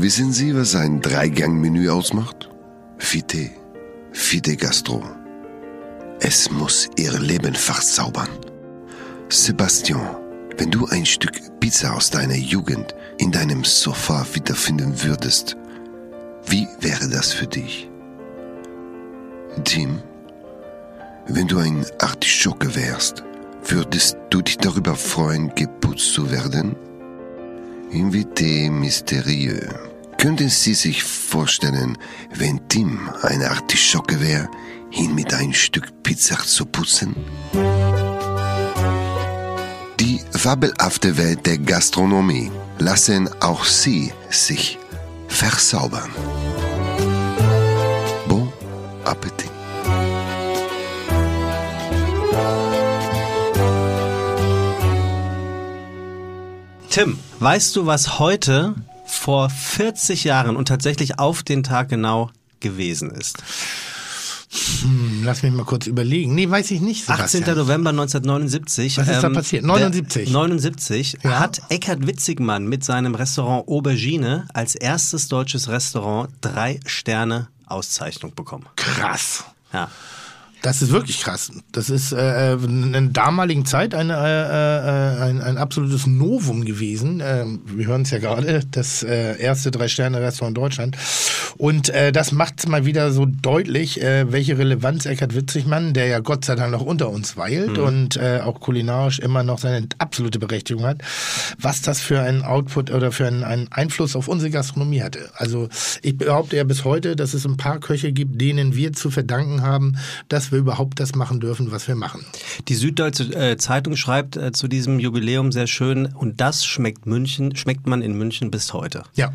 Wissen Sie, was ein Dreigang-Menü ausmacht? Fite, Fite Gastro. Es muss Ihr Leben verzaubern. Sebastian, wenn du ein Stück Pizza aus deiner Jugend in deinem Sofa wiederfinden würdest, wie wäre das für dich? Tim, wenn du ein Artischocke wärst, würdest du dich darüber freuen, geputzt zu werden? Invité mystérieux. Könnten Sie sich vorstellen, wenn Tim eine Artischocke wäre, ihn mit ein Stück Pizza zu putzen? Die fabelhafte Welt der Gastronomie lassen auch Sie sich verzaubern. Bon Appetit. Tim, weißt du, was heute vor 40 Jahren und tatsächlich auf den Tag genau gewesen ist? Hm, lass mich mal kurz überlegen. Nee, weiß ich nicht. 18. Sebastian. November 1979. Was ist da passiert? 79? Der, 79 Ja. hat Eckhard Witzigmann mit seinem Restaurant Aubergine als erstes deutsches Restaurant drei Sterne Auszeichnung bekommen. Krass. Ja. Das ist wirklich krass. Das ist äh, in der damaligen Zeit eine, äh, äh, ein, ein absolutes Novum gewesen. Ähm, wir hören es ja gerade, das äh, erste Drei-Sterne-Restaurant in Deutschland. Und äh, das macht es mal wieder so deutlich, äh, welche Relevanz Eckhard Witzigmann, der ja Gott sei Dank noch unter uns weilt und äh, auch kulinarisch immer noch seine absolute Berechtigung hat, was das für einen Output oder für einen, einen Einfluss auf unsere Gastronomie hatte. Also ich behaupte ja bis heute, dass es ein paar Köche gibt, denen wir zu verdanken haben, dass wir überhaupt das machen dürfen, was wir machen. Die Süddeutsche äh, Zeitung schreibt äh, zu diesem Jubiläum sehr schön, und das schmeckt München, schmeckt man in München bis heute. Ja.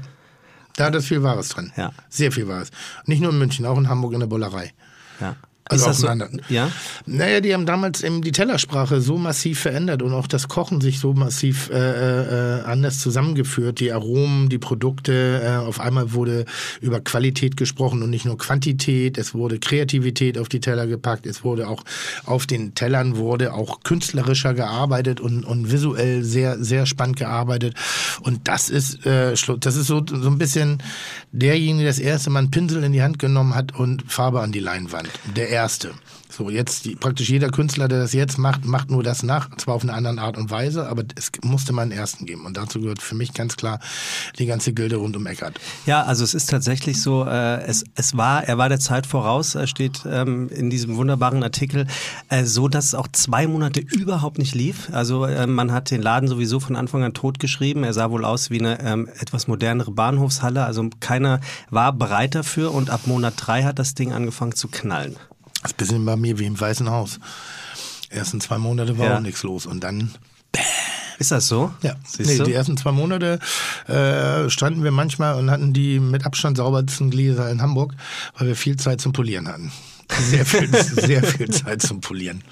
Da hat es viel Wahres drin. Ja. Sehr viel Wahres. Nicht nur in München, auch in Hamburg in der Bollerei. Ja. Also ist das so? Ja? Naja, die haben damals eben die Tellersprache so massiv verändert und auch das Kochen sich so massiv äh, äh, anders zusammengeführt. Die Aromen, die Produkte, äh, auf einmal wurde über Qualität gesprochen und nicht nur Quantität. Es wurde Kreativität auf die Teller gepackt. Es wurde auch auf den Tellern wurde auch künstlerischer gearbeitet und, und visuell sehr, sehr spannend gearbeitet. Und das ist, äh, das ist so, so ein bisschen derjenige, der das erste Mal einen Pinsel in die Hand genommen hat und Farbe an die Leinwand. Der erste. So, jetzt die, praktisch jeder Künstler, der das jetzt macht, macht nur das nach, zwar auf eine andere Art und Weise, aber es musste mal einen ersten geben. Und dazu gehört für mich ganz klar die ganze Gilde rund um Eckert. Ja, also es ist tatsächlich so, äh, es, es war, er war der Zeit voraus, äh, steht ähm, in diesem wunderbaren Artikel, äh, so dass es auch zwei Monate überhaupt nicht lief. Also äh, man hat den Laden sowieso von Anfang an totgeschrieben. Er sah wohl aus wie eine ähm, etwas modernere Bahnhofshalle. Also keiner war bereit dafür und ab Monat drei hat das Ding angefangen zu knallen. Das ist ein bisschen bei mir wie im Weißen Haus. Ersten zwei Monate war Ja. auch nichts los und dann Ist das so? Ja, Siehst nee, die ersten zwei Monate äh, standen wir manchmal und hatten die mit Abstand saubersten Gläser in Hamburg, weil wir viel Zeit zum Polieren hatten. Sehr viel, sehr viel Zeit zum Polieren.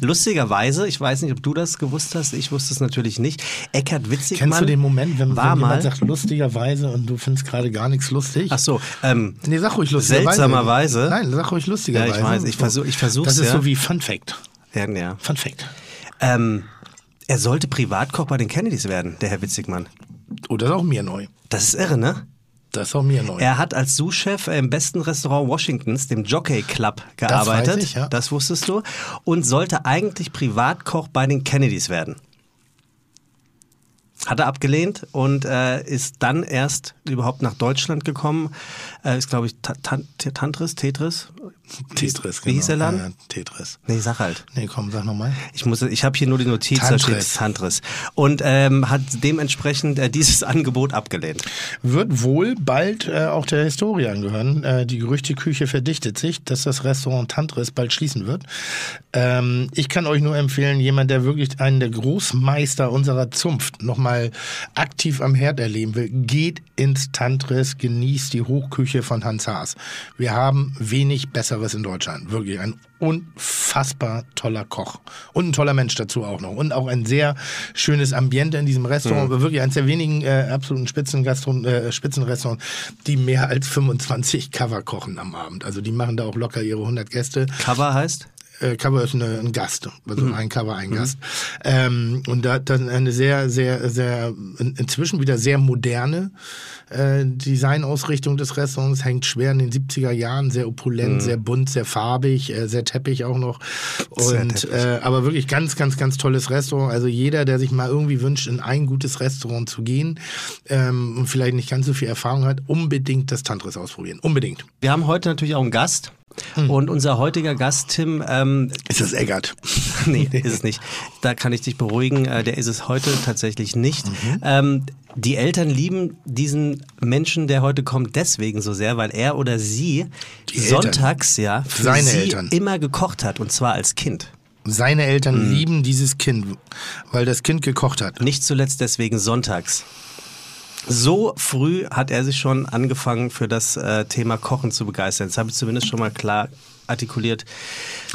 Lustigerweise, ich weiß nicht, ob du das gewusst hast, ich wusste es natürlich nicht. Eckert Witzigmann Kennst du den Moment, wenn, wenn jemand sagt lustigerweise und du findest gerade gar nichts lustig? ach so, ähm, Nee, sag ruhig lustigerweise. Seltsamerweise. Nein, sag ruhig lustigerweise. Ja, ich weiß, ich versuch- ich versuch's, Das ist ja. so wie Fun Fact. ja, ja. Fun Fact. Ähm, er sollte Privatkoch bei den Kennedys werden, der Herr Witzigmann. Oh, das ist auch mir neu. Das ist irre, ne? Das ist auch mir neu. Er hat als Sous-Chef im besten Restaurant Washingtons, dem Jockey Club, gearbeitet. weiß ich, ja. Das wusstest du. Und sollte eigentlich Privatkoch bei den Kennedys werden. Hat er abgelehnt und äh, ist dann erst überhaupt nach Deutschland gekommen. Äh, ist, glaube ich, Ta Tan Tantris, Tetris? Tetris, Wie hieß der genau. Laden? Ja, Tetris. Nee, sag halt. Nee, komm, sag nochmal. Ich muss, ich habe hier nur die Notiz, da Tantris. steht Tantris. Und ähm, hat dementsprechend äh, dieses Angebot abgelehnt. Wird wohl bald äh, auch der Historie angehören. Äh, die Gerüchteküche verdichtet sich, dass das Restaurant Tantris bald schließen wird. Ähm, ich kann euch nur empfehlen, jemand, der wirklich einen der Großmeister unserer Zunft nochmal aktiv am Herd erleben will, geht ins Tantris, genießt die Hochküche von Hans Haas. Wir haben wenig Besseres in Deutschland. Wirklich ein unfassbar toller Koch. Und ein toller Mensch dazu auch noch. Und auch ein sehr schönes Ambiente in diesem Restaurant. Wirklich eines der wenigen äh, absoluten Spitzengastron äh, Spitzenrestaurants, die mehr als 25 Cover kochen am Abend. Also die machen da auch locker ihre 100 Gäste. Cover heißt? Äh, Cover ist eine, ein Gast, also ein Cover, ein Gast. Ähm, und da hat dann eine sehr, sehr, sehr, in, inzwischen wieder sehr moderne äh, Designausrichtung des Restaurants, hängt schwer in den 70er Jahren, sehr opulent, sehr bunt, sehr farbig, äh, sehr teppig auch noch. Und äh, aber wirklich ganz, ganz, ganz tolles Restaurant. Also jeder, der sich mal irgendwie wünscht, in ein gutes Restaurant zu gehen ähm, und vielleicht nicht ganz so viel Erfahrung hat, unbedingt das Tantris ausprobieren. Unbedingt. Wir haben heute natürlich auch einen Gast. Und unser heutiger Gast, Tim, ähm, Ist das Eggert? nee, ist es nicht. Da kann ich dich beruhigen, äh, der ist es heute tatsächlich nicht. Ähm, die Eltern lieben diesen Menschen, der heute kommt, deswegen so sehr, weil er oder sie Die Eltern. sonntags ja für Seine sie Eltern. immer gekocht hat und zwar als Kind. Seine Eltern lieben dieses Kind, weil das Kind gekocht hat. Nicht zuletzt deswegen sonntags. So früh hat er sich schon angefangen für das äh, Thema Kochen zu begeistern. Das habe ich zumindest schon mal klar artikuliert.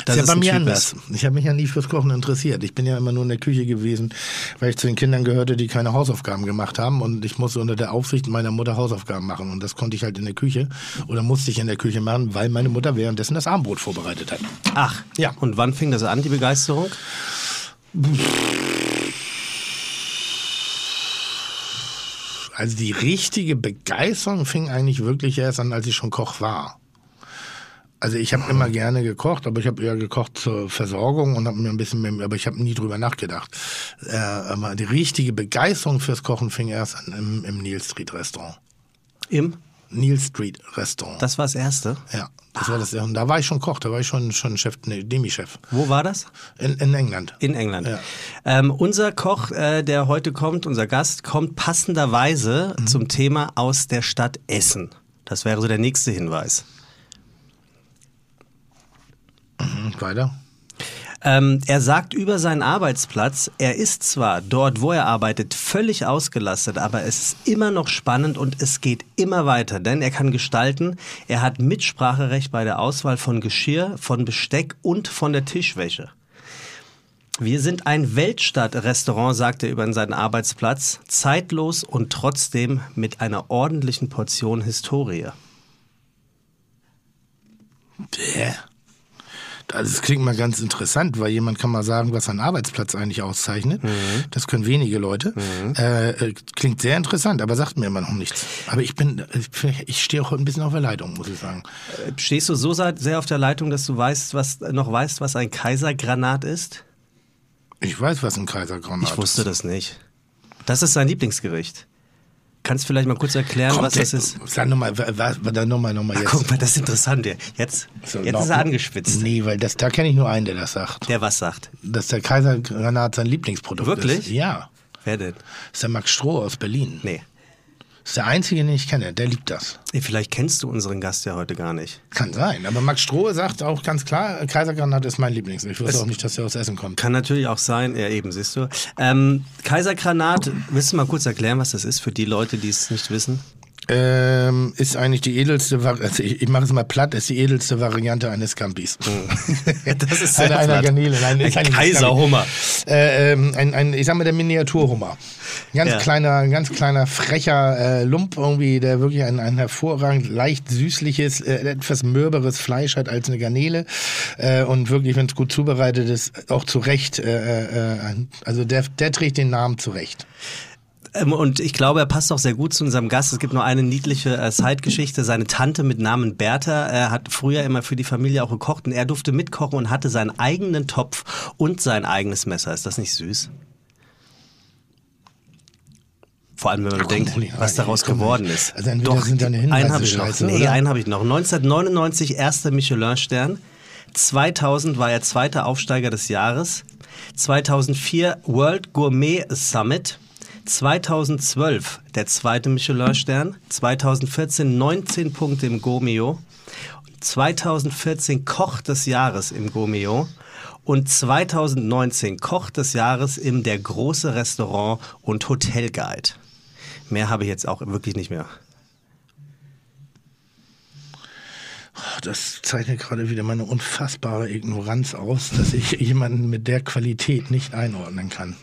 Das ist ja bei mir anders. Ich habe mich ja nie fürs Kochen interessiert. Ich bin ja immer nur in der Küche gewesen, weil ich zu den Kindern gehörte, die keine Hausaufgaben gemacht haben und ich musste unter der Aufsicht meiner Mutter Hausaufgaben machen und das konnte ich halt in der Küche oder musste ich in der Küche machen, weil meine Mutter währenddessen das Abendbrot vorbereitet hat. Ach, Ja. Und wann fing das an, die Begeisterung? Also die richtige Begeisterung fing eigentlich wirklich erst an, als ich schon Koch war. Also ich habe immer gerne gekocht, aber ich habe eher gekocht zur Versorgung und habe mir ein bisschen mehr, aber ich habe nie drüber nachgedacht. Äh, aber die richtige Begeisterung fürs Kochen fing erst an im, im Neil Street Restaurant. Im? Neil Street Restaurant. Das war das erste. ja, das war das. Und da war ich schon Koch, da war ich schon schon Chef, nee, Demi-Chef Wo war das? in, in England. In England. Ja. Ähm, unser Koch, äh, der heute kommt, unser Gast, kommt passenderweise Mhm. zum Thema aus der Stadt Essen. Das wäre so der nächste Hinweis. Und weiter. Ähm, er sagt über seinen Arbeitsplatz, er ist zwar dort, wo er arbeitet, völlig ausgelastet, aber es ist immer noch spannend und es geht immer weiter, denn er kann gestalten, er hat Mitspracherecht bei der Auswahl von Geschirr, von Besteck und von der Tischwäsche. Wir sind ein Weltstadt-Restaurant, sagt er über seinen Arbeitsplatz, zeitlos und trotzdem mit einer ordentlichen Portion Historie. Bäh. Das klingt mal ganz interessant, weil jemand kann mal sagen, was ein Arbeitsplatz eigentlich auszeichnet. Das können wenige Leute. Äh, äh, klingt sehr interessant, aber sagt mir immer noch nichts. Aber ich bin, ich, stehe auch ein bisschen auf der Leitung, muss ich sagen. Stehst du so sehr auf der Leitung, dass du weißt, was, noch weißt, was ein Kaisergranat ist? Ich weiß, was ein Kaisergranat Ich wusste ist. das nicht. Das ist sein Lieblingsgericht. Kannst du vielleicht mal kurz erklären, Kommt was der- das ist? Sag nochmal, dann nochmal, nochmal jetzt. Guck mal, das ist interessant. Jetzt, So, jetzt noch- ist er angespitzt. Nee, weil das, da kenne ich nur einen, der das sagt. Der was sagt? Dass der Kaisergranat sein Lieblingsprodukt Wirklich? ist. Ja. Wer denn? ist der Max Stroh aus Berlin. Nee. Ist der einzige, den ich kenne. Der liebt das. Vielleicht kennst du unseren Gast ja heute gar nicht. Kann sein. Aber Max Strohe sagt auch ganz klar, Kaisergranat ist mein Lieblings. Ich wusste auch nicht, dass er aus Essen kommt. Kann natürlich auch sein, ja eben, siehst du. Ähm, Kaisergranat, willst du mal kurz erklären, was das ist für die Leute, die es nicht wissen? Ähm, ist eigentlich die edelste, Vari- also ich, ich mache es mal platt, ist die edelste Variante eines Scampis. Das ist Eine- einer Garnele, nein, ein Kaiserhummer. Äh, ähm, ein, ein, ich sag mal, der Miniaturhummer. Ganz Ja. kleiner, ein ganz kleiner, frecher äh, Lump irgendwie, der wirklich ein, ein hervorragend leicht süßliches, äh, etwas mürberes Fleisch hat als eine Garnele. Äh, und wirklich, wenn es gut zubereitet ist, auch zurecht. Äh, äh, ein- also der, der trägt den Namen zurecht. Ähm, Und ich glaube, er passt auch sehr gut zu unserem Gast. Es gibt nur eine niedliche äh, Zeitgeschichte. Seine Tante mit Namen Bertha äh, hat früher immer für die Familie auch gekocht und er durfte mitkochen und hatte seinen eigenen Topf und sein eigenes Messer. Ist das nicht süß? Vor allem, wenn man komm, bedenkt, was daraus komm, geworden ist. also entweder sind deine Hinweise einen habe ich noch. Nee, oder? einen habe ich noch. 1999 erster Michelin-Stern. 2000 war er zweiter Aufsteiger des Jahres. 2004 World Gourmet Summit. 2012 der zweite Michelin-Stern. 2014 19 Punkte im Gomeo. 2014 Koch des Jahres im Gomeo. Und 2019 Koch des Jahres im Der große Restaurant und Hotelguide. Mehr habe ich jetzt auch wirklich nicht mehr. Das zeichnet gerade wieder meine unfassbare Ignoranz aus, dass ich jemanden mit der Qualität nicht einordnen kann.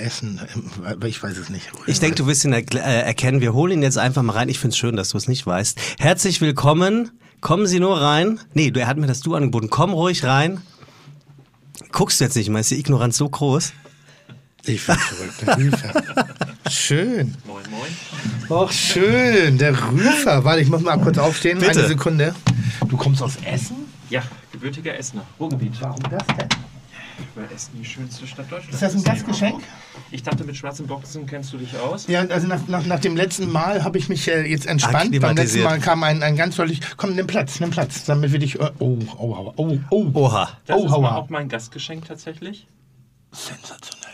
Essen, ähm, ich weiß es nicht. Ich denke, du wirst ihn erkl- äh, erkennen. Wir holen ihn jetzt einfach mal rein. Ich finde es schön, dass du es nicht weißt. Herzlich willkommen. Kommen Sie nur rein. Nee, du- er hat mir das Du angeboten. Komm ruhig rein. Guckst du jetzt nicht mal? Ist die Ignoranz so groß? Ich bin verrückt. Der Rüfer. Schön. Moin, moin. Ach, schön. Der Rüfer. Warte, ich muss mal kurz aufstehen. Bitte. Eine Sekunde. Du kommst aus Essen? Ja, gebürtiger Essener, Ruhrgebiet. Warum das denn? Weil Essen die schönste Stadt Deutschlands Ist das ein Gastgeschenk? Ich dachte, mit schwarzen Boxen kennst du dich aus. Ja, also nach, nach, nach dem letzten Mal habe ich mich äh, jetzt entspannt. Beim letzten. Mal kam ein, ein ganz deutlich, komm, nimm Platz, nimm Platz, damit wir dich, äh, oh, oh, oh, oh, oh, Oha. Das oh, ist Hauer. auch mein Gastgeschenk tatsächlich. sensationell.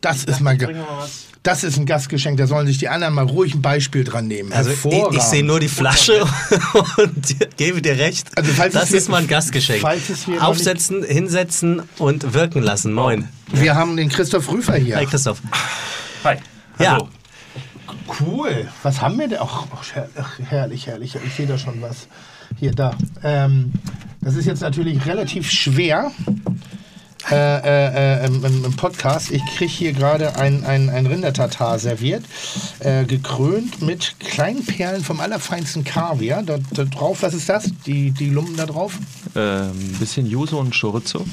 Das ist mal, ge- Bringen wir mal was. Das ist ein Gastgeschenk, da sollen sich die anderen mal ruhig ein Beispiel dran nehmen. Also ich, ich sehe nur die Flasche und gebe dir recht. Also falls das es hier- ist mal ein Gastgeschenk. falls es hier noch Aufsetzen, hinsetzen und wirken lassen. Moin. Wir haben den Christoph Rüfer hier. Hi Christoph. Hi. Ja. Hallo. Cool. Was haben wir denn? Ach, ach, herrlich, herrlich. Ich sehe da schon was. Hier, da. Ähm, das ist jetzt natürlich relativ schwer. Äh, äh, äh, im, im Podcast. Ich kriege hier gerade ein, ein, ein Rindertatar serviert, äh, gekrönt mit kleinen Perlen vom allerfeinsten Kaviar. Da, da drauf, was ist das? Die, die Lumpen da drauf? Ähm, bisschen Yuzu und Chorizo.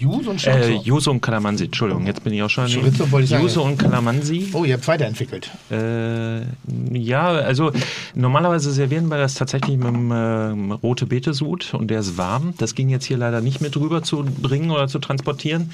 Yuzu und Äh, Chorizo. Yuzu und Calamansi, Entschuldigung, jetzt bin ich auch schon. Chorizo wollte ich sagen. Und Calamansi. oh, ihr habt weiterentwickelt. Äh, ja, also normalerweise servieren wir das tatsächlich mit einem ähm, rote Beete-Sud und der ist warm. Das ging jetzt hier leider nicht mit rüber zu bringen oder zu transportieren,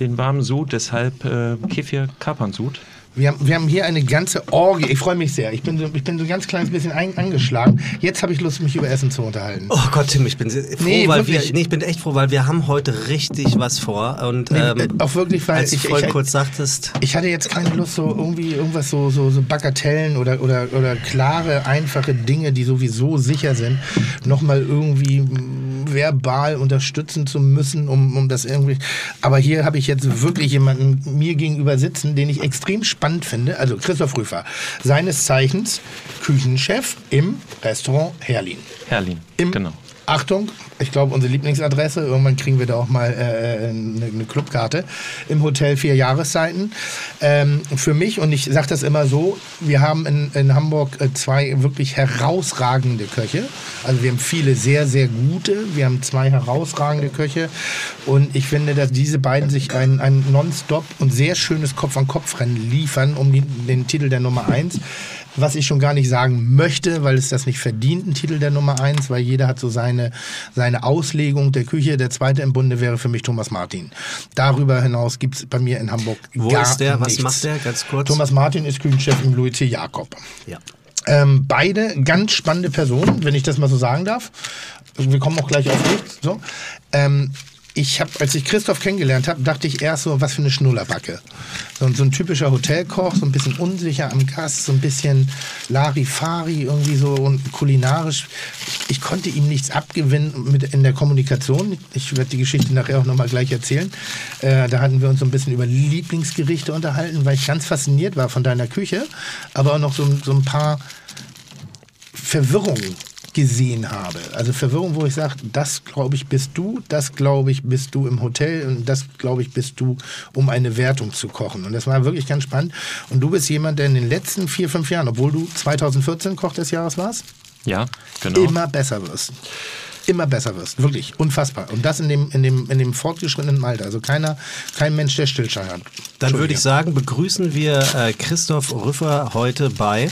den warmen Sud, deshalb äh, Kefir Kapernsud. Wir haben, wir haben hier eine ganze Orgie. Ich freue mich sehr. Ich bin so, ich bin so ein ganz kleines bisschen ein, angeschlagen. Jetzt habe ich Lust, mich über Essen zu unterhalten. Oh Gott, Tim, ich bin froh, Nee, weil wir, nee, ich bin echt froh, weil wir haben heute richtig was vor. Und Nee, ähm, äh, auch wirklich, weil als ich- vorhin kurz sagtest, Ich hatte jetzt keine Lust, so irgendwie irgendwas so, so, so Bagatellen oder, oder, oder klare, einfache Dinge, die sowieso sicher sind, nochmal irgendwie verbal unterstützen zu müssen, um, um das irgendwie. Aber hier habe ich jetzt wirklich jemanden mir gegenüber sitzen, den ich extrem spannend finde. Also Christoph Rüfer, seines Zeichens Küchenchef im Restaurant Herlin. Herlin, Im, genau. Achtung, ich glaube, unsere Lieblingsadresse, irgendwann kriegen wir da auch mal äh, eine, eine Clubkarte, im Hotel vier Jahreszeiten. Ähm, für mich, und ich sage das immer so, wir haben in, in Hamburg äh, zwei wirklich herausragende Köche. Also wir haben viele sehr, sehr gute, wir haben zwei herausragende Köche. Und ich finde, dass diese beiden sich ein, ein nonstop und sehr schönes Kopf-an-Kopf-Rennen liefern um die, den Titel der Nummer eins was ich schon gar nicht sagen möchte, weil es das nicht verdient, ein Titel der Nummer eins, weil jeder hat so seine, seine Auslegung der Küche. Der zweite im Bunde wäre für mich Thomas Martin. Darüber hinaus gibt es bei mir in Hamburg Wo gar ist der? Was nichts. macht der? Ganz kurz. Thomas Martin ist Küchenchef im Louis C. Jakob. ja. Ähm, beide ganz spannende Personen, wenn ich das mal so sagen darf. Wir kommen auch gleich auf dich. So. Ähm, ich habe, als ich Christoph kennengelernt habe, dachte ich erst so, was für eine Schnullerbacke. So, so ein typischer Hotelkoch, so ein bisschen unsicher am Gast, so ein bisschen Larifari irgendwie so und kulinarisch. Ich konnte ihm nichts abgewinnen mit in der Kommunikation. Ich werde die Geschichte nachher auch nochmal gleich erzählen. Äh, da hatten wir uns so ein bisschen über Lieblingsgerichte unterhalten, weil ich ganz fasziniert war von deiner Küche, aber auch noch so, so ein paar Verwirrungen gesehen habe. Also Verwirrung, wo ich sage, das glaube ich bist du, das glaube ich bist du im Hotel und das glaube ich bist du, um eine Wertung zu kochen. Und das war wirklich ganz spannend. Und du bist jemand, der in den letzten vier, fünf Jahren, obwohl du 2014 Koch des Jahres warst, Ja, genau. immer besser wirst. Immer besser wirst. Wirklich. Unfassbar. Und das in dem, in dem, in dem fortgeschrittenen Alter. Also keiner, kein Mensch, der Stillstand hat. Dann würde ich sagen, begrüßen wir äh, Christoph Rüffer heute bei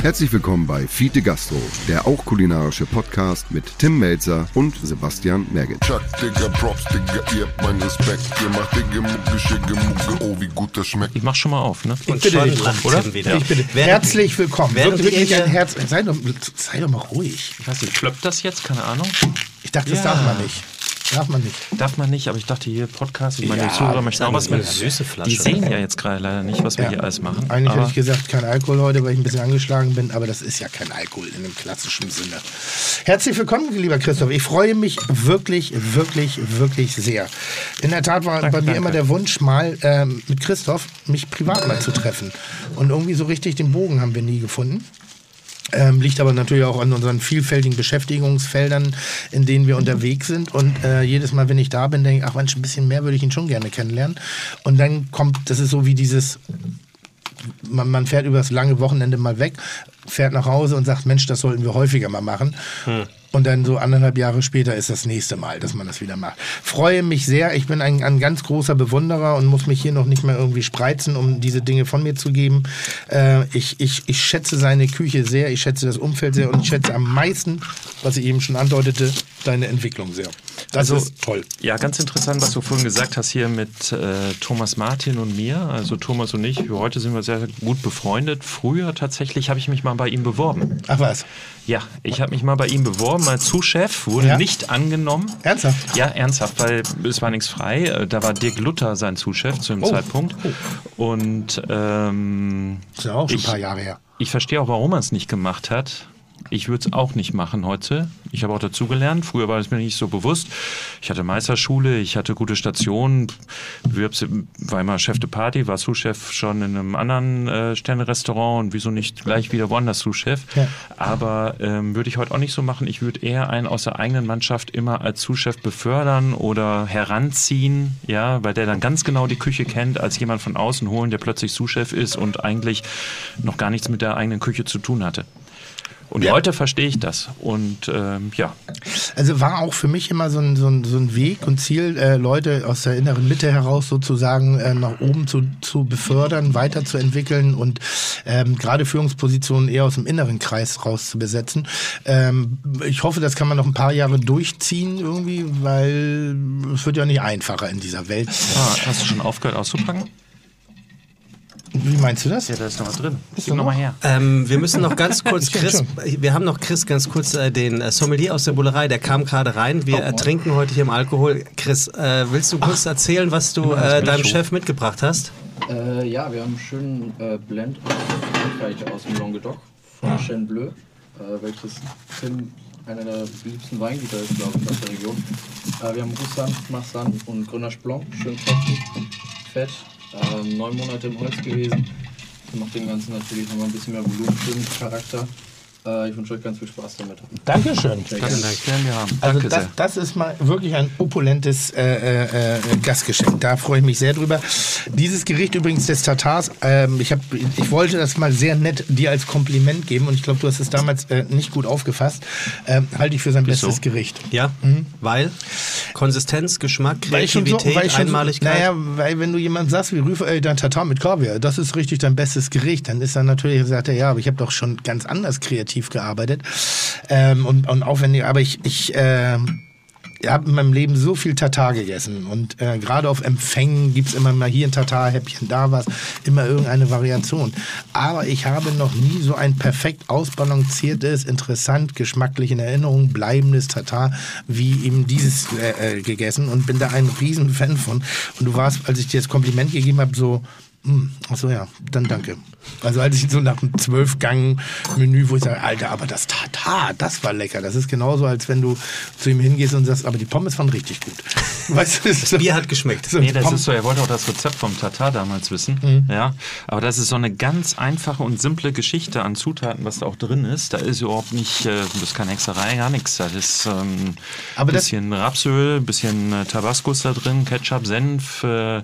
Herzlich willkommen bei Fiete Gastro, der auch kulinarische Podcast mit Tim Melzer und Sebastian Merget. Chuck, Digga, Props, Digga, ihr habt meinen Respekt. Ihr macht Digga, Mucke, Schicke, Mucke, oh, wie gut das schmeckt. Ich mach schon mal auf, ne? Ich bitte dich, lacht oder? Wieder. Ich bitte. Herzlich willkommen. während Wirklich ihr ein Herz. Sei doch, sei doch mal ruhig. Ich weiß nicht, kloppt das jetzt? Keine Ahnung. Ich dachte, das Ja. darf man nicht. Darf man nicht. Darf man nicht, aber ich dachte hier Podcast, ich meine, Ja, die Zuhörer möchten auch was mit. süße Flasche. Die sehen ja jetzt gerade leider nicht, was wir Ja. hier alles machen. Eigentlich aber hätte ich gesagt, kein Alkohol heute, weil ich ein bisschen angeschlagen bin, aber das ist ja kein Alkohol in dem klassischen Sinne. Herzlich willkommen, lieber Christoph. Ich freue mich wirklich, wirklich, wirklich sehr. In der Tat war Danke, bei mir danke. immer der Wunsch, mal ähm, mit Christoph mich privat mal zu treffen. Und irgendwie so richtig den Bogen haben wir nie gefunden. Ähm, liegt aber natürlich auch an unseren vielfältigen Beschäftigungsfeldern, in denen wir unterwegs sind. Und äh, jedes Mal, wenn ich da bin, denke ich, ach Mensch, ein bisschen mehr würde ich ihn schon gerne kennenlernen. Und dann kommt, das ist so wie dieses man, man fährt über das lange Wochenende mal weg, fährt nach Hause und sagt, Mensch, das sollten wir häufiger mal machen. Und dann so anderthalb Jahre später ist das nächste Mal, dass man das wieder macht. Freue mich sehr. Ich bin ein, ein ganz großer Bewunderer und muss mich hier noch nicht mehr irgendwie spreizen, um diese Dinge von mir zu geben. Äh, ich, ich, ich schätze seine Küche sehr, ich schätze das Umfeld sehr und ich schätze am meisten, was ich eben schon andeutete, deine Entwicklung sehr. Das Also- ist toll. Ja, ganz interessant, was du vorhin gesagt hast hier mit äh, Thomas Martin und mir. Also Thomas und ich, heute sind wir sehr gut befreundet. Früher tatsächlich habe ich mich mal bei ihm beworben. Ach was, Ja, ich habe mich mal bei ihm beworben als Zuschef, wurde Ja? nicht angenommen. ernsthaft? Ja, ernsthaft, weil es war nichts frei. Äh, Da war Dirk Luther sein Zuschef zu dem Oh. Zeitpunkt. Und ähm, Ist ja auch schon Ich- ein paar Jahre her. ich verstehe auch, warum er es nicht gemacht hat. Ich würde es auch nicht machen heute. Ich habe auch dazugelernt. Früher war es mir nicht so bewusst. Ich hatte Meisterschule, ich hatte gute Stationen, Bewerbs- war immer Chef de Party, war Sous-Chef schon in einem anderen äh, Sterne-Restaurant und wieso nicht gleich wieder woanders Sous-Chef. Ja. Aber ähm, würde ich heute auch nicht so machen. Ich würde eher einen aus der eigenen Mannschaft immer als Sous-Chef befördern oder heranziehen, ja, weil der dann ganz genau die Küche kennt, als jemand von außen holen, der plötzlich Sous-Chef ist und eigentlich noch gar nichts mit der eigenen Küche zu tun hatte. Und Ja. heute verstehe ich das. Und ähm, ja, Also war auch für mich immer so ein, so ein, so ein Weg und Ziel, äh, Leute aus der inneren Mitte heraus sozusagen äh, nach oben zu, zu befördern, weiterzuentwickeln und ähm, gerade Führungspositionen eher aus dem inneren Kreis raus zu besetzen. Ähm, ich hoffe, das kann man noch ein paar Jahre durchziehen irgendwie, weil es wird ja nicht einfacher in dieser Welt. ah, hast du schon aufgehört auszupacken? Wie meinst du das? Ja, da ist noch was drin. Ist Gib noch mal her. Ähm, wir müssen noch ganz kurz Ja, Chris, wir haben noch Chris ganz kurz äh, den äh, Sommelier aus der Bullerei, der kam gerade rein. Wir äh, trinken heute hier im Alkohol. Chris, äh, willst du kurz erzählen, was du äh, deinem. Chef mitgebracht hast? Äh, ja, wir haben einen schönen äh, Blend aus dem Languedoc, von Chêne Bleu, äh, welches Tim einer der liebsten Weingüter ist, glaube ich, aus der Region. Äh, wir haben Roussanne, Marsanne und Grenache Blanc, schön kräftig, fett, neun Monate im Holz gewesen. Macht dem Ganzen natürlich nochmal ein bisschen mehr Volumen, schönen Charakter. Äh, ich wünsche euch ganz viel Spaß damit. Dankeschön. Sehr Das gerne. Also Danke das, sehr. das ist mal wirklich ein opulentes äh, äh, äh, Gastgeschenk. Da freue ich mich sehr drüber. Dieses Gericht übrigens des Tatars, ähm, ich, hab, ich wollte das mal sehr nett dir als Kompliment geben und ich glaube, du hast es damals äh, nicht gut aufgefasst. Ähm, halte ich für sein Wieso? bestes Gericht. Ja, weil Konsistenz, Geschmack, Mhm. Weil so, Kreativität, weil so, Einmaligkeit. naja, weil wenn du jemand sagst, wie Rüfer, ey, dein Tatar mit Kaviar, das ist richtig dein bestes Gericht, dann ist er natürlich, sagt er, ja, aber ich habe doch schon ganz anders kreativ gearbeitet. Ähm, und, und aufwendig, aber ich, ich ähm, habe in meinem Leben so viel Tatar gegessen und äh, gerade auf Empfängen gibt's immer mal hier ein Tatar-Häppchen, da was, immer irgendeine Variation. Aber ich habe noch nie so ein perfekt ausbalanciertes, interessant, geschmacklich in Erinnerung bleibendes Tatar wie eben dieses äh, äh, gegessen und bin da ein riesen Fan von. Und du warst, als ich dir das Kompliment gegeben habe, so, hm, ach so ja, dann danke. Also als ich so nach einem Zwölf-Gang-Menü, wo ich sage, Alter, aber das Tatar, das war lecker. Das ist genauso, als wenn du zu ihm hingehst und sagst, aber die Pommes waren richtig gut. Weißt du, das so- Bier hat geschmeckt. so Nee, das Pom- ist so, er wollte auch das Rezept vom Tatar damals wissen. Mhm. Ja, aber das ist so eine ganz einfache und simple Geschichte an Zutaten, was da auch drin ist. Da ist überhaupt nicht, äh, das ist keine Hexerei, gar nichts. Da ist ähm, Aber ein das- bisschen Rapsöl, ein bisschen äh, Tabasco ist da drin, Ketchup, Senf, äh,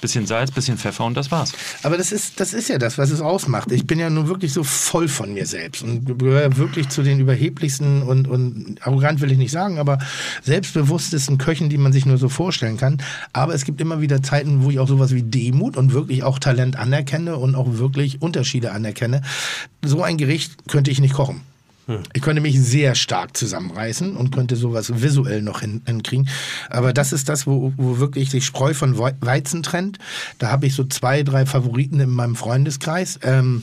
bisschen Salz, bisschen Pfeffer und das war's. Aber das ist, das ist ja das, was es ausmacht. Ich bin ja nun wirklich so voll von mir selbst und gehöre wirklich zu den überheblichsten und, und arrogant will ich nicht sagen, aber selbstbewusstesten Köchen, die man sich nur so vorstellen kann. Aber es gibt immer wieder Zeiten, wo ich auch sowas wie Demut und wirklich auch Talent anerkenne und auch wirklich Unterschiede anerkenne. So ein Gericht könnte ich nicht kochen. Ich könnte mich sehr stark zusammenreißen und könnte sowas visuell noch hin, hinkriegen. Aber das ist das, wo, wo wirklich sich Spreu von Wei- Weizen trennt. Da habe ich so zwei, drei Favoriten in meinem Freundeskreis. Ähm,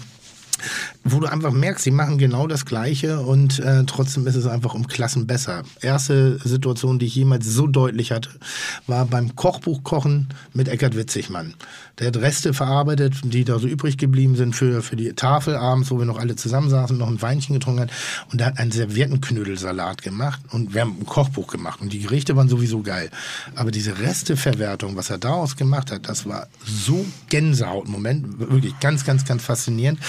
wo du einfach merkst, sie machen genau das Gleiche und äh, trotzdem ist es einfach um Klassen besser. Erste Situation, die ich jemals so deutlich hatte, war beim Kochbuchkochen mit Eckart Witzigmann. Der hat Reste verarbeitet, die da so übrig geblieben sind für, für die Tafel abends, wo wir noch alle zusammensaßen, noch ein Weinchen getrunken haben. Und er hat einen Serviettenknödelsalat gemacht und wir haben ein Kochbuch gemacht und die Gerichte waren sowieso geil. Aber diese Resteverwertung, was er daraus gemacht hat, das war so Gänsehautmoment, wirklich ganz, ganz, ganz faszinierend.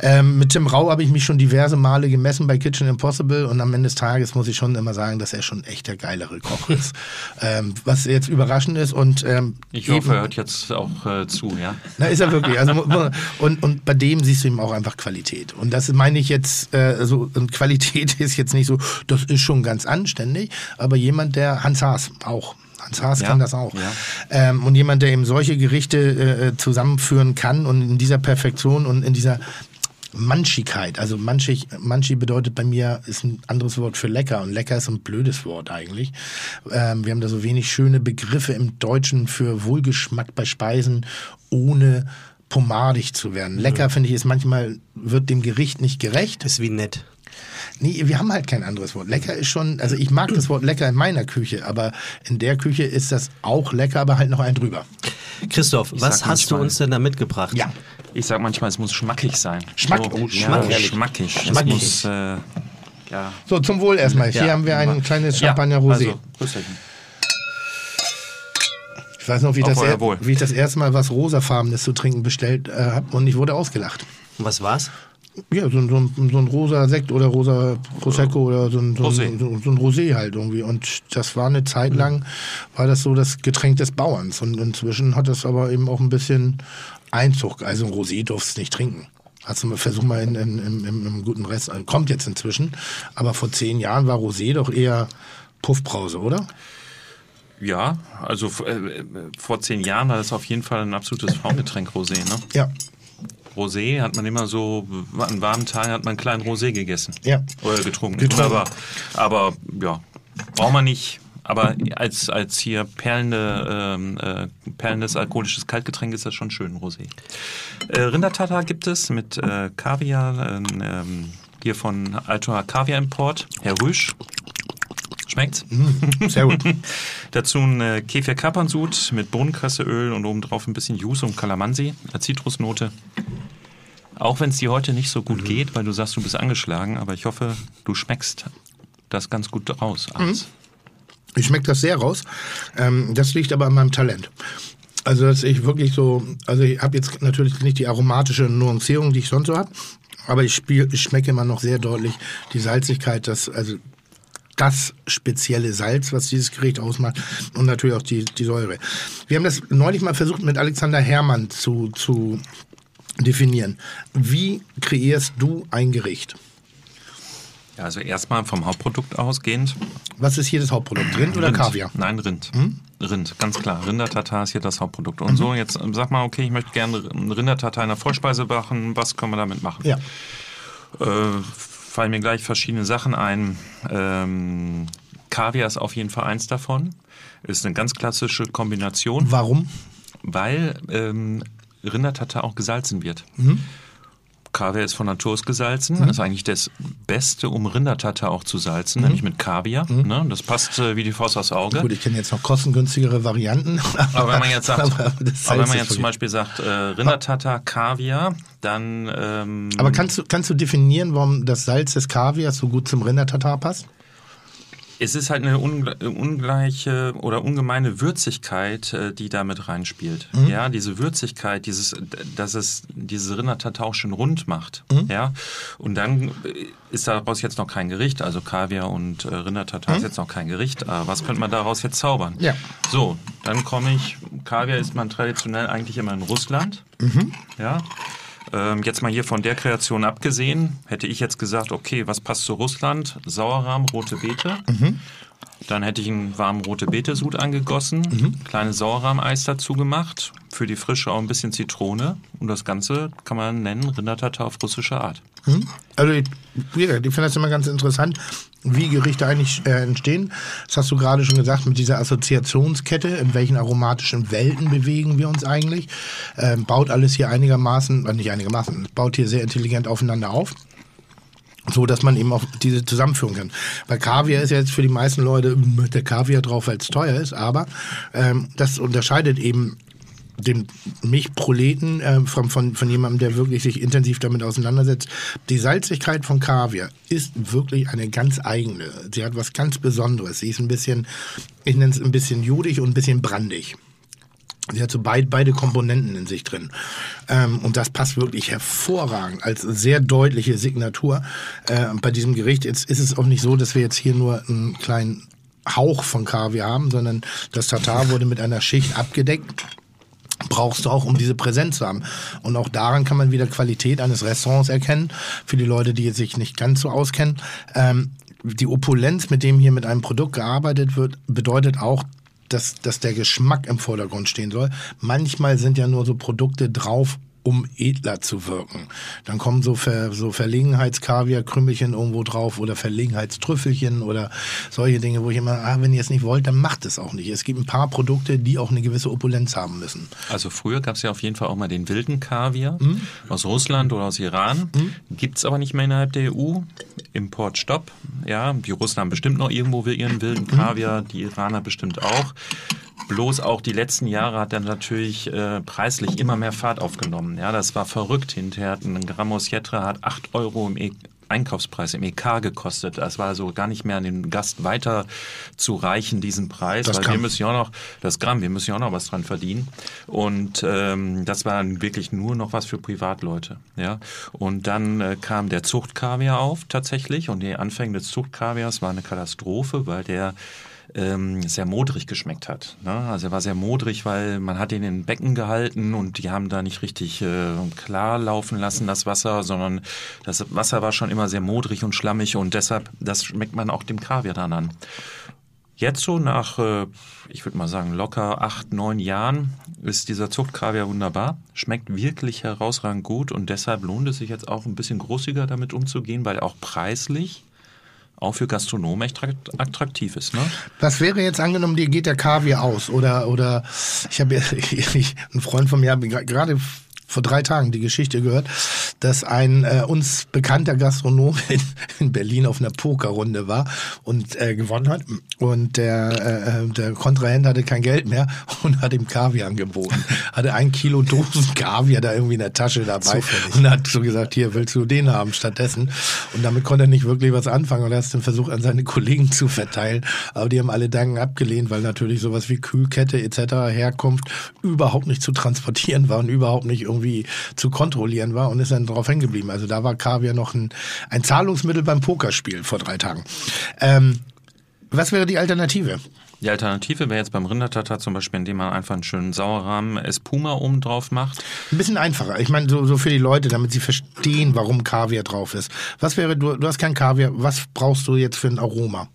Ähm, mit Tim Rau habe ich mich schon diverse Male gemessen bei Kitchen Impossible und am Ende des Tages muss ich schon immer sagen, dass er schon echt der geilere Koch ist. ähm, was jetzt überraschend ist und ähm, Ich hoffe, eben- er hört jetzt auch äh, zu, ja. na, ist er wirklich. Also, und, und bei dem siehst du ihm auch einfach Qualität. Und das meine ich jetzt, äh, so, und Qualität ist jetzt nicht so, das ist schon ganz anständig, aber jemand, der, Hans Haas auch. Hans Haas Ja, kann das auch. ja. Ähm, und jemand, der eben solche Gerichte äh, zusammenführen kann und in dieser Perfektion und in dieser Manchigkeit, also manchig, manchig bedeutet bei mir, ist ein anderes Wort für lecker und lecker ist ein blödes Wort eigentlich. Ähm, wir haben da so wenig schöne Begriffe im Deutschen für Wohlgeschmack bei Speisen, ohne pomadig zu werden. Lecker, finde ich, ist manchmal, wird dem Gericht nicht gerecht. Ist wie nett. Nee, wir haben halt kein anderes Wort. Lecker ist schon, also ich mag das Wort lecker in meiner Küche, aber in der Küche ist das auch lecker, aber halt noch ein drüber. Christoph, was sag hast du uns denn da mitgebracht? Ja. Ich sag manchmal, es muss schmackig sein. Schmack- so, oh, ja, schmackig. schmackig. Schmackig. Es muss, äh, ja. So, zum Wohl erstmal. Hier Ja, haben wir ein kleines Champagner Ja, Rosé. Also. Ich weiß noch, wie ich, das, er, wie ich das erste Mal was rosafarbenes zu trinken bestellt äh, habe und ich wurde ausgelacht. Und was war's? Ja, so, ein- so, so ein rosa Sekt oder rosa Prosecco oder so ein, so, Rosé. so, so ein Rosé halt irgendwie. Und das war eine Zeit lang, war das so das Getränk des Bauerns. Und inzwischen hat das aber eben auch ein bisschen Einzug. Also ein Rosé durfst du nicht trinken. Hast du mal, versuch mal in, in, im, guten Rest. Also Kommt jetzt inzwischen. Aber vor zehn Jahren war Rosé doch eher Puffbrause, oder? Ja, also f- äh, vor zehn Jahren war das auf jeden Fall ein absolutes Frauengetränk Rosé. Ne? Ja. Rosé hat man immer so, an warmen Tagen hat man einen kleinen Rosé gegessen. Ja. Oder getrunken. Getrunken. Aber, aber ja, braucht man nicht. Aber als, als hier perlende, ähm, äh, perlendes alkoholisches Kaltgetränk ist das schon schön, Rosé. Äh, Rindertata gibt es mit äh, Kaviar, ähm, hier von Altoa Kaviar Import, Herr Rüsch. Schmeckt's? Sehr gut. Dazu ein äh, Kefir-Kapernsud mit Bohnenkrasseöl und obendrauf ein bisschen Yuzu und Kalamansi, eine Zitrusnote. Auch wenn es dir heute nicht so gut geht, weil du sagst, du bist angeschlagen, aber ich hoffe, du schmeckst das ganz gut raus. abends. Ich schmecke das sehr raus. Ähm, das liegt aber an meinem Talent. Also, dass ich wirklich so, also ich habe jetzt natürlich nicht die aromatische Nuancierung, die ich sonst so habe, aber ich, spiel, ich schmecke immer noch sehr deutlich die Salzigkeit, das, also das spezielle Salz, was dieses Gericht ausmacht und natürlich auch die, die Säure. Wir haben das neulich mal versucht mit Alexander Herrmann zu, zu definieren. Wie kreierst du ein Gericht? Ja, also erstmal vom Hauptprodukt ausgehend. Was ist hier das Hauptprodukt? Rind oder Rind. Kaviar? Hm? Nein, Rind. Rind, ganz klar. Rindertatar ist hier das Hauptprodukt. Und so, jetzt ähm, sag mal, okay, ich möchte gerne Rindertatar in der Vollspeise machen. Was können wir damit machen? Ja. Äh, fallen mir gleich verschiedene Sachen ein. Ähm, Kaviar ist auf jeden Fall eins davon. Ist eine ganz klassische Kombination, Warum? weil ähm, Rindertatar auch gesalzen wird. Kaviar ist von Natur aus gesalzen. Das ist eigentlich das Beste, um Rindertatar auch zu salzen, nämlich mit Kaviar. Ne? Das passt äh, wie die Faust aufs Auge. Gut, ich kenne jetzt noch kostengünstigere Varianten. Aber wenn man jetzt sagt, aber, aber, wenn man jetzt zum Beispiel sagt, äh, Rindertatar, Kaviar, dann ähm, Aber kannst du, kannst du definieren, warum das Salz des Kaviars so gut zum Rindertatar passt? Es ist halt eine ungle ungleiche oder ungemeine Würzigkeit, äh, die da mit reinspielt. Ja, diese Würzigkeit, dieses, dass es diese Rindertatar auch schön rund macht. Ja, und dann äh, ist daraus jetzt noch kein Gericht. Also Kaviar und äh, Rindertatar ist jetzt noch kein Gericht. Aber was könnte man daraus jetzt zaubern? Ja. So, dann komme ich. Kaviar isst man traditionell eigentlich immer in Russland. Ja. Ähm, jetzt mal hier von der Kreation abgesehen, hätte ich jetzt gesagt, okay, was passt zu Russland? Sauerrahm, rote Beete. Dann hätte ich einen warmen rote Beete-Sud angegossen, kleines Sauerrahmeis dazu gemacht, für die Frische auch ein bisschen Zitrone und das Ganze kann man nennen Rindertatar auf russische Art. Also, ich, ich finde das immer ganz interessant, wie Gerichte eigentlich äh, entstehen. Das hast du gerade schon gesagt, mit dieser Assoziationskette, in welchen aromatischen Welten bewegen wir uns eigentlich. Ähm, baut alles hier einigermaßen, äh, nicht einigermaßen, baut hier sehr intelligent aufeinander auf. So, dass man eben auch diese zusammenführen kann. Weil Kaviar ist ja jetzt für die meisten Leute mit der Kaviar drauf, weil es teuer ist, aber ähm, das unterscheidet eben den Milchproleten äh, von, von, von jemandem, der wirklich sich intensiv damit auseinandersetzt. Die Salzigkeit von Kaviar ist wirklich eine ganz eigene. Sie hat was ganz Besonderes. Sie ist ein bisschen, ich nenne es ein bisschen judig und ein bisschen brandig. Sie hat so beid, beide Komponenten in sich drin. Ähm, und das passt wirklich hervorragend als sehr deutliche Signatur. Äh, bei diesem Gericht jetzt ist es auch nicht so, dass wir jetzt hier nur einen kleinen Hauch von Kaviar haben, sondern das Tatar wurde mit einer Schicht abgedeckt brauchst du auch, um diese Präsenz zu haben. Und auch daran kann man wieder Qualität eines Restaurants erkennen. Für die Leute, die sich nicht ganz so auskennen. Ähm, die Opulenz, mit dem hier mit einem Produkt gearbeitet wird, bedeutet auch, dass, dass der Geschmack im Vordergrund stehen soll. Manchmal sind ja nur so Produkte drauf, um edler zu wirken. Dann kommen so, Ver, so Verlegenheitskaviar-Krümmelchen irgendwo drauf oder Verlegenheitstrüffelchen oder solche Dinge, wo ich immer, ah, wenn ihr es nicht wollt, dann macht es auch nicht. Es gibt ein paar Produkte, die auch eine gewisse Opulenz haben müssen. Also früher gab es ja auf jeden Fall auch mal den wilden Kaviar mhm. aus Russland oder aus Iran. Mhm. Gibt es aber nicht mehr innerhalb der EU. Importstopp. Ja, die Russen haben bestimmt noch irgendwo ihren wilden Kaviar, die Iraner bestimmt auch. Bloß auch die letzten Jahre hat er natürlich äh, preislich immer mehr Fahrt aufgenommen. Ja, das war verrückt. Hinterher ein Grammos Jetra hat 8 Euro im e Einkaufspreis im EK gekostet. Das war so gar nicht mehr an den Gast weiter zu reichen, diesen Preis. Das weil wir müssen ja auch noch, das Gramm, wir müssen ja auch noch was dran verdienen. Und ähm, das war wirklich nur noch was für Privatleute. Ja. Und dann äh, kam der Zuchtkaviar auf tatsächlich. Und die Anfänge des Zuchtkaviars war eine Katastrophe, weil der ähm, sehr modrig geschmeckt hat. Ne? Also er war sehr modrig, weil man hat ihn in Becken gehalten und die haben da nicht richtig äh, klar laufen lassen, das Wasser, sondern das Wasser war schon immer sehr modrig und schlammig und deshalb, das schmeckt man auch dem Kaviar dann an. Jetzt so nach, äh, ich würde mal sagen, locker acht, neun Jahren ist dieser Zuchtkaviar wunderbar, schmeckt wirklich herausragend gut und deshalb lohnt es sich jetzt auch ein bisschen großiger damit umzugehen, weil auch preislich auch für Gastronomen echt attraktiv ist. Ne? Was wäre jetzt angenommen, dir geht der Kaviar aus oder oder ich habe ja ein Freund von mir gerade vor drei Tagen die Geschichte gehört, dass ein äh, uns bekannter Gastronom in, in, Berlin auf einer Pokerrunde war und äh, gewonnen hat. Und der, äh, äh der Kontrahent hatte kein Geld mehr und hat ihm Kaviar angeboten. hatte ein Kilo Dosen Kaviar da irgendwie in der Tasche dabei Zufällig. und hat so gesagt, hier willst du den haben stattdessen. Und damit konnte er nicht wirklich was anfangen und er hat den versucht an seine Kollegen zu verteilen. Aber die haben alle Danken abgelehnt, weil natürlich sowas wie Kühlkette etc. Herkunft überhaupt nicht zu transportieren war und überhaupt nicht irgendwie irgendwie zu kontrollieren war und ist dann drauf hängen geblieben. Also da war Kaviar noch ein, ein Zahlungsmittel beim Pokerspiel vor drei Tagen. Ähm, was wäre die Alternative? Die Alternative wäre jetzt beim Rindertatar zum Beispiel, indem man einfach einen schönen Sauerrahmen Espuma oben drauf macht. Ein bisschen einfacher. Ich meine, so, so für die Leute, damit sie verstehen, warum Kaviar drauf ist. Was wäre, du, du hast kein Kaviar, was brauchst du jetzt für ein Aroma?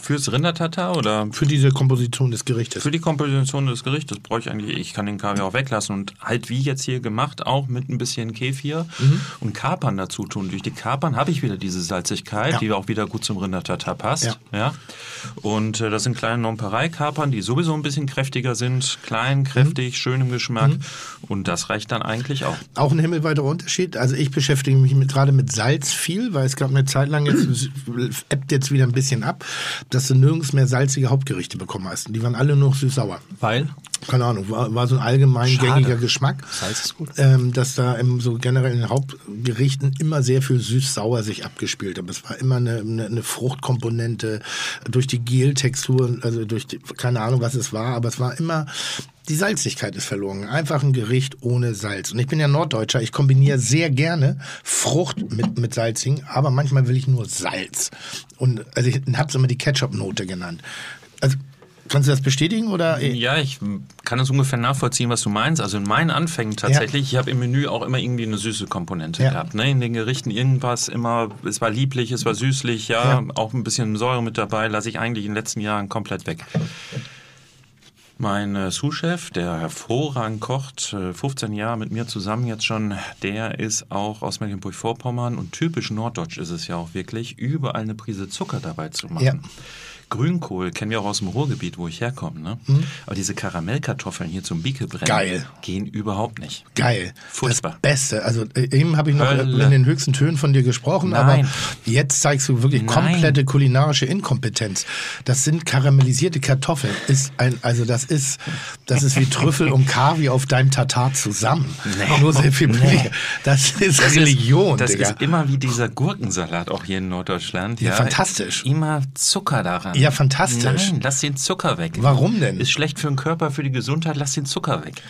Fürs Rindertatar oder? Für diese Komposition des Gerichtes. Für die Komposition des Gerichtes brauche ich eigentlich, ich kann den Kaviar auch weglassen und halt wie jetzt hier gemacht, auch mit ein bisschen Kefir mhm. und Kapern dazu tun. Durch die Kapern habe ich wieder diese Salzigkeit, ja. die auch wieder gut zum Rindertatar passt. Ja. ja. Und äh, das sind kleine Nonpareil-Kapern, die sowieso ein bisschen kräftiger sind. Klein, kräftig, mhm. schön im Geschmack. Mhm. Und das reicht dann eigentlich auch. Auch ein himmelweiter Unterschied. Also ich beschäftige mich mit, gerade mit Salz viel, weil es gab eine Zeit lang, jetzt ebbt jetzt wieder ein bisschen ab dass du nirgends mehr salzige Hauptgerichte bekommen hast. Die waren alle nur süß-sauer. Weil? Keine Ahnung, war, war so ein allgemein Schade. gängiger Geschmack. Salz ist gut. Ähm, dass da im, so generell in den Hauptgerichten immer sehr viel süß-sauer sich abgespielt hat. Es war immer eine, eine, eine Fruchtkomponente durch die Geltextur, also durch die, keine Ahnung, was es war, aber es war immer die Salzigkeit ist verloren. Einfach ein Gericht ohne Salz. Und ich bin ja Norddeutscher, ich kombiniere sehr gerne Frucht mit, mit Salzigen, aber manchmal will ich nur Salz. Und also ich habe es immer die Ketchup-Note genannt. Also Kannst du das bestätigen oder? Ja, ich kann es ungefähr nachvollziehen, was du meinst. Also in meinen Anfängen tatsächlich, ja. ich habe im Menü auch immer irgendwie eine süße Komponente ja. gehabt. Ne? In den Gerichten irgendwas immer, es war lieblich, es war süßlich, ja, ja. auch ein bisschen Säure mit dabei, lasse ich eigentlich in den letzten Jahren komplett weg. Mein äh, Sous-Chef, der hervorragend kocht, 15 äh, Jahre mit mir zusammen jetzt schon, der ist auch aus Mecklenburg-Vorpommern und typisch norddeutsch ist es ja auch wirklich, überall eine Prise Zucker dabei zu machen. Grünkohl kennen wir auch aus dem Ruhrgebiet, wo ich herkomme. Ne? Mhm. Aber diese Karamellkartoffeln hier zum Biekebrennen Geil. gehen überhaupt nicht. Geil. Furchtbar. Das Beste. Also äh, eben habe ich noch Hölle. in den höchsten Tönen von dir gesprochen, Nein. aber jetzt zeigst du wirklich Nein. komplette kulinarische Inkompetenz. Das sind karamellisierte Kartoffeln. Ist ein, also das ist, das ist wie Trüffel und Kaviar auf deinem Tatar zusammen. Nee. Nur sehr viel nee. Das ist das Religion. Ist, das Digga. ist immer wie dieser Gurkensalat auch hier in Norddeutschland. Ja, ja fantastisch. Immer Zucker daran. Ja, fantastisch. Nein, lass den Zucker weg. Warum denn? Ist schlecht für den Körper, für die Gesundheit, lass den Zucker weg.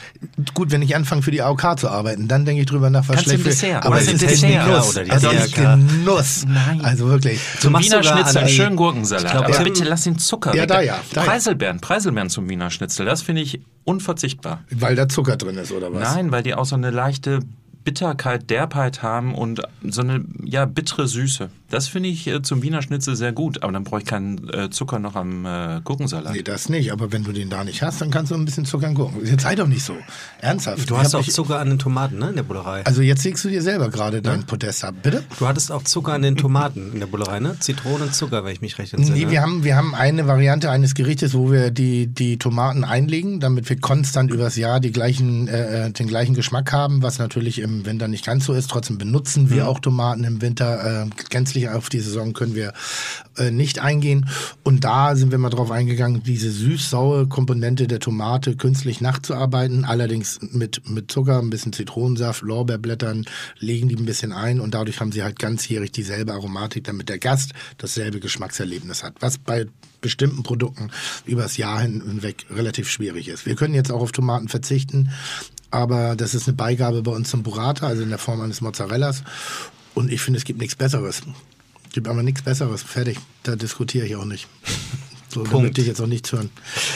Gut, wenn ich anfange für die AOK zu arbeiten, dann denke ich drüber nach, was Kannst schlecht für Dessert, Aber es ist nicht Dessert, Genuss. oder die ist DRK. Genuss. Nein. Also wirklich. Zum machst Wiener Schnitzel, die- schönen Gurkensalat. Glaub, Aber bitte lass den Zucker Ja, weg. da ja, da. Preiselbeeren, Preiselbeeren zum Wiener Schnitzel, das finde ich unverzichtbar. Weil da Zucker drin ist, oder was? Nein, weil die auch so eine leichte Bitterkeit, Derbheit haben und so eine ja bittere Süße. Das finde ich äh, zum Wiener Schnitzel sehr gut, aber dann brauche ich keinen äh, Zucker noch am äh, Gurkensalat. Nee, das nicht. Aber wenn du den da nicht hast, dann kannst du ein bisschen Zucker gucken. Jetzt sei doch nicht so. Ernsthaft. Du hast auch Zucker an den Tomaten, ne, in der Bullerei. Also jetzt legst du dir selber gerade dein Podest ab. Bitte? Du hattest auch Zucker an den Tomaten in der Bullerei, ne? Zitrone und Zucker, wenn ich mich recht entsinne. Nee, wir haben, wir haben eine Variante eines Gerichtes, wo wir die, die Tomaten einlegen, damit wir konstant übers Jahr die gleichen, äh, äh, den gleichen Geschmack haben, was natürlich im Winter nicht ganz so ist. Trotzdem benutzen wir auch Tomaten im Winter. Äh, gänzlich auf die Saison können wir äh, nicht eingehen. Und da sind wir mal drauf eingegangen, diese süß-saure Komponente der Tomate künstlich nachzuarbeiten, allerdings mit, mit Zucker, ein bisschen Zitronensaft, Lorbeerblättern, legen die ein bisschen ein und dadurch haben sie halt ganzjährig dieselbe Aromatik, damit der Gast dasselbe Geschmackserlebnis hat, was bei bestimmten Produkten übers Jahr hin- hinweg relativ schwierig ist. Wir können jetzt auch auf Tomaten verzichten, aber das ist eine Beigabe bei uns zum Burrata, also in der Form eines Mozzarellas. Und ich finde, es gibt nichts Besseres. Gibt aber nichts Besseres. Fertig. Da diskutiere ich auch nicht. So, da Punkt. möchte ich jetzt auch nichts hören.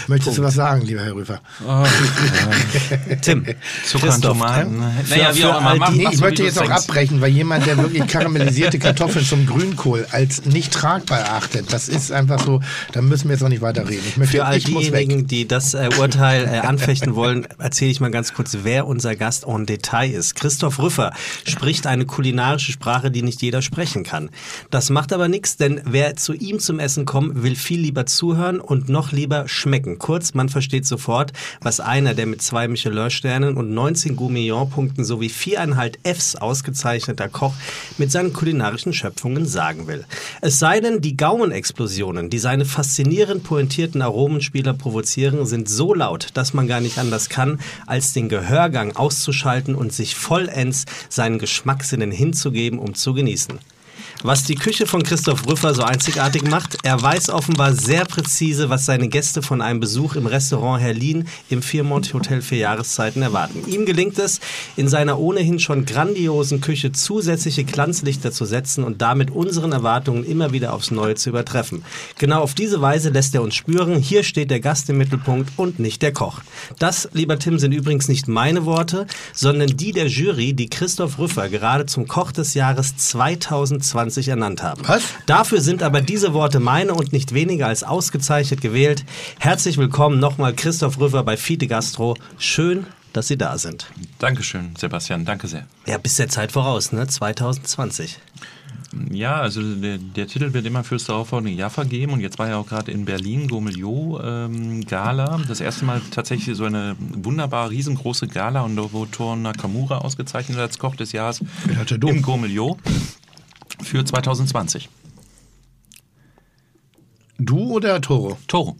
Möchtest du was sagen, lieber Herr Rüfer? Tim, Zucker und Tomaten. ne? Naja, wie auch immer. Mach, die- Nee, ich möchte jetzt auch denkst. abbrechen, weil jemand, der wirklich karamellisierte Kartoffeln zum Grünkohl als nicht tragbar erachtet, das ist einfach so, da müssen wir jetzt auch nicht weiterreden. Ich möchte, Für all ich muss weg. diejenigen, die das äh, Urteil äh, anfechten wollen, erzähle ich mal ganz kurz, wer unser Gast en Detail ist. Christoph Rüffer spricht eine kulinarische Sprache, die nicht jeder sprechen kann. Das macht aber nichts, denn wer zu ihm zum Essen kommt, will viel lieber zuhören und noch lieber schmecken. Kurz, man versteht sofort, was einer, der mit zwei Michelin-Sternen und 19 Gourmillon-Punkten sowie viereinhalb Fs ausgezeichneter Koch mit seinen kulinarischen Schöpfungen sagen will. Es sei denn, die Gaumenexplosionen, die seine faszinierend pointierten Aromenspieler provozieren, sind so laut, dass man gar nicht anders kann, als den Gehörgang auszuschalten und sich vollends seinen Geschmackssinnen hinzugeben, um zu genießen. Was die Küche von Christoph Rüffer so einzigartig macht, er weiß offenbar sehr präzise, was seine Gäste von einem Besuch im Restaurant Herlin im Viermont Hotel für Jahreszeiten erwarten. Ihm gelingt es, in seiner ohnehin schon grandiosen Küche zusätzliche Glanzlichter zu setzen und damit unseren Erwartungen immer wieder aufs Neue zu übertreffen. Genau auf diese Weise lässt er uns spüren, hier steht der Gast im Mittelpunkt und nicht der Koch. Das, lieber Tim, sind übrigens nicht meine Worte, sondern die der Jury, die Christoph Rüffer gerade zum Koch des Jahres 2020 ernannt haben. Was? Dafür sind aber diese Worte meine und nicht weniger als ausgezeichnet gewählt. Herzlich willkommen nochmal Christoph Rüffer bei Fide Gastro. Schön, dass Sie da sind. Dankeschön, Sebastian, danke sehr. Ja, bis der Zeit voraus, ne? 2020. Ja, also der, der Titel wird immer fürs darauffolgende Jahr vergeben und jetzt war ja auch gerade in Berlin Gourmelio ähm, Gala. Das erste Mal tatsächlich so eine wunderbar riesengroße Gala und da wurde Tor Nakamura ausgezeichnet als Koch des Jahres im Gourmelio für 2020. Du oder Toro? Toro.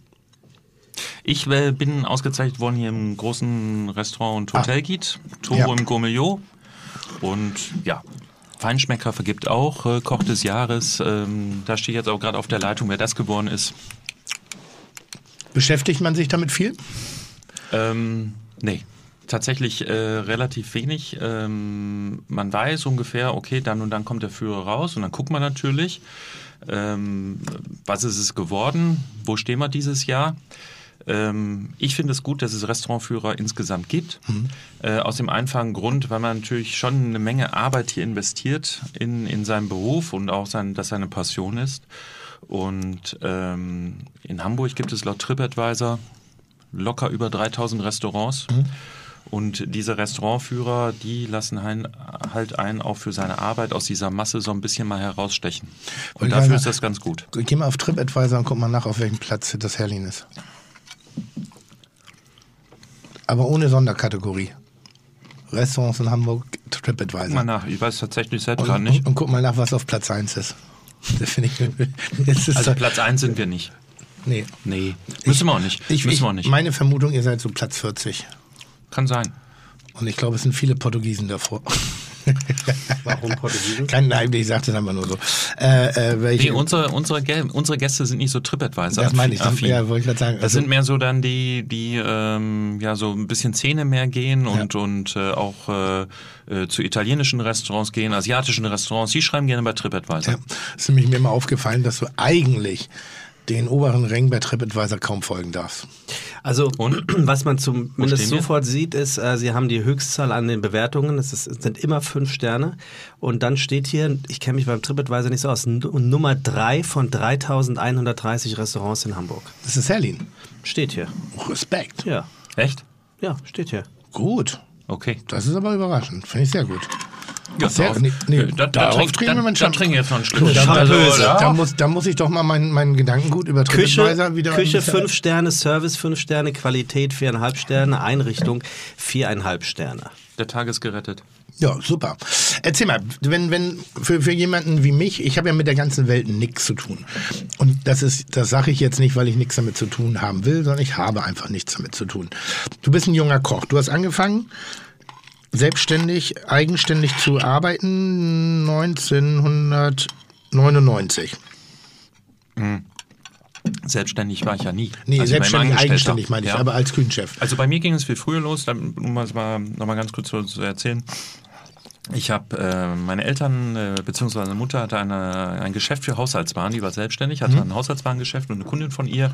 Ich äh, bin ausgezeichnet worden hier im großen Restaurant und Hotelgit. Toro Ja. im Gourmelio. Und ja, Feinschmecker vergibt auch äh, Koch des Jahres. Ähm, da stehe ich jetzt auch gerade auf der Leitung, wer das geworden ist. Beschäftigt man sich damit viel? Ähm, nee. Tatsächlich äh, relativ wenig. Ähm, man weiß ungefähr, okay, dann und dann kommt der Führer raus und dann guckt man natürlich, ähm, was ist es geworden, wo stehen wir dieses Jahr. Ähm, ich finde es gut, dass es Restaurantführer insgesamt gibt. Äh, aus dem einfachen Grund, weil man natürlich schon eine Menge Arbeit hier investiert in, in seinen Beruf und auch sein, dass seine Passion ist. Und ähm, in Hamburg gibt es laut TripAdvisor locker über 3000 Restaurants. Und diese Restaurantführer, die lassen ein, halt einen auch für seine Arbeit aus dieser Masse so ein bisschen mal herausstechen. Und Wollte dafür ich ist das ganz gut. Geh mal auf TripAdvisor und guck mal nach, auf welchem Platz das Herlin ist. Aber ohne Sonderkategorie. Restaurants in Hamburg, TripAdvisor. Mal nach, ich weiß tatsächlich selbst und, gerade nicht. Und, und guck mal nach, was auf Platz 1 ist. Das finde ich. Das ist Also Platz 1 sind wir nicht. nee. Nee, müssen wir auch nicht. Ich, müssen ich, wir auch nicht. Meine Vermutung, ihr seid so Platz 40. Kann sein. Und ich glaube, es sind viele Portugiesen davor. Warum Portugiesen? Kein, nein, ich sagte das einfach nur so. Äh, äh, welche, Nee, unsere, unsere, unsere Gäste sind nicht so TripAdvisor. das meine ich. Das, affin. ja, wollte ich gerade sagen. Das Also, sind mehr so dann die, die ähm, ja so ein bisschen Zähne mehr gehen und, und äh, auch äh, äh, zu italienischen Restaurants gehen, asiatischen Restaurants. Die schreiben gerne bei TripAdvisor. ja, ist nämlich mir mal aufgefallen, dass du eigentlich den oberen Rängen bei TripAdvisor kaum folgen darfst. Also, Und? was man zumindest sofort sieht, ist, äh, sie haben die Höchstzahl an den Bewertungen. Es, ist, es sind immer fünf Sterne. Und dann steht hier, ich kenne mich beim TripAdvisor nicht so aus, N- Nummer drei von 3130 Restaurants in Hamburg. Das ist Herlin. Steht hier. Respekt. Ja. Echt? Ja, steht hier. Gut. Okay. Das ist aber überraschend. Finde ich sehr gut. Ja, Sehr- darauf- nee, nee, da, da, darauf trink, trinken da, wir mal da Champ- trinken jetzt noch ein Stück. Da, Also, da, da, muss, da muss ich doch mal meinen meinen Gedankengut über Küche, wieder... Küche 5 Sterne, Service 5 Sterne, Qualität 4,5 Sterne, Einrichtung 4,5 Sterne. Der Tag ist gerettet. Ja, super. Erzähl mal, wenn, wenn für, für jemanden wie mich, ich habe ja mit der ganzen Welt nichts zu tun. Und das ist, das sage ich jetzt nicht, weil ich nichts damit zu tun haben will, sondern ich habe einfach nichts damit zu tun. Du bist ein junger Koch. Du hast angefangen, selbstständig, eigenständig zu arbeiten 1999. Selbstständig war ich ja nie. Nee, Also selbstständig, eigenständig meine ich, Ja. aber als Küchenchef. Also bei mir ging es viel früher los, um es mal, noch mal ganz kurz zu, erzählen. Ich habe äh, meine Eltern äh, beziehungsweise meine Mutter hatte eine, ein Geschäft für Haushaltswaren, die war selbstständig, hatte ein Haushaltswarengeschäft und eine Kundin von ihr,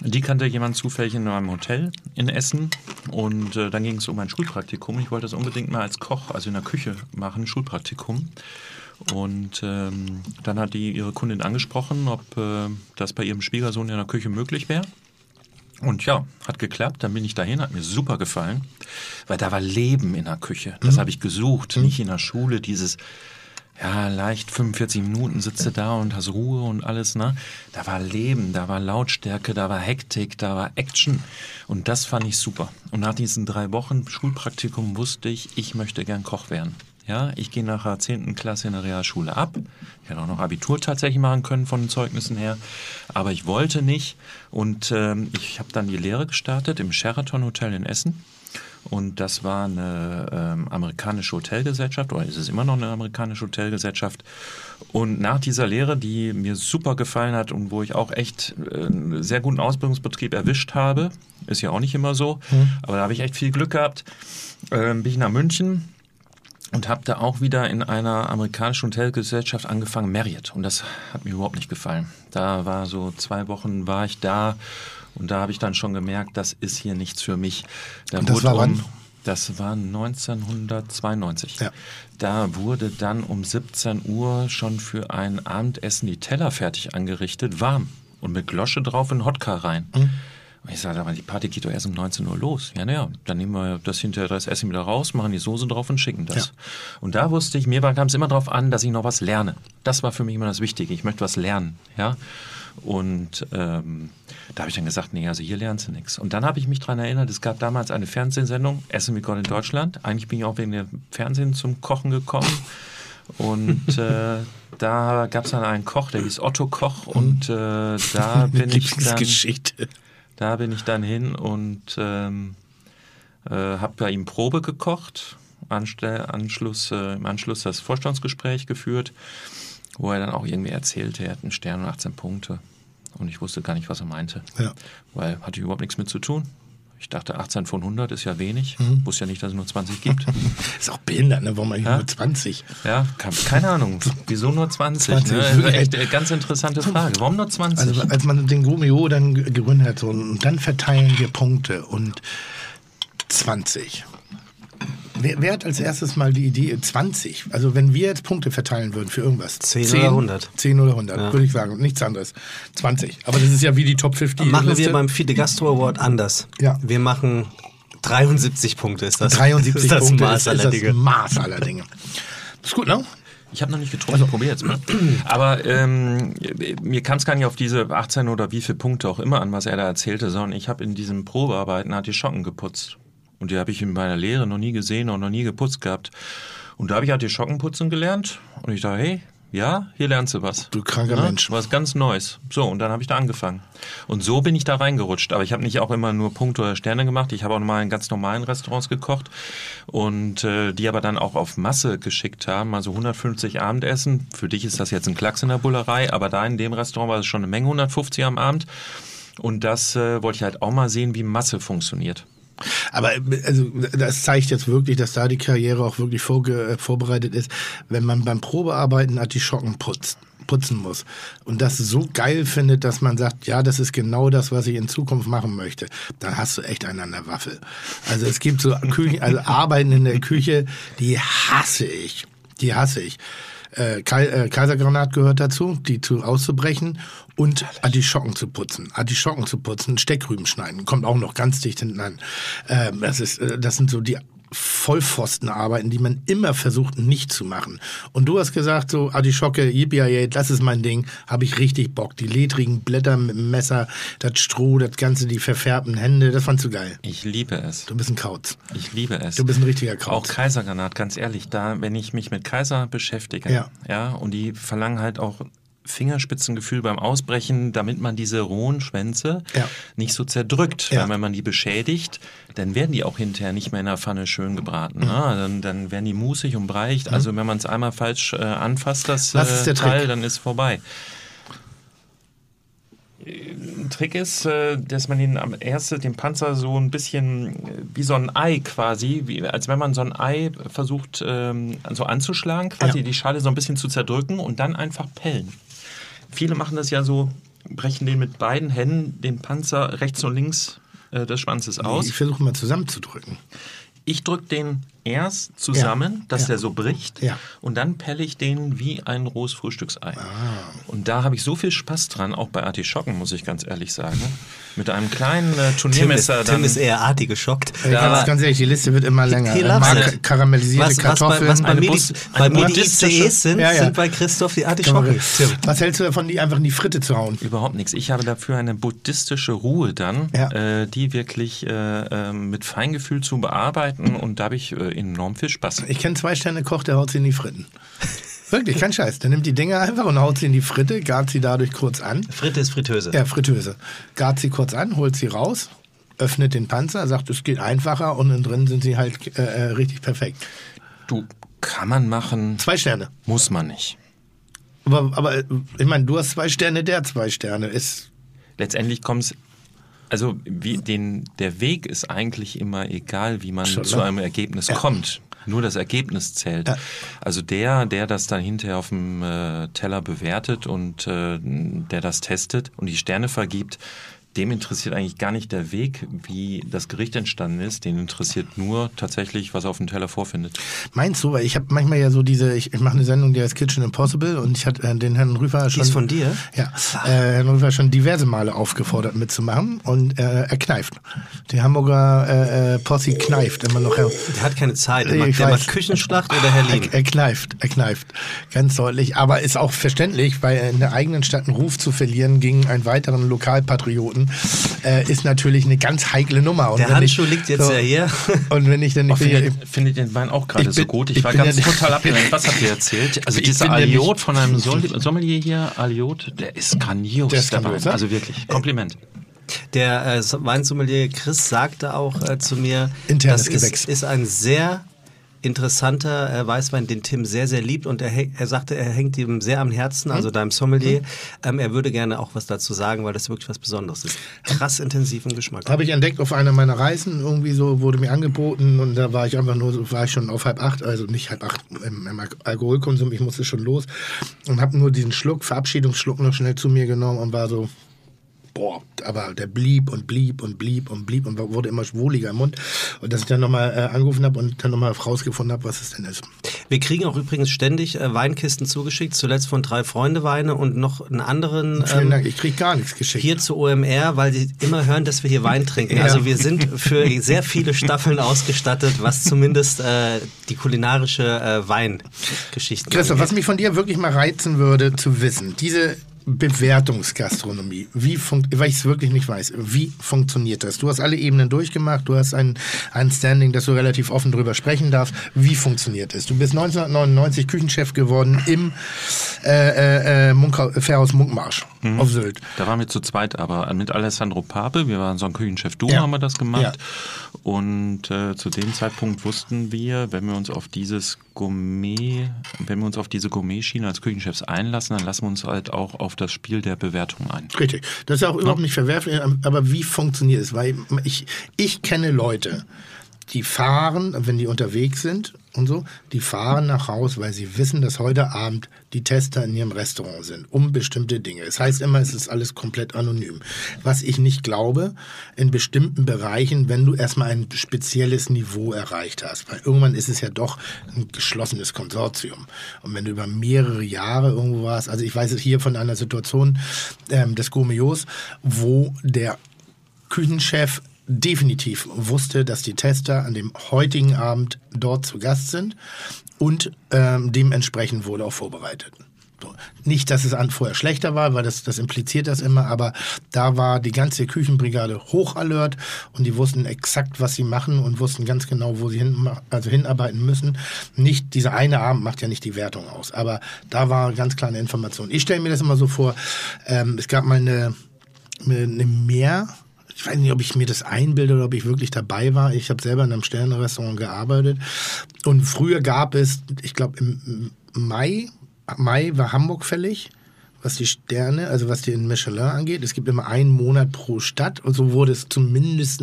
die kannte jemand zufällig in einem Hotel in Essen und äh, dann ging es um ein Schulpraktikum. Ich wollte das unbedingt mal als Koch, also in der Küche machen, Schulpraktikum. Und ähm, dann hat die ihre Kundin angesprochen, ob äh, das bei ihrem Schwiegersohn in der Küche möglich wäre. Und ja, hat geklappt. Dann bin ich dahin, hat mir super gefallen, weil da war Leben in der Küche. Das habe ich gesucht, nicht in der Schule. Dieses, ja, leicht 45 Minuten sitze da und hast Ruhe und alles, ne? Da war Leben, da war Lautstärke, da war Hektik, da war Action. Und das fand ich super. Und nach diesen drei Wochen Schulpraktikum wusste ich, ich möchte gern Koch werden. Ja, ich gehe nach der 10. Klasse in der Realschule ab. Ich hätte auch noch Abitur tatsächlich machen können von den Zeugnissen her. Aber ich wollte nicht. Und ähm, ich habe dann die Lehre gestartet im Sheraton Hotel in Essen. Und das war eine ähm, amerikanische Hotelgesellschaft, oder ist es immer noch eine amerikanische Hotelgesellschaft. Und nach dieser Lehre, die mir super gefallen hat und wo ich auch echt äh, einen sehr guten Ausbildungsbetrieb erwischt habe, ist ja auch nicht immer so, aber da habe ich echt viel Glück gehabt, ähm, bin ich nach München und habe da auch wieder in einer amerikanischen Hotelgesellschaft angefangen, Marriott. Und das hat mir überhaupt nicht gefallen. Da war so zwei Wochen war ich da und da habe ich dann schon gemerkt, das ist hier nichts für mich. Da Und das wurde war wann? das war 1992. Ja. Da wurde dann um 17 Uhr schon für ein Abendessen die Teller fertig angerichtet, warm und mit Glosche drauf in Hotka rein. Mhm. Und ich sagte, aber die Party geht doch erst um 19 Uhr los. Ja, naja, dann nehmen wir das hinterher das Essen wieder raus, machen die Soße drauf und schicken das. Ja. Und da wusste ich, mir kam es immer darauf an, dass ich noch was lerne. Das war für mich immer das Wichtige. Ich möchte was lernen. Ja. Und ähm, da habe ich dann gesagt, nee, also hier lernst du nichts. Und dann habe ich mich daran erinnert, es gab damals eine Fernsehsendung, Essen wie Gott in Deutschland. Eigentlich bin ich auch wegen dem Fernsehen zum Kochen gekommen. Und äh, da gab es dann einen Koch, der hieß Otto Koch. Und äh, da bin ich dann... Da bin ich dann hin und ähm, äh, habe bei ihm Probe gekocht, Anschluss, äh, im Anschluss das Vorstandsgespräch geführt, wo er dann auch irgendwie erzählte, er hat einen Stern und 18 Punkte. Und ich wusste gar nicht, was er meinte, Ja. weil hatte überhaupt nichts mit zu tun. Ich dachte, 18 von 100 ist ja wenig. Mhm. Wusste ja nicht, dass es nur 20 gibt. Ist auch behindert, ne? Warum eigentlich Ja. nur 20? ja, keine Ahnung. Wieso nur 20? 20, ne? Echt eine ganz interessante Frage. Warum nur 20? Also als man den Gomeo dann ge- gegründet hat, so, und dann verteilen wir Punkte und 20. Wer, wer hat als erstes mal die Idee 20? Also wenn wir jetzt Punkte verteilen würden für irgendwas. 10 oder 100. 10 oder 100, würde ich sagen. Nichts anderes. 20. Aber das ist ja wie die Top 50. Machen Liste. wir beim Fide Gastro Award anders. Ja. Wir machen 73 Punkte ist das. 73 ist das Punkte Maß ist, aller ist das Dinge. Maß aller Dinge. Ist gut, ne? Ich habe noch nicht getrunken, ich probiere jetzt mal. Aber ähm, mir kam es gar nicht auf diese 18 oder wie viele Punkte auch immer an, was er da erzählte, sondern ich habe in diesen Probearbeiten hat die Schocken geputzt. Und die habe ich in meiner Lehre noch nie gesehen und noch nie geputzt gehabt. Und da habe ich halt die Schocken putzen gelernt und ich dachte, hey, Ja, hier lernst du was. Du kranker Ja, Mensch. Was ganz Neues. So, und dann habe ich da angefangen. Und so bin ich da reingerutscht. Aber ich habe nicht auch immer nur Punkte oder Sterne gemacht. Ich habe auch mal in ganz normalen Restaurants gekocht und äh, die aber dann auch auf Masse geschickt haben. Also 150 Abendessen. Für dich ist das jetzt ein Klacks in der Bullerei, aber da in dem Restaurant war es schon eine Menge 150 am Abend. Und das äh, wollte ich halt auch mal sehen, wie Masse funktioniert. Aber also, das zeigt jetzt wirklich, dass da die Karriere auch wirklich vorge äh, vorbereitet ist, wenn man beim Probearbeiten Artischocken putzt putzen muss und das so geil findet, dass man sagt, ja, das ist genau das, was ich in Zukunft machen möchte, dann hast du echt einen an der Waffel. Also es gibt so Küchen, also Arbeiten in der Küche, die hasse ich. Die hasse ich. Äh, äh, Kaisergranat gehört dazu, die zu auszubrechen und Artischocken zu putzen. Artischocken zu putzen, Steckrüben schneiden, kommt auch noch ganz dicht hinten an. Ähm, das, ist, äh, das sind so die Vollpfostenarbeiten, die man immer versucht nicht zu machen. Und du hast gesagt, so Artischocke, yippie das ist mein Ding, habe ich richtig Bock. Die ledrigen Blätter mit dem Messer, das Stroh, das Ganze, die verfärbten Hände, das fandst du geil. Ich liebe es. Du bist ein Kauz. Ich liebe es. Du bist ein richtiger Auch Kauz. Kaisergranat, ganz ehrlich, da, wenn ich mich mit Kaiser beschäftige, Ja. ja, und die verlangen halt auch Fingerspitzengefühl beim Ausbrechen, damit man diese rohen Schwänze Ja. nicht so zerdrückt. Ja. Weil wenn man die beschädigt, dann werden die auch hinterher nicht mehr in der Pfanne schön gebraten. Mhm. Ne? Dann, dann werden die musig und breicht. Also wenn man es einmal falsch äh, anfasst, das ist äh, der Teil, Trick? dann ist vorbei. Ein Trick ist, äh, dass man den am ersten, den Panzer so ein bisschen äh, wie so ein Ei quasi, wie, als wenn man so ein Ei versucht ähm, so anzuschlagen, quasi Ja. die Schale so ein bisschen zu zerdrücken und dann einfach pellen. Viele machen das ja so, brechen den mit beiden Händen den Panzer rechts und links äh, des Schwanzes aus. Ich versuche mal zusammenzudrücken. Ich drücke den erst zusammen, dass Ja. der so bricht Ja. und dann pelle ich den wie ein rohes Frühstücksei. Ah. Und da habe ich so viel Spaß dran, auch bei Artischocken, muss ich ganz ehrlich sagen. Mit einem kleinen äh, Turniermesser Tim dann. ist eher artig geschockt. Ey, ganz, ganz ehrlich, die Liste wird immer länger. Äh, it. karamellisierte was, was, bei, Kartoffeln. was bei mir, Bus- bei eine mir die buddhistische- ICEs sind, Ja, ja. sind bei Christoph die Artischocken. Tim. Was hältst du davon, die einfach in die Fritte zu hauen? Überhaupt nichts. Ich habe dafür eine buddhistische Ruhe dann, Ja. äh, die wirklich äh, äh, mit Feingefühl zu bearbeiten und da habe ich äh, enorm viel Spaß. Ich kenne zwei Sterne Koch, der haut sie in die Fritten. Wirklich, kein Scheiß. Der nimmt die Dinger einfach und haut sie in die Fritte, gart sie dadurch kurz an. Fritte ist Fritteuse. Ja, Fritteuse. Gart sie kurz an, holt sie raus, öffnet den Panzer, sagt, es geht einfacher und innen drin sind sie halt äh, äh, richtig perfekt. Du, kann man machen, Zwei Sterne. muss man nicht. Aber, aber äh, ich meine, du hast zwei Sterne, der zwei Sterne. Ist, Letztendlich kommt es, also wie, den, der Weg ist eigentlich immer egal, wie man Schon, zu ne? einem Ergebnis Ja. kommt. Nur das Ergebnis zählt. Ja. Also der, der das dann hinterher auf dem äh, Teller bewertet und äh, der das testet und die Sterne vergibt, dem interessiert eigentlich gar nicht der Weg, wie das Gericht entstanden ist. Den interessiert nur tatsächlich, was er auf dem Teller vorfindet. meinst du, weil ich habe manchmal ja so diese, ich, ich mache eine Sendung, die heißt Kitchen Impossible und ich hatte äh, den Herrn Rüfer schon. ist von dir? Ja, äh, Herrn Rüfer schon diverse Male aufgefordert mitzumachen und äh, er kneift. Die Hamburger äh, äh, Posse kneift immer noch. her. Der hat keine Zeit. Der, macht, der macht Küchenschlacht oder Herrlin. Er, er kneift, er kneift. Ganz deutlich. Aber ist auch verständlich, weil in der eigenen Stadt einen Ruf zu verlieren gegen einen weiteren Lokalpatrioten äh, ist natürlich eine ganz heikle Nummer. Und Der wenn Handschuh ich, liegt jetzt ja hier. Und wenn ich dann nicht Ich finde, finde den Wein auch gerade Ich so gut. Ich, ich war ganz ja- total abgelenkt. Was habt ihr erzählt? Also Ich dieser Aliot von einem Sommelier Sommelier hier, Aliot, der ist grandios. Der ist grandios, Wein. ne? Also wirklich, Kompliment. Der äh, Weinsommelier Chris sagte auch äh, zu mir, Internes das ist, ist ein sehr interessanter äh, Weißwein, den Tim sehr, sehr liebt und er, er sagte, er hängt ihm sehr am Herzen, also deinem Sommelier. Ähm, er würde gerne auch was dazu sagen, weil das wirklich was Besonderes ist. Krass intensiven Geschmack. Habe ich entdeckt auf einer meiner Reisen, irgendwie so wurde mir angeboten und da war ich einfach nur, war ich schon auf halb acht, also nicht halb acht im, im Al- Alkoholkonsum, ich musste schon los und habe nur diesen Schluck, Verabschiedungsschluck noch schnell zu mir genommen und war so, boah, aber der blieb und blieb und blieb und blieb und wurde immer schwuliger im Mund und dass ich dann nochmal äh, angerufen habe und dann nochmal rausgefunden habe, was es denn ist. Wir kriegen auch übrigens ständig äh, Weinkisten zugeschickt, zuletzt von drei Freunde Weine und noch einen anderen Vielen ähm, Dank, ich krieg gar nichts geschickt. hier zu OMR, weil sie immer hören, dass wir hier Wein trinken. Ja. Also wir sind für sehr viele Staffeln ausgestattet, was zumindest äh, die kulinarische äh, Weingeschichten Christoph, angeht. was mich von dir wirklich mal reizen würde, zu wissen, diese Bewertungsgastronomie. Wie weil ich es wirklich nicht weiß. Wie funktioniert das? Du hast alle Ebenen durchgemacht. Du hast ein, ein Standing, dass du relativ offen drüber sprechen darfst. Wie funktioniert es? Du bist 1999 Küchenchef geworden im äh, äh, Munkha Fährhaus Munkmarsch auf Sylt. Da waren wir zu zweit, aber mit Alessandro Pape, wir waren so ein Küchenchef-Duo, Ja. haben wir das gemacht. Ja. Und äh, zu dem Zeitpunkt wussten wir, wenn wir uns auf dieses Gourmet, wenn wir uns auf diese Gourmet-Schiene als Küchenchefs einlassen, dann lassen wir uns halt auch auf das Spiel der Bewertung ein. Richtig. Das ist auch überhaupt nicht verwerflich, aber wie funktioniert es? Weil ich, ich kenne Leute, die fahren, wenn die unterwegs sind und so, die fahren nach Haus, weil sie wissen, dass heute Abend die Tester in ihrem Restaurant sind, um bestimmte Dinge. Es heißt immer, es ist alles komplett anonym. Was ich nicht glaube, in bestimmten Bereichen, wenn du erstmal ein spezielles Niveau erreicht hast. Weil irgendwann ist es ja doch ein geschlossenes Konsortium. Und wenn du über mehrere Jahre irgendwo warst, also ich weiß es hier von einer Situation ähm, des Gourmetos, wo der Küchenchef definitiv wusste, dass die Tester an dem heutigen Abend dort zu Gast sind und ähm, dementsprechend wurde auch vorbereitet. So. Nicht, dass es an vorher schlechter war, weil das, das impliziert das immer, aber da war die ganze Küchenbrigade hochalert und die wussten exakt, was sie machen und wussten ganz genau, wo sie hin, also hinarbeiten müssen. Nicht, dieser eine Abend macht ja nicht die Wertung aus, aber da war ganz klar eine Information. Ich stelle mir das immer so vor, ähm, es gab mal eine, eine Mehr, ich weiß nicht, ob ich mir das einbilde oder ob ich wirklich dabei war. Ich habe selber in einem Sternenrestaurant gearbeitet. Und früher gab es, ich glaube im Mai, Mai war Hamburg fällig, was die Sterne, also was den Michelin angeht. Es gibt immer einen Monat pro Stadt und so wurde es zumindest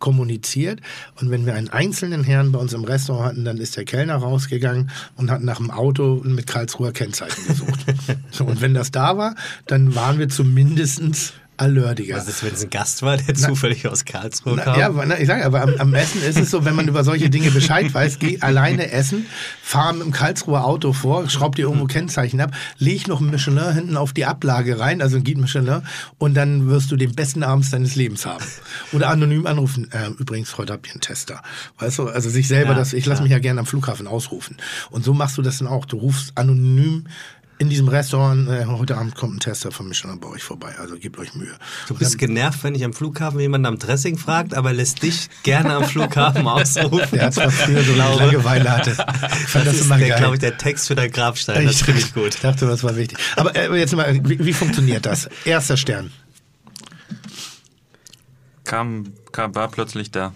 kommuniziert. Und wenn wir einen einzelnen Herrn bei uns im Restaurant hatten, dann ist der Kellner rausgegangen und hat nach dem Auto mit Karlsruher Kennzeichen gesucht. so, und wenn das da war, dann waren wir zumindestens alertiger. Was ist, wenn es ein Gast war, der zufällig aus Karlsruhe Na, kam? ja, aber, na, ich sage, aber am, am Essen ist es so, wenn man über solche Dinge Bescheid weiß, geh alleine essen, fahr mit dem Karlsruher Auto vor, schraub dir irgendwo Kennzeichen ab, leg noch ein Michelin hinten auf die Ablage rein, also ein Guide Michelin, und dann wirst du den besten Abend deines Lebens haben. Oder anonym anrufen, äh, übrigens, heute habt ihr einen Tester. Weißt du, also sich selber, Ja, das, ich lasse mich ja gerne am Flughafen ausrufen. Und so machst du das dann auch. Du rufst anonym in diesem Restaurant, äh, heute Abend kommt ein Tester von Michelin bei euch vorbei, also gebt euch Mühe. Du bist genervt, wenn dich am Flughafen jemand am Dressing fragt, aber lässt dich gerne am Flughafen ausrufen. Der hat zwar früher so glaube- Langeweile hatte. Ich fand Das das, ist, immer der, geil. glaube ich, der Text für dein Grabstein. Das finde ich gut. dachte, das war wichtig. Aber äh, jetzt mal, wie, wie funktioniert das? Erster Stern. Kam, kam, war plötzlich da.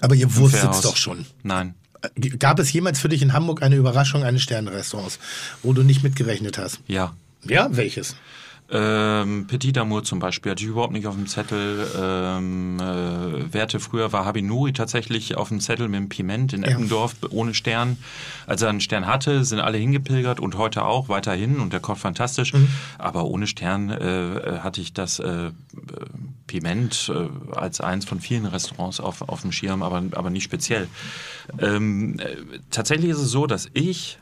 Aber ihr wusstet es doch schon. Nein. Gab es jemals für dich in Hamburg eine Überraschung eines Sternenrestaurants, wo du nicht mitgerechnet hast? Ja. Ja, welches? Ähm, Petit Amour zum Beispiel hatte ich überhaupt nicht auf dem Zettel. Ähm, äh, Werte früher war Habinuri tatsächlich auf dem Zettel mit dem Piment in Ja. Eppendorf ohne Stern. Als er einen Stern hatte, sind alle hingepilgert und heute auch weiterhin und der kocht fantastisch. Mhm. Aber ohne Stern äh, hatte ich das äh, äh, Piment äh, als eins von vielen Restaurants auf, auf dem Schirm, aber, aber nicht speziell. Ähm, äh, tatsächlich ist es so, dass ich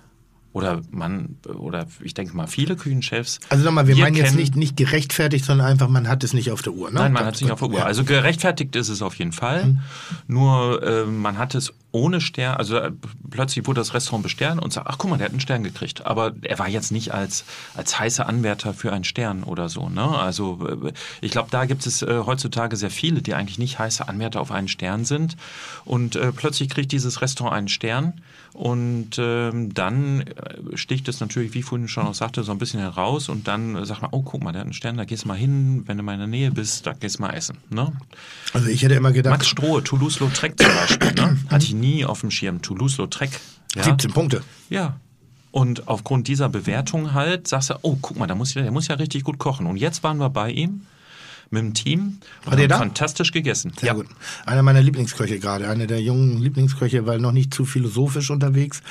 oder man, oder ich denke mal viele Küchenchefs. Also nochmal, wir, wir meinen jetzt nicht, nicht gerechtfertigt, sondern einfach, man hat es nicht auf der Uhr. Ne? Nein, man hat es nicht auf der Uhr. Ja. Also gerechtfertigt ist es auf jeden Fall. Nur äh, man hat es ohne Stern, also äh, plötzlich wurde das Restaurant besternt und sagt, ach guck mal, der hat einen Stern gekriegt. Aber er war jetzt nicht als, als heißer Anwärter für einen Stern oder so. Ne? Also äh, ich glaube, da gibt es äh, heutzutage sehr viele, die eigentlich nicht heiße Anwärter auf einen Stern sind. Und äh, plötzlich kriegt dieses Restaurant einen Stern. Und ähm, dann äh, sticht es natürlich, wie vorhin schon auch sagte, so ein bisschen heraus. Und dann äh, sagt man, oh, guck mal, der hat einen Stern, da gehst du mal hin. Wenn du mal in der Nähe bist, da gehst du mal essen. Ne? Also ich hätte immer gedacht, Max Strohe, Toulouse-Lautrec zum Beispiel, ne? hatte ich nie auf dem Schirm. Toulouse-Lautrec. Ja. 17 Punkte. ja. Und aufgrund dieser Bewertung halt sagst du, oh, guck mal, da muss, der muss ja richtig gut kochen. Und jetzt waren wir bei ihm mit dem Team. War der da? Fantastisch gegessen. Sehr gut. Einer meiner Lieblingsköche gerade, einer der jungen Lieblingsköche, weil noch nicht zu philosophisch unterwegs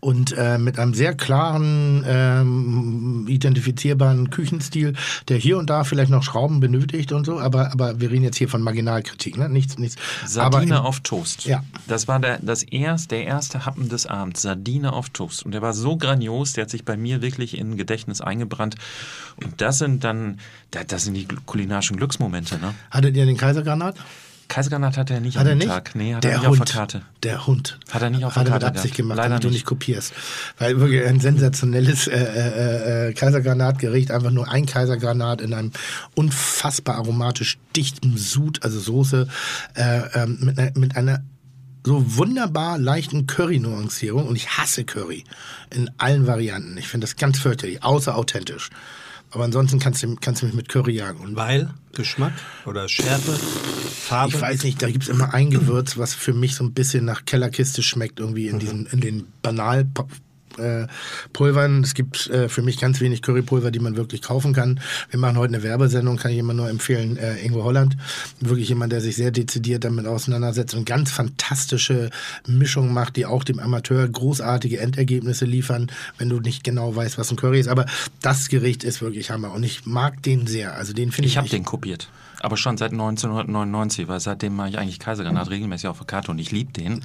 und äh, mit einem sehr klaren, ähm, identifizierbaren Küchenstil, der hier und da vielleicht noch Schrauben benötigt und so, aber, aber wir reden jetzt hier von Marginalkritik, ne? Nichts, nichts. Sardine auf Toast. Ja. Das war der, das erst, der erste Happen des Abends. Sardine auf Toast. Und der war so grandios, der hat sich bei mir wirklich in Gedächtnis eingebrannt. Und das sind dann, da- das sind die kulinarischen Glücksmomente, ne? Hattet ihr den Kaisergranat? Kaisergranat hat er nicht Hat er nicht? Tag. Nee, hat der er nicht Hund, auf der Karte. Der Hund. Hat er nicht auf Hat der er mit Karte Absicht gemacht, Leider damit du nicht. nicht kopierst. Weil wirklich ein sensationelles äh, äh, äh, Kaisergranatgericht, einfach nur ein Kaisergranat in einem unfassbar aromatisch dichten Sud, also Soße, äh, ähm, mit, einer, mit einer so wunderbar leichten Curry-Nuancierung. Und ich hasse Curry in allen Varianten. Ich finde das ganz fürchterlich, außer authentisch. Aber ansonsten kannst du, kannst du mich mit Curry jagen. Und Weil? Geschmack oder Schärfe? Farbe? ich weiß nicht, da gibt's immer ein Gewürz, was für mich so ein bisschen nach Kellerkiste schmeckt, irgendwie in diesen, in den banal äh, Pulvern. Es gibt äh, für mich ganz wenig Currypulver, die man wirklich kaufen kann. Wir machen heute eine Werbesendung, kann ich immer nur empfehlen, äh, Ingo Holland. Wirklich jemand, der sich sehr dezidiert damit auseinandersetzt und ganz fantastische Mischungen macht, die auch dem Amateur großartige Endergebnisse liefern, wenn du nicht genau weißt, was ein Curry ist. Aber das Gericht ist wirklich Hammer und ich mag den sehr. Also den finde ich, Ich habe den kopiert. Aber schon seit 1999, weil seitdem mache ich eigentlich Kaisergranat regelmäßig auf der Karte und ich liebe den.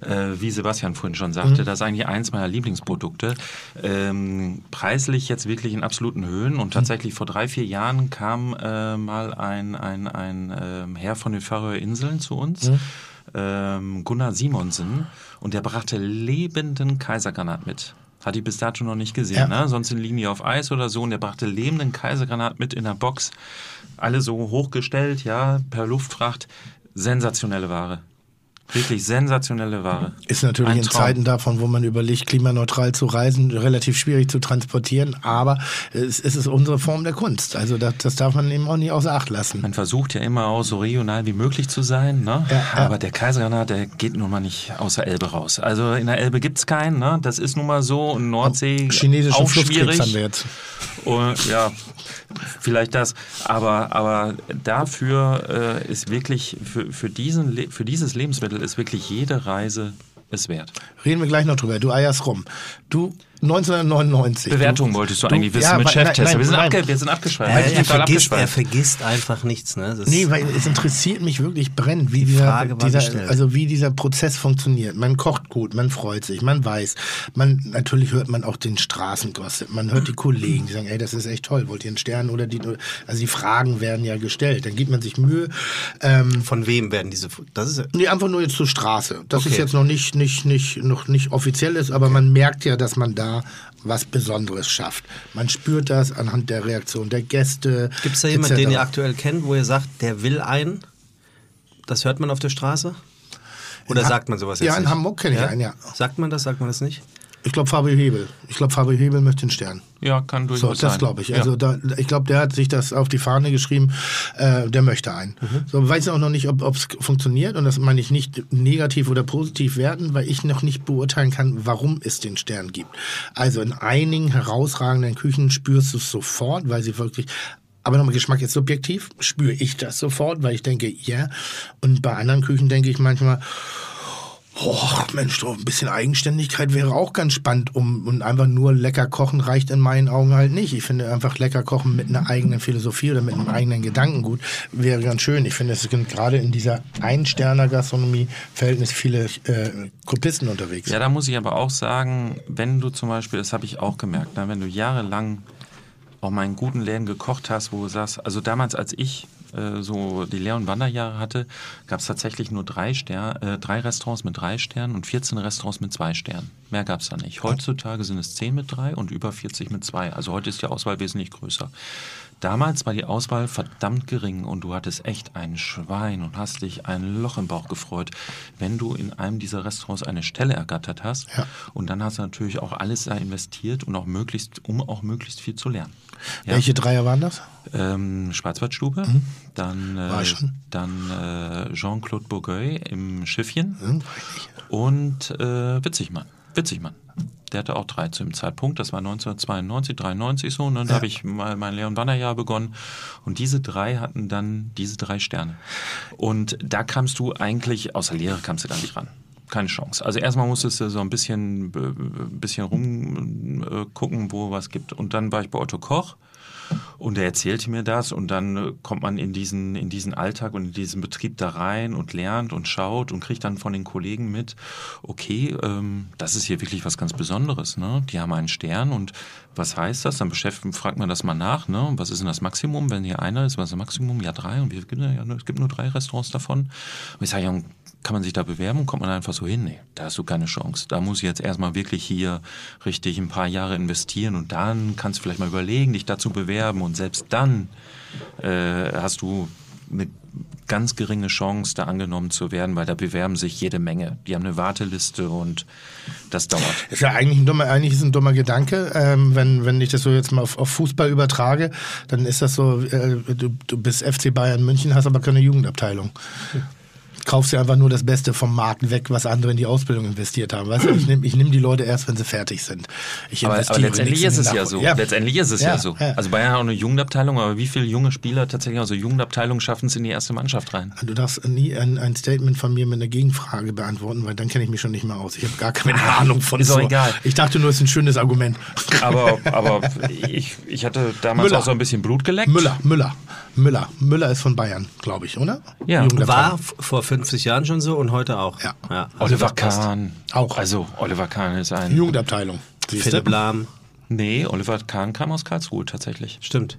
Äh, wie Sebastian vorhin schon sagte, das ist eigentlich eins meiner Lieblingsprodukte. Ähm, preislich jetzt wirklich in absoluten Höhen und tatsächlich vor drei, vier Jahren kam äh, mal ein, ein, ein ähm, Herr von den Färöerinseln zu uns. Ähm, Gunnar Simonsen und der brachte lebenden Kaisergranat mit. Hat die bis dato noch nicht gesehen, Ja. ne? Sonst liegen die auf Eis oder so und der brachte lebenden Kaisergranat mit in der Box. Alle so hochgestellt, ja, per Luftfracht. Sensationelle Ware. Wirklich sensationelle Ware. Ist natürlich Ein in Traum. Zeiten davon, wo man überlegt, klimaneutral zu reisen, relativ schwierig zu transportieren, aber es, es ist unsere Form der Kunst. Also das, das darf man eben auch nicht außer Acht lassen. Man versucht ja immer auch so regional wie möglich zu sein, ne? Ja, ja. aber der Kaisergranat, der geht nun mal nicht außer Elbe raus. Also in der Elbe gibt's keinen, ne? das ist nun mal so. Und Nordsee Chinesischen auch schwierig. haben wir jetzt. Und, ja, vielleicht das. Aber, aber dafür äh, ist wirklich, für, für, diesen, für dieses Lebensmittel ist wirklich jede Reise es wert. Reden wir gleich noch drüber. Du eierst rum. Du 1999. Bewertung du, wolltest du eigentlich wissen mit weil- Cheftester. Wir sind, nein, abge, wir sind abgeschweift. Er, sind er, vergisst, er vergisst einfach nichts. Ne? Das Nee, weil es interessiert mich wirklich brennend, wie Die dieser, dieser also wie dieser Prozess funktioniert. Man kocht gut, man freut sich, man weiß. Man natürlich hört man auch den Straßengossip. Man hört die Kollegen, die sagen, ey, das ist echt toll, wollt ihr einen Stern oder die also die Fragen werden ja gestellt. Dann gibt man sich Mühe. Ähm, Von wem werden diese. Das ist Nee, einfach nur jetzt zur Straße. Das ist Okay. jetzt noch nicht, nicht, nicht, noch nicht offiziell ist, aber man merkt ja, dass man da was Besonderes schafft. Man spürt das anhand der Reaktion der Gäste. Gibt es da jemanden, etc. den ihr aktuell kennt, wo ihr sagt, der will einen? Das hört man auf der Straße? Oder sagt man sowas Ja, jetzt in nicht? Hamburg kenne ich einen, ja. Sagt man das, sagt man das nicht? Ich glaube Fabio Hebel. Ich glaube Fabio Hebel möchte den Stern. Ja, kann So, durchaus sein. das glaube ich. Ja. Also da, ich glaube, der hat sich das auf die Fahne geschrieben. Äh, der möchte einen. Mhm. So weiß auch noch nicht, ob es funktioniert und das meine ich nicht negativ oder positiv werten, weil ich noch nicht beurteilen kann, warum es den Stern gibt. Also in einigen herausragenden Küchen spürst du es sofort, weil sie wirklich aber nochmal, Geschmack ist subjektiv, spüre ich das sofort, weil ich denke, ja. Und bei anderen Küchen denke ich manchmal, Oh, Mensch, so ein bisschen Eigenständigkeit wäre auch ganz spannend, um und einfach nur lecker kochen reicht in meinen Augen halt nicht. Ich finde einfach lecker kochen mit einer eigenen Philosophie oder mit einem eigenen Gedankengut wäre ganz schön. Ich finde, es sind gerade in dieser Ein-Sterner-Gastronomie Verhältnis viele äh, Kopisten unterwegs. Ja, da muss ich aber auch sagen, wenn du zum Beispiel, das habe ich auch gemerkt, ne, wenn du jahrelang auch mal in guten Läden gekocht hast, wo du sagst, also damals, als ich äh, so die Lehr- und Wanderjahre hatte, gab es tatsächlich nur drei, Ster äh, drei Restaurants mit drei Sternen und 14 Restaurants mit zwei Sternen. Mehr gab es da nicht. Heutzutage sind es 10 mit drei und über 40 mit zwei. Also heute ist die Auswahl wesentlich größer. Damals war die Auswahl verdammt gering und du hattest echt ein Schwein und hast dich ein Loch im Bauch gefreut, wenn du in einem dieser Restaurants eine Stelle ergattert hast. Ja. Und dann hast du natürlich auch alles da investiert und auch möglichst, um auch möglichst viel zu lernen. Ja. Welche Dreier waren das? Ähm, Schwarzwaldstube, dann, War äh, dann äh, Jean-Claude Bourgueil im Schiffchen Hm, nicht. und äh, Witzigmann. Witzigmann. Der hatte auch drei zu dem Zeitpunkt. Das war 1992, 93 so. Und dann Ja. habe ich mal mein Lehr- und Wanderjahr begonnen. Und diese drei hatten dann diese drei Sterne. Und da kamst du eigentlich, außer Lehre kamst du da nicht ran. Keine Chance. Also erstmal musstest du so ein bisschen, äh, bisschen rumgucken, wo was gibt. Und dann war ich bei Otto Koch. Und er erzählte mir das und dann äh, kommt man in diesen, in diesen Alltag und in diesen Betrieb da rein und lernt und schaut und kriegt dann von den Kollegen mit, okay, ähm, das ist hier wirklich was ganz Besonderes. Ne? Die haben einen Stern und was heißt das? Dann beschäftigt, fragt man das mal nach. Ne? Was ist denn das Maximum? Wenn hier einer ist, was ist das Maximum? Ja, drei. Und wie, ja, es gibt nur drei Restaurants davon. Und ich sage, kann man sich da bewerben? Kommt man einfach so hin? Nee, da hast du keine Chance. Da muss ich jetzt erstmal wirklich hier richtig ein paar Jahre investieren und dann kannst du vielleicht mal überlegen, dich dazu bewerben und selbst dann äh, hast du eine ganz geringe Chance, da angenommen zu werden, weil da bewerben sich jede Menge. Die haben eine Warteliste und das dauert. Ist ja eigentlich ein dummer, eigentlich ist ein dummer Gedanke. Ähm, wenn, wenn ich das so jetzt mal auf, auf Fußball übertrage, dann ist das so, äh, du, du bist FC Bayern München, hast aber keine Jugendabteilung kaufst dir einfach nur das Beste vom Markt weg, was andere in die Ausbildung investiert haben. Weißt du, ich nehme ich nehm die Leute erst, wenn sie fertig sind. Ich aber, aber letztendlich ist es ja so. Ja. Letztendlich ist es ja, ja so. Ja. Also Bayern hat auch eine Jugendabteilung, aber wie viele junge Spieler tatsächlich aus der Jugendabteilung schaffen es in die erste Mannschaft rein? Du darfst nie ein, ein Statement von mir mit einer Gegenfrage beantworten, weil dann kenne ich mich schon nicht mehr aus. Ich habe gar keine Ahnung von Ist so. auch egal. Ich dachte nur, es ist ein schönes Argument. Aber, aber ich, ich hatte damals Müller. auch so ein bisschen Blut geleckt. Müller, Müller, Müller. Müller ist von Bayern, glaube ich, oder? Ja, war vor 50 Jahren schon so und heute auch. Ja. ja also Oliver Kahn. Auch. Also Oliver Kahn ist ein... Jugendabteilung. Philipp Lahm. Nee, Oliver Kahn kam aus Karlsruhe tatsächlich. Stimmt.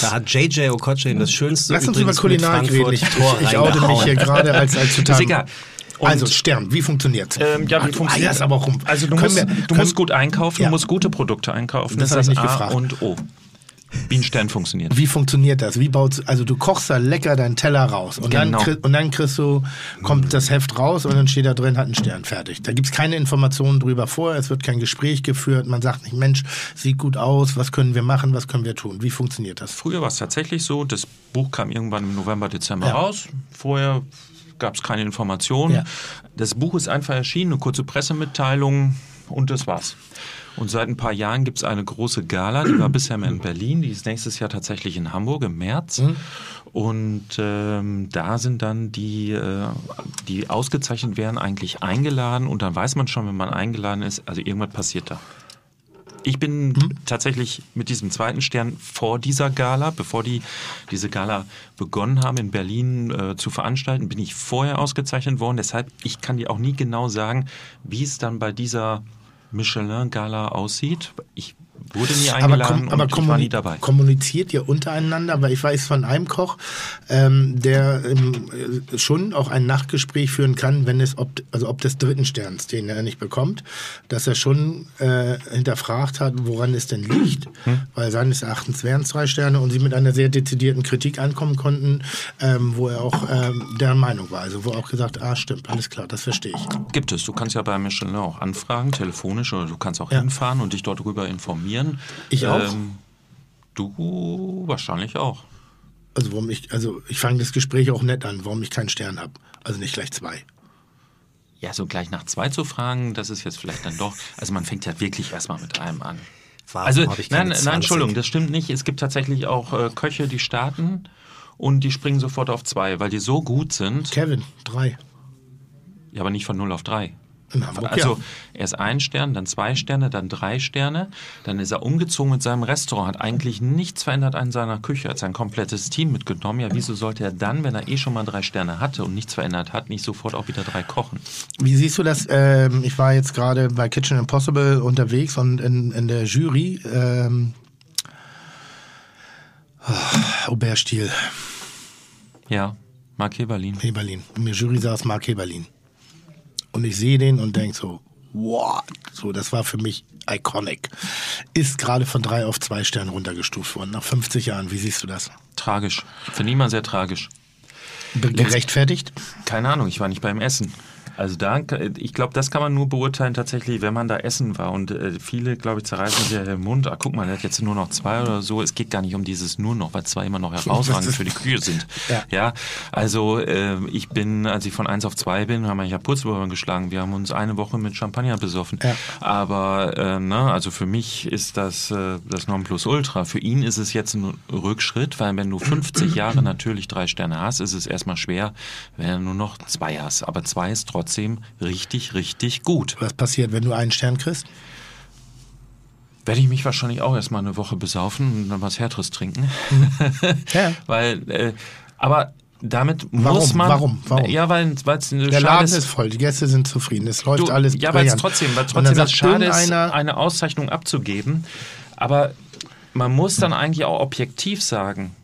Da hat JJ Okoche das schönste Lass uns über Kulinarik reden. Ich, ich, ich oute mich hier gerade als, als total... Ist egal. Und also Stern, wie funktioniert ähm, Ja, wie Ach, funktioniert das aber rum. Also du, musst, wir, du musst, gut einkaufen, ja. du musst gute Produkte einkaufen. Das, das ist das A gefragt. und O. Wie ein Stern funktioniert. Wie funktioniert das? Wie baut also du kochst da lecker deinen Teller raus und genau. dann und dann kriegst du kommt das Heft raus und dann steht da drin hat ein Stern fertig. Da gibt's keine Informationen drüber vorher, es wird kein Gespräch geführt, man sagt nicht Mensch, sieht gut aus, was können wir machen, was können wir tun? Wie funktioniert das? Früher war es tatsächlich so, das Buch kam irgendwann im November Dezember ja. raus. Vorher gab es keine Informationen. Ja. Das Buch ist einfach erschienen, eine kurze Pressemitteilung und das war's. Und seit ein paar Jahren gibt es eine große Gala, die war bisher in Berlin, die ist nächstes Jahr tatsächlich in Hamburg im März. Mhm. Und ähm, da sind dann die, äh, die ausgezeichnet werden, eigentlich eingeladen. Und dann weiß man schon, wenn man eingeladen ist, also irgendwas passiert da. Ich bin mhm. tatsächlich mit diesem zweiten Stern vor dieser Gala, bevor die diese Gala begonnen haben in Berlin äh, zu veranstalten, bin ich vorher ausgezeichnet worden. Deshalb, ich kann dir auch nie genau sagen, wie es dann bei dieser Michelin-Gala aussieht. Ich wurde nie eingeladen aber, kom, aber nie dabei. Kommuniziert ihr untereinander? Weil ich weiß von einem Koch, ähm, der ähm, schon auch ein Nachtgespräch führen kann, wenn es ob, also ob des dritten Sterns, den er nicht bekommt, dass er schon äh, hinterfragt hat, woran es denn liegt, hm? weil seines Erachtens wären es drei Sterne und sie mit einer sehr dezidierten Kritik ankommen konnten, ähm, wo er auch ähm, der Meinung war, also wo er auch gesagt, ah stimmt, alles klar, das verstehe ich. Gibt es. Du kannst ja bei Michelin auch anfragen, telefonisch oder du kannst auch ja. hinfahren und dich dort darüber informieren informieren. Ich auch. Ähm, du wahrscheinlich auch. Also warum ich, also ich fange das Gespräch auch nett an, warum ich keinen Stern habe. Also nicht gleich zwei. Ja, so gleich nach zwei zu fragen, das ist jetzt vielleicht dann doch. Also man fängt ja wirklich erstmal mit einem an. Warum also nein, nein, Entschuldigung, das stimmt nicht. Es gibt tatsächlich auch äh, Köche, die starten und die springen sofort auf zwei, weil die so gut sind. Kevin, drei. Ja, aber nicht von 0 auf 3. Hamburg, also ja. erst ein Stern, dann zwei Sterne, dann drei Sterne. Dann ist er umgezogen mit seinem Restaurant, hat eigentlich nichts verändert an seiner Küche, hat sein komplettes Team mitgenommen. Ja, wieso sollte er dann, wenn er eh schon mal drei Sterne hatte und nichts verändert hat, nicht sofort auch wieder drei kochen? Wie siehst du das? Ähm, ich war jetzt gerade bei Kitchen Impossible unterwegs und in, in der Jury. Ähm, oh, Aubert Stiel. Ja, Mark Heberlin. Heberlin. In der Jury saß Mark Heberlin. Und ich sehe den und denke so, what? So, das war für mich iconic. Ist gerade von drei auf zwei Sterne runtergestuft worden, nach 50 Jahren. Wie siehst du das? Tragisch. Ich mal sehr tragisch. Gerechtfertigt? Keine Ahnung, ich war nicht beim Essen. Also da, ich glaube, das kann man nur beurteilen tatsächlich, wenn man da essen war. Und äh, viele, glaube ich, zerreißen sich den Mund. Ah, guck mal, der hat jetzt nur noch zwei oder so. Es geht gar nicht um dieses nur noch, weil zwei immer noch herausragend für die Kühe sind. Ja, ja also äh, ich bin, als ich von eins auf zwei bin, haben wir ja Purzelbäume geschlagen. Wir haben uns eine Woche mit Champagner besoffen. Ja. Aber äh, ne, also für mich ist das äh, das Nonplusultra. Für ihn ist es jetzt ein Rückschritt, weil wenn du 50 Jahre natürlich drei Sterne hast, ist es erstmal schwer, wenn du nur noch zwei hast. Aber zwei ist trotzdem trotzdem richtig, richtig gut. Was passiert, wenn du einen Stern kriegst? werde ich mich wahrscheinlich auch erstmal eine Woche besaufen und dann was Härteres trinken. Ja. Weil, äh, aber damit Warum? muss man. Warum? Warum? Ja, weil es eine Der Laden ist. ist voll, die Gäste sind zufrieden, es läuft Du, alles ja, weil es trotzdem, weil trotzdem das schade ist, eine Auszeichnung abzugeben. Aber man muss dann eigentlich auch objektiv sagen,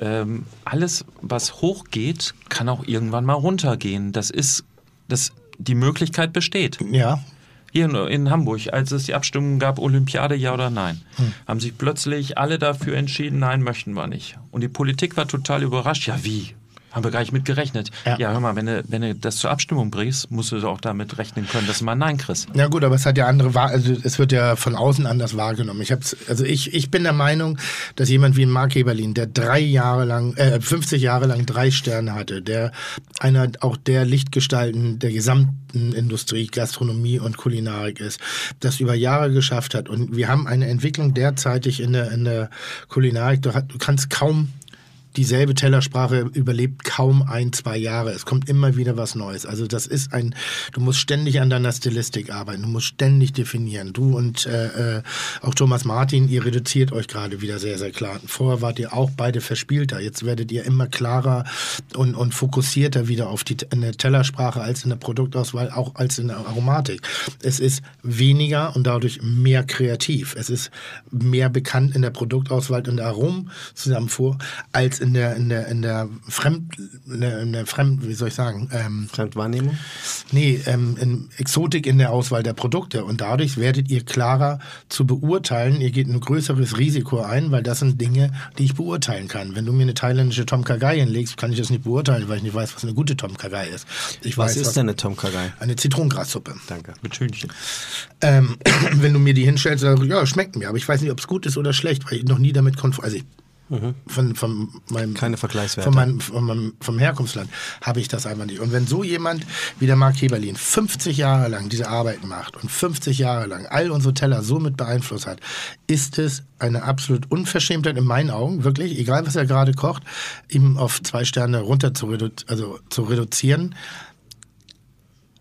ähm, alles, was hochgeht, kann auch irgendwann mal runtergehen. Das ist, das, die Möglichkeit besteht. Ja, Hier in, in Hamburg, als es die Abstimmung gab, Olympiade ja oder nein, Hm. haben sich plötzlich alle dafür entschieden, nein, möchten wir nicht. Und die Politik war total überrascht. Ja, wie? Haben wir gar nicht mit gerechnet. Ja. Ja, hör mal, wenn du, wenn du das zur Abstimmung bringst, musst du auch damit rechnen können, dass du mal Nein kriegst. Ja gut, aber es hat ja andere, also es wird ja von außen anders wahrgenommen. Ich hab's, also ich, ich bin der Meinung, dass jemand wie Mark Eberlin, der drei Jahre lang, äh, 50 Jahre lang drei Sterne hatte, der einer auch der Lichtgestalten der gesamten Industrie, Gastronomie und Kulinarik ist, das über Jahre geschafft hat. Und wir haben eine Entwicklung derzeitig in der, in der Kulinarik, du, du kannst kaum dieselbe Tellersprache überlebt kaum ein, zwei Jahre. Es kommt immer wieder was Neues. Also das ist ein, du musst ständig an deiner Stilistik arbeiten, du musst ständig definieren. Du und äh, äh, auch Thomas Martin, ihr reduziert euch gerade wieder sehr, sehr klar. Vorher wart ihr auch beide verspielter. Jetzt werdet ihr immer klarer und, und fokussierter wieder auf die in der Tellersprache als in der Produktauswahl, auch als in der Aromatik. Es ist weniger und dadurch mehr kreativ. Es ist mehr bekannt in der Produktauswahl und der Aromenzusammenfuhr als in der in der in der Fremd in der, in der Fremd wie soll ich sagen ähm, Fremdwahrnehmung? Nee, ähm, in Exotik in der Auswahl der Produkte. Und dadurch werdet ihr klarer zu beurteilen. Ihr geht ein größeres Risiko ein, weil das sind Dinge, die ich beurteilen kann. Wenn du mir eine thailändische Tom Kagai hinlegst, kann ich das nicht beurteilen, weil ich nicht weiß, was eine gute Tom Kagai ist. Ich Was weiß, ist denn eine Tom Kagai? Eine Zitronengrassuppe. Danke. Mit Hühnchen. Ähm, wenn du mir die hinstellst, ich, ja, schmeckt mir, aber ich weiß nicht, ob es gut ist oder schlecht, weil ich noch nie damit konfrontiert, also ich, von, von meinem, Keine Vergleichswerte. von meinem, von meinem, vom Herkunftsland habe ich das einfach nicht. Und wenn so jemand wie der Mark Heberlin 50 Jahre lang diese Arbeit macht und 50 Jahre lang all unsere Teller so mit beeinflusst hat, ist es eine absolut Unverschämtheit in meinen Augen, wirklich, egal was er gerade kocht, ihm auf zwei Sterne runter zu, redu also zu reduzieren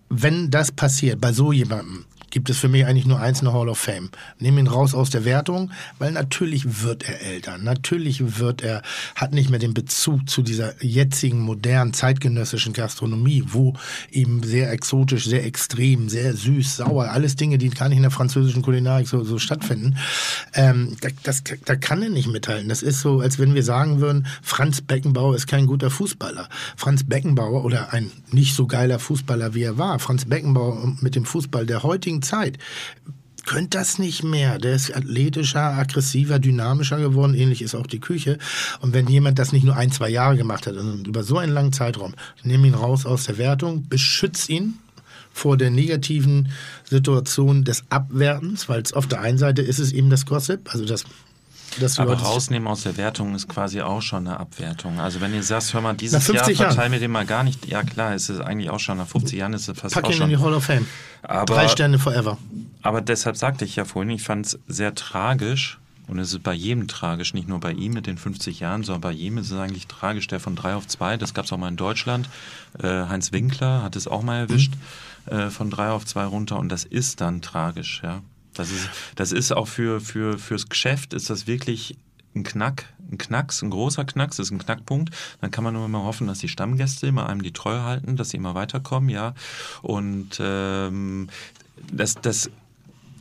wenn das passiert bei so jemandem, gibt es für mich eigentlich nur eins, eine Hall of Fame. Nehmen ihn raus aus der Wertung, weil natürlich wird er älter. Natürlich wird er, hat nicht mehr den Bezug zu dieser jetzigen, modernen, zeitgenössischen Gastronomie, wo eben sehr exotisch, sehr extrem, sehr süß, sauer, alles Dinge, die gar nicht in der französischen Kulinarik so, so stattfinden. Ähm, da, das, da kann er nicht mithalten. Das ist so, als wenn wir sagen würden, Franz Beckenbauer ist kein guter Fußballer. Franz Beckenbauer oder ein nicht so geiler Fußballer, wie er war, Franz Beckenbauer mit dem Fußball der heutigen Zeit, könnte das nicht mehr. Der ist athletischer, aggressiver, dynamischer geworden. Ähnlich ist auch die Küche. Und wenn jemand das nicht nur ein, zwei Jahre gemacht hat, sondern über so einen langen Zeitraum, nimm ihn raus aus der Wertung, beschütz ihn vor der negativen Situation des Abwertens, weil es auf der einen Seite ist es eben das Gossip, also das, das die Aber rausnehmen aus der Wertung ist quasi auch schon eine Abwertung. Also wenn ihr sagst, hör mal, dieses 50 Jahr verteilen wir den mal gar nicht. Ja klar, es ist eigentlich auch schon nach 50 Jahren ist es fast Pack auch ihn in schon. die Hall of Fame. Aber- Drei Sterne forever. Aber deshalb sagte ich ja vorhin, ich fand es sehr tragisch. Und es ist bei jedem tragisch, nicht nur bei ihm mit den 50 Jahren, sondern bei jedem ist es eigentlich tragisch, der von drei auf zwei, das gab es auch mal in Deutschland. Äh, Heinz Winkler hat es auch mal erwischt, äh, von drei auf zwei runter. Und das ist dann tragisch, ja. Das ist, das ist auch für, für, fürs Geschäft ist das wirklich ein Knack, ein Knacks, ein großer Knacks, ist ein Knackpunkt. Dann kann man nur immer hoffen, dass die Stammgäste immer einem die Treue halten, dass sie immer weiterkommen, ja. Und ähm, das, das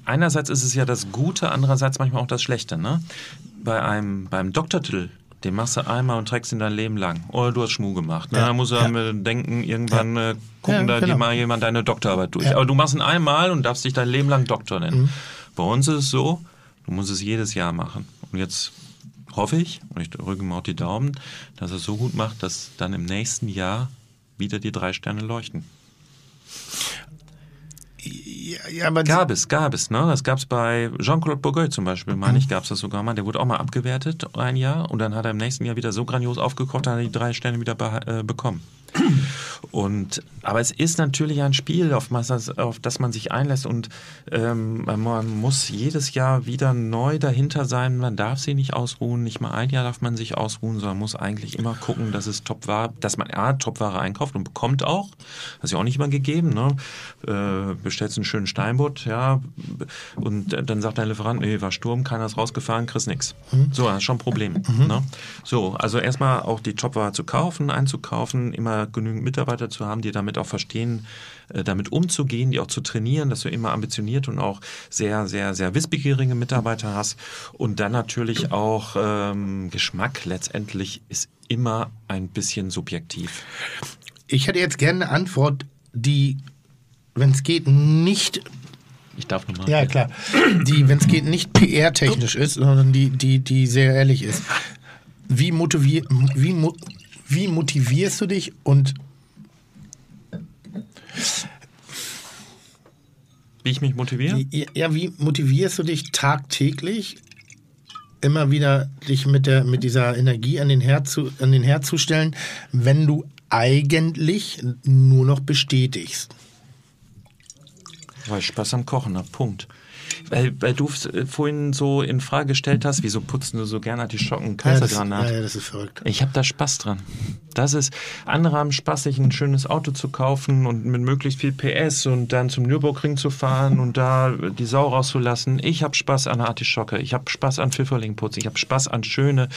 einerseits ist es ja das Gute, andererseits manchmal auch das Schlechte. Ne? Bei einem beim Doktortitel, den machst du einmal und trägst ihn dein Leben lang. Oder du hast Schmuh gemacht. Ne? Ja, Da muss er ja. mir denken, irgendwann äh, gucken Ja, da genau. mal jemand deine Doktorarbeit durch. Ja. Aber du machst ihn einmal und darfst dich dein Leben lang Doktor nennen. Mhm. Bei uns ist es so, du musst es jedes Jahr machen. Und jetzt hoffe ich, und ich drücke ihm auch die Daumen, dass er es so gut macht, dass dann im nächsten Jahr wieder die drei Sterne leuchten. Ja, Gab es, gab es, ne? Das gab es bei Jean-Claude Bourgogne zum Beispiel, meine ich, gab es das sogar mal. Der wurde auch mal abgewertet ein Jahr und dann hat er im nächsten Jahr wieder so grandios aufgekocht, dann hat er die drei Sterne wieder äh, bekommen. Und, aber es ist natürlich ein Spiel, auf, auf das man sich einlässt und ähm, man muss jedes Jahr wieder neu dahinter sein. Man darf sie nicht ausruhen. Nicht mal ein Jahr darf man sich ausruhen, sondern muss eigentlich immer gucken, dass es Topware, dass man A, Topware einkauft und bekommt auch. Das ist ja auch nicht immer gegeben. Ne? Äh, bestellst einen schönen Steinbutt, ja, und dann sagt dein Lieferant, nee, war Sturm, keiner ist rausgefahren, kriegst nix. So, das ist schon ein Problem. Ne? So, also erstmal auch die Topware zu kaufen, einzukaufen, immer genügend Mitarbeiter zu haben, die damit auch verstehen, äh, damit umzugehen, die auch zu trainieren, dass du immer ambitioniert und auch sehr, sehr, sehr wissbegierige Mitarbeiter hast. Und dann natürlich auch ähm, Geschmack letztendlich ist immer ein bisschen subjektiv. Ich hätte jetzt gerne eine Antwort, die, wenn es geht, nicht Ich darf nochmal. Ja, klar. Die, wenn es geht, nicht PR-technisch ist, sondern die, die, die sehr ehrlich ist. Wie, motivier, wie, wie motivierst du dich und Wie ich mich motiviere? ja, wie motivierst du dich tagtäglich immer wieder dich mit, der, mit dieser Energie an den, Herd zu, an den Herd zu stellen, wenn du eigentlich nur noch bestätigst? Weil ich Spaß am Kochen habe, Punkt. Weil, weil du äh, vorhin so in Frage gestellt hast, wieso putzen du so gerne Artischocken, Ja, das, Kaisergranat? ja, ja, das ist verrückt. Ich habe da Spaß dran. Das ist, andere haben Spaß, sich ein schönes Auto zu kaufen und mit möglichst viel PS und dann zum Nürburgring zu fahren und da die Sau rauszulassen. Ich habe Spaß an der Artischocke. Ich habe Spaß an Pfifferlingputz. Ich habe Spaß an schöne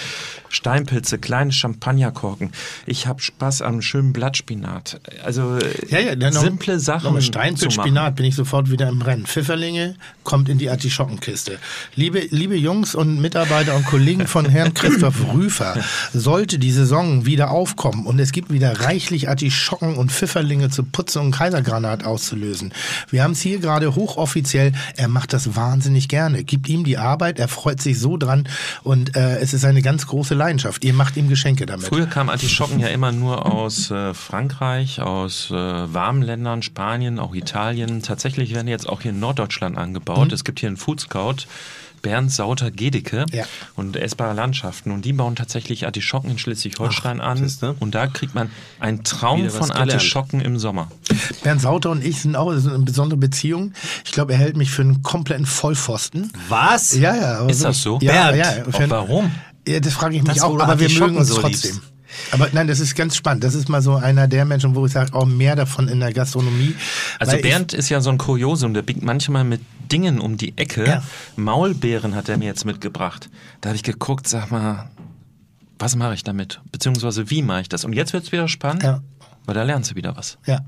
Steinpilze, kleine Champagnerkorken. Ich habe Spaß an schönen Blattspinat. Also Ja, ja, dann noch, simple Sachen Noch Steinpilz. Spinat bin ich sofort wieder im Rennen. Pfifferlinge kommt in die Artischockenkiste. Liebe, liebe Jungs und Mitarbeiter und Kollegen von Herrn Christoph Rüfer, sollte die Saison wieder aufkommen und es gibt wieder reichlich Artischocken und Pfifferlinge zu putzen und Kaisergranat auszulösen. Wir haben es hier gerade hochoffiziell, er macht das wahnsinnig gerne. Gibt ihm die Arbeit, er freut sich so dran und äh, es ist eine ganz große Leidenschaft. Ihr macht ihm Geschenke damit. Früher kamen Artischocken ja immer nur aus äh, Frankreich, aus äh, warmen Ländern, Spanien, auch Italien. Tatsächlich werden jetzt auch hier in Norddeutschland angebaut. Es gibt hier einen Food Scout, Bernd Sauter Gedicke Ja. und essbare Landschaften. Und die bauen tatsächlich Artischocken in Schleswig-Holstein an. siehste. Und da kriegt man einen Traum von gelernt. Artischocken im Sommer. Bernd Sauter und ich sind auch in eine besondere Beziehung. Ich glaube, er hält mich für einen kompletten Vollpfosten. Was? Ja, ja. Ist das so? Ja, Bernd, ja. Für, warum? ja, das frage ich mich Das, auch, aber wir mögen uns so trotzdem. liebst. Aber nein, das ist ganz spannend. Das ist mal so einer der Menschen, wo ich sage, auch mehr davon in der Gastronomie. Also Bernd ist ja so ein Kuriosum, der biegt manchmal mit Dingen um die Ecke. Ja. Maulbeeren hat er mir jetzt mitgebracht. Da habe ich geguckt, sag mal, was mache ich damit? Beziehungsweise wie mache ich das? Und jetzt wird es wieder spannend, Ja. Weil da lernst du wieder was. Ja.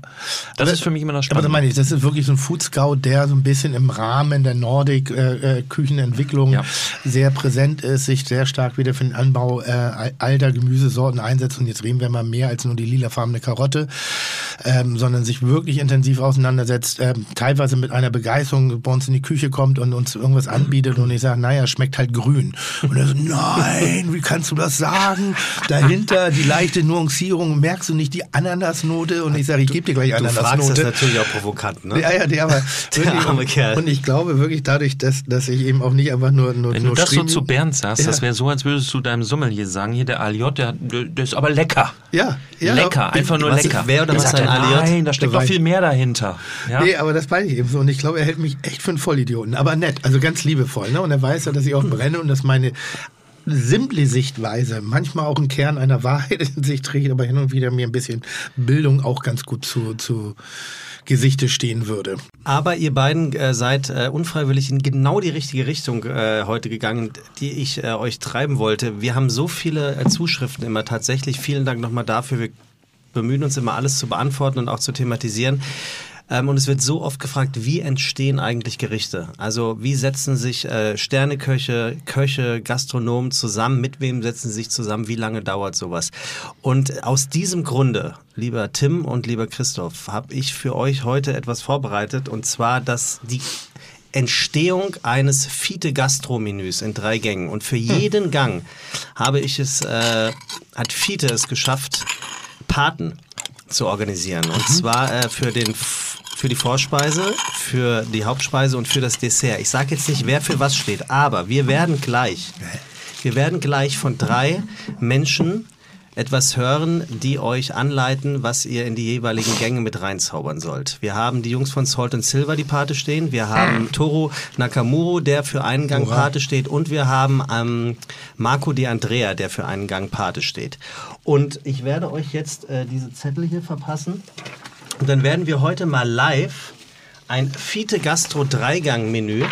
Das Aber- ist für mich immer das Aber das Spannende. meine ich, das ist wirklich so ein Food Scout, der so ein bisschen im Rahmen der Nordic-Küchenentwicklung Ja. sehr präsent ist, sich sehr stark wieder für den Anbau äh, alter Gemüsesorten einsetzt. Und jetzt reden wir mal mehr als nur die lilafarbene Karotte, ähm, sondern sich wirklich intensiv auseinandersetzt, ähm, teilweise mit einer Begeisterung bei uns in die Küche kommt und uns irgendwas anbietet und ich sage, naja, schmeckt halt grün. Und er so, nein, wie kannst du das sagen? Dahinter die leichte Nuancierung, merkst du nicht die Ananasnote? Und ich sage, ich gebe dir gleich Du fragst das Ananasnote. natürlich auch provokant, ne? Ja, ja, der, aber Der wirklich, arme Kerl. Und ich glaube wirklich dadurch, dass, dass ich eben auch nicht einfach nur, nur, Wenn du nur das so zu Bernd sagst, Ja. das wäre so, als würdest du deinem Sommelier sagen, hier der Aliot, der, der, ist aber lecker. Ja, ja. lecker, einfach nur Was- lecker. wer oder was sagt ein Aliot? Nein, da steckt noch viel mehr dahinter. Ja? Nee, aber das weiß ich eben so. Und ich glaube, er hält mich echt für einen Vollidioten. Aber nett, also ganz liebevoll. Ne? Und er weiß ja, dass ich auch brenne und dass meine simple Sichtweise manchmal auch einen Kern einer Wahrheit in sich trägt, aber hin und wieder mir ein bisschen Bildung auch ganz gut zu, zu Gesichte stehen würde. Aber ihr beiden äh, seid äh, unfreiwillig in genau die richtige Richtung äh, heute gegangen, die ich äh, euch treiben wollte. Wir haben so viele äh, Zuschriften immer tatsächlich. Vielen Dank nochmal dafür. Wir bemühen uns immer alles zu beantworten und auch zu thematisieren. Ähm, und es wird so oft gefragt, wie entstehen eigentlich Gerichte? Also wie setzen sich äh, Sterneköche, Köche, Gastronomen zusammen? Mit wem setzen sie sich zusammen? Wie lange dauert sowas? Und aus diesem Grunde, lieber Tim und lieber Christoph, habe ich für euch heute etwas vorbereitet und zwar, dass die Entstehung eines Fiete-Gastro-Menüs in drei Gängen. Und für jeden Gang habe ich es, äh, hat Fiete es geschafft, Paten zu organisieren. Und zwar äh, für den für die Vorspeise, für die Hauptspeise und für das Dessert. Ich sage jetzt nicht, wer für was steht, aber wir werden gleich, wir werden gleich von drei Menschen etwas hören, die euch anleiten, was ihr in die jeweiligen Gänge mit reinzaubern sollt. Wir haben die Jungs von Salt and Silver, die Pate stehen. Wir haben Toru Nakamuro, der für einen Gang Pate steht. Und wir haben ähm, Marco De Andrea, der für einen Gang Pate steht. Und ich werde euch jetzt äh, diese Zettel hier verpassen. Und dann werden wir heute mal live ein Fiete Gastro Dreigang-Menü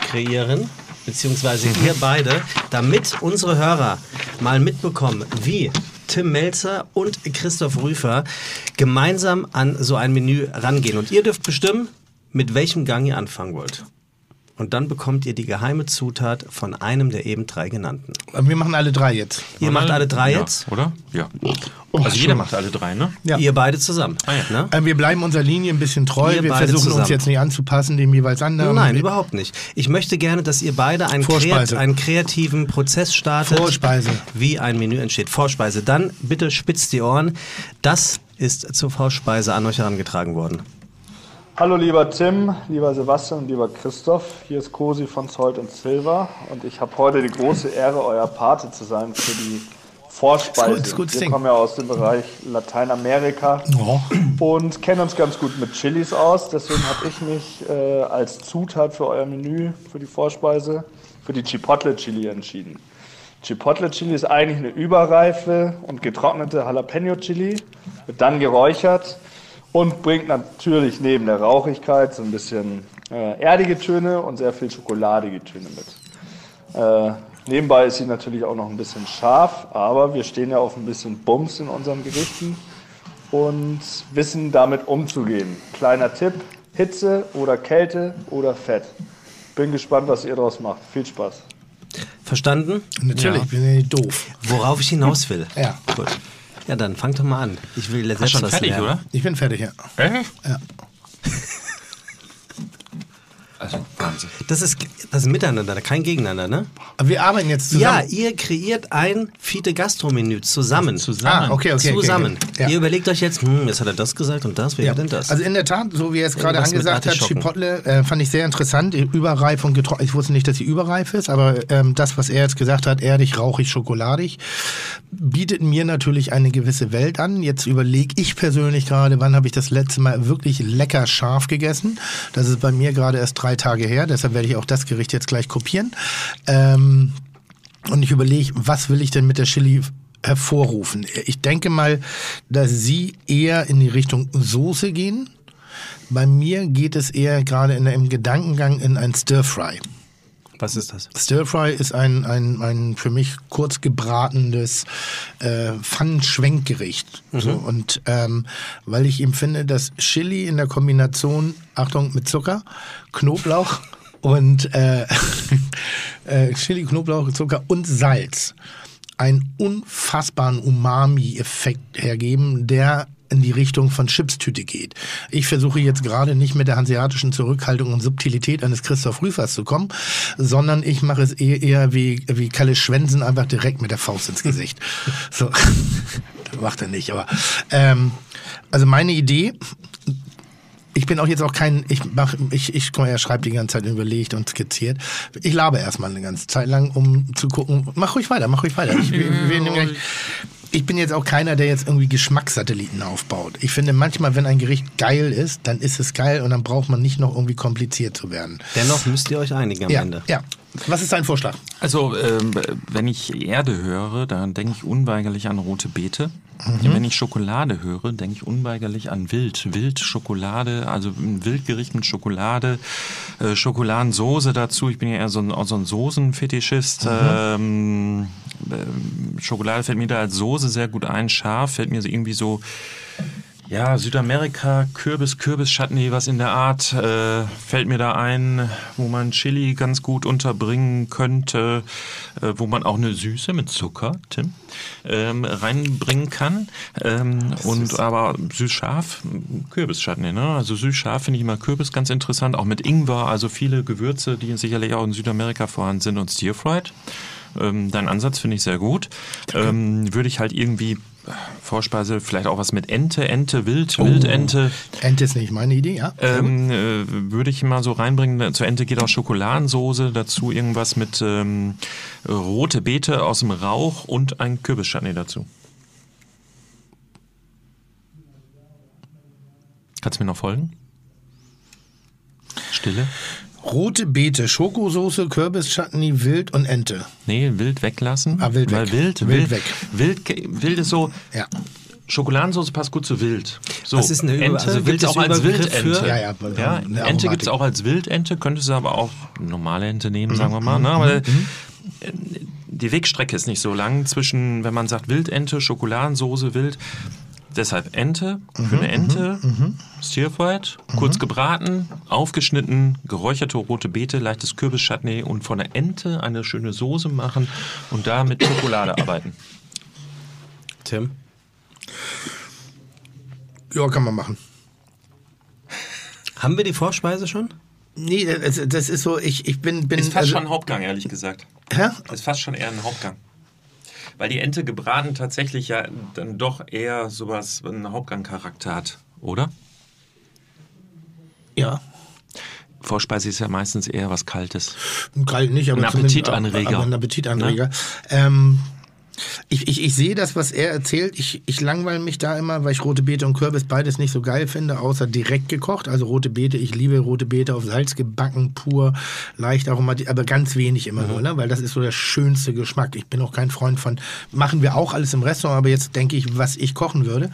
kreieren, beziehungsweise wir beide, damit unsere Hörer mal mitbekommen, wie Tim Melzer und Christoph Rüfer gemeinsam an so ein Menü rangehen. Und ihr dürft bestimmen, mit welchem Gang ihr anfangen wollt. Und dann bekommt ihr die geheime Zutat von einem der eben drei genannten. Wir machen alle drei jetzt. Ihr macht alle drei ja, jetzt? Oder? Ja. Oh, also jeder macht alle drei, ne? Ja. Ihr beide zusammen. Ah, ja. ne? Äh, Wir bleiben unserer Linie ein bisschen treu. Wir Wir versuchen uns zusammen. jetzt nicht anzupassen, dem jeweils anderen. Nein, überhaupt nicht. Ich möchte gerne, dass ihr beide einen, kreat einen kreativen Prozess startet. Vorspeise. Wie ein Menü entsteht. Vorspeise. Dann bitte spitzt die Ohren. Das ist zur Vorspeise an euch herangetragen worden. Hallo lieber Tim, lieber Sebastian und lieber Christoph. Hier ist Cosi von Salt and Silver und ich habe heute die große Ehre, euer Pate zu sein für die Vorspeise. Gut, ist gut, Wir kommen ja aus dem Bereich Lateinamerika Oh. und kennen uns ganz gut mit Chilis aus. Deswegen habe ich mich äh, als Zutat für euer Menü, für die Vorspeise, für die Chipotle Chili entschieden. Chipotle Chili ist eigentlich eine überreife und getrocknete Jalapeno Chili, wird dann geräuchert und bringt natürlich neben der Rauchigkeit so ein bisschen äh, erdige Töne und sehr viel schokoladige Töne mit. Äh, nebenbei ist sie natürlich auch noch ein bisschen scharf, aber wir stehen ja auf ein bisschen Bums in unseren Gerichten und wissen damit umzugehen. Kleiner Tipp, Hitze oder Kälte oder Fett. Bin gespannt, was ihr daraus macht. Viel Spaß. Verstanden? Natürlich, ja nicht doof. Worauf ich hinaus will. Ja. Gut. Ja, dann fangt doch mal an. Ich will selbst Hast schon was fertig, lernen. oder? Ich bin fertig, ja. Äh? ja. Also Wahnsinn. Das ist das ist Miteinander, kein Gegeneinander, ne? Aber wir arbeiten jetzt Ja, zusammen. ihr kreiert ein Fiete Gastro-Menü zusammen. Zusammen. Ah, okay, okay. okay, Zusammen. Okay. Ja. Ihr überlegt euch jetzt, hm, jetzt hat er das gesagt und das, wer Ja. denn das? Also in der Tat, so wie er es gerade Irgendwas mit angesagt hat. Chipotle äh, fand ich sehr interessant. Überreif und getrocknet. Ich wusste nicht, dass sie überreif ist, aber ähm, das, was er jetzt gesagt hat, erdig, rauchig, schokoladig, bietet mir natürlich eine gewisse Welt an. Jetzt überlege ich persönlich gerade, wann habe ich das letzte Mal wirklich lecker scharf gegessen. Das ist bei mir gerade erst drei Tage her, deshalb werde ich auch das Gericht jetzt gleich kopieren. Ähm, und ich überlege, was will ich denn mit der Chili hervorrufen? Ich denke mal, dass Sie eher in die Richtung Soße gehen. Bei mir geht es eher gerade in, im Gedankengang in ein Stir-Fry. Was ist das? Stir-Fry ist ein, ein, ein für mich kurz gebratenes äh, Pfannenschwenkgericht. So, und ähm, weil ich eben finde, dass Chili in der Kombination, Achtung, mit Zucker, Knoblauch und äh, äh, Chili, Knoblauch, Zucker und Salz einen unfassbaren Umami-Effekt hergeben, der in die Richtung von Chipstüte geht. Ich versuche jetzt gerade nicht mit der hanseatischen Zurückhaltung und Subtilität eines Christoph Rüfers zu kommen, sondern ich mache es eher, eher wie, wie Kalle Schwensen einfach direkt mit der Faust ins Gesicht. So. Macht er nicht, aber ähm, also meine Idee, ich bin auch jetzt auch kein, ich mach, ich, ich, mal, er schreibt die ganze Zeit überlegt und skizziert. Ich labe erstmal eine ganze Zeit lang, um zu gucken, mach ruhig weiter, mach ruhig weiter. Ich, wir, wir nehmen gleich, ich bin jetzt auch keiner, der jetzt irgendwie Geschmackssatelliten aufbaut. Ich finde manchmal, wenn ein Gericht geil ist, dann ist es geil und dann braucht man nicht noch irgendwie kompliziert zu werden. Dennoch müsst ihr euch einigen am Ja, Ende. ja. Was ist dein Vorschlag? Also, ähm, wenn ich Erde höre, dann denke ich unweigerlich an rote Beete. Wenn ich Schokolade höre, denke ich unweigerlich an Wild. Wild, Schokolade, also ein Wildgericht mit Schokolade, äh, Schokoladensoße dazu. Ich bin ja eher so ein, so ein Soßenfetischist. Ähm, ähm, Schokolade fällt mir da als Soße sehr gut ein. Scharf fällt mir so irgendwie so ja, Südamerika, Kürbis, Kürbis-Chutney, was in der Art, äh, fällt mir da ein, wo man Chili ganz gut unterbringen könnte, äh, wo man auch eine Süße mit Zucker, Tim, ähm, reinbringen kann. Ähm, und aber süß-scharf, Kürbis-Chutney, ne? Also süß-scharf finde ich immer Kürbis ganz interessant, auch mit Ingwer, also viele Gewürze, die sicherlich auch in Südamerika vorhanden sind und Stir-Fried. Ähm, dein Ansatz finde ich sehr gut. Ähm, würde ich halt irgendwie Vorspeise, vielleicht auch was mit Ente, Ente, Wild, oh. Wildente. Ente ist nicht meine Idee, ja. Ähm, äh, würde ich mal so reinbringen, zur Ente geht auch Schokoladensoße, dazu irgendwas mit ähm, rote Beete aus dem Rauch und ein Kürbischchutney dazu. Kannst du mir noch folgen? Stille? Rote Beete, Schokosoße, Kürbischutney, Wild und Ente. Nee, wild weglassen. Ah, wild Weil weg. Wild, Wild wild, weg. Wild, wild ist so, Ja. Schokoladensoße passt gut zu wild. So, Was ist eine Über- Ente also Wild auch als Wildente. Ja, ja, ja Ente gibt es auch als Wildente, könntest du aber auch normale Ente nehmen, sagen wir Mhm. mal. Ne? Aber äh, die Wegstrecke ist nicht so lang zwischen, wenn man sagt Wildente, Schokoladensoße, Wild. Deshalb Ente Mhm, für eine Ente, stir-fried, kurz gebraten, aufgeschnitten, geräucherte rote Beete, leichtes Kürbischutney und von der Ente eine schöne Soße machen und da mit Schokolade arbeiten. Tim? Ja, kann man machen. Haben wir die Vorspeise schon? Nee, das, das ist so, ich, ich bin. bin Ist fast also, schon ein Hauptgang, ehrlich gesagt. Hä? Ist fast schon eher ein Hauptgang. Weil die Ente gebraten tatsächlich ja dann doch eher sowas, einen Hauptgang-Charakter hat, oder? Ja. Vorspeise ist ja meistens eher was Kaltes. Kalt nicht, aber Ein Appetitanreger. Aber ein Appetitanreger. Ähm, ich, ich, ich sehe das, was er erzählt. Ich, ich langweile mich da immer, weil ich rote Beete und Kürbis beides nicht so geil finde, außer direkt gekocht. Also rote Beete, ich liebe rote Beete auf Salz gebacken, pur, leicht aromatisch, aber ganz wenig immer nur, ne? weil das ist so der schönste Geschmack. Ich bin auch kein Freund von, machen wir auch alles im Restaurant, aber jetzt denke ich, was ich kochen würde.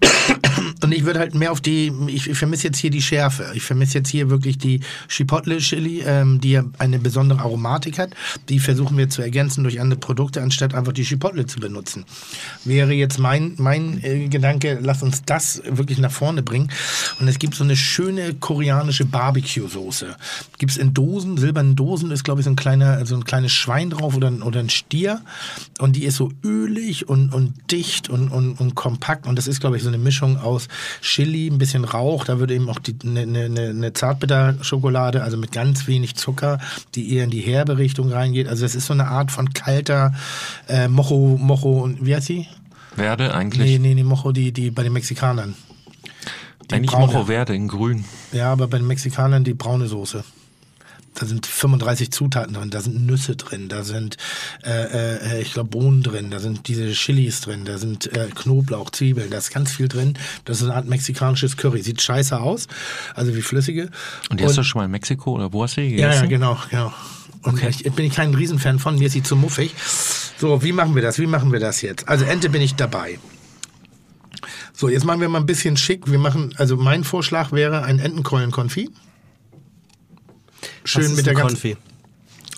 Und ich würde halt mehr auf die, ich, ich vermisse jetzt hier die Schärfe. Ich vermisse jetzt hier wirklich die Chipotle Chili, ähm, die ja eine besondere Aromatik hat. Die versuchen wir zu ergänzen durch andere Produkte, anstatt einfach die Chipotle zu benutzen. Wäre jetzt mein, mein äh, Gedanke, lass uns das wirklich nach vorne bringen. Und es gibt so eine schöne koreanische Barbecue-Soße. Gibt es in Dosen, silbernen Dosen, ist glaube ich so ein kleiner, so ein kleines Schwein drauf oder, oder ein Stier. Und die ist so ölig und, und dicht und, und, und kompakt. Und das ist glaube ich so eine Mischung aus Chili, ein bisschen Rauch. Da würde eben auch eine, eine, eine Zartbitterschokolade, also mit ganz wenig Zucker, die eher in die herbe Richtung reingeht. Also das ist so eine Art von kalter äh, Mojo, Mojo und wie heißt sie? Werde Nee, eigentlich. nee, nee, Mojo, die, die bei den Mexikanern. Die eigentlich braune. Mocho Werde in grün. Ja, aber bei den Mexikanern die braune Soße. Da sind 35 Zutaten drin, da sind Nüsse drin, da sind, äh, äh, ich glaube, Bohnen drin, da sind diese Chilis drin, da sind äh, Knoblauch, Zwiebeln, da ist ganz viel drin. Das ist eine Art mexikanisches Curry. Sieht scheiße aus, also wie flüssige. Und die hast du schon mal in Mexiko oder wo hast du die Ja, gegessen? ja, genau, genau. Und ich, ich bin ich kein Riesenfan von, mir ist sie zu muffig. So, wie machen wir das? Wie machen wir das jetzt? Also Ente bin ich dabei. So, jetzt machen wir mal ein bisschen schick. Wir machen, also mein Vorschlag wäre ein Entenkeulenkonfit. Schön Was ist mit der ganzen, Konfi.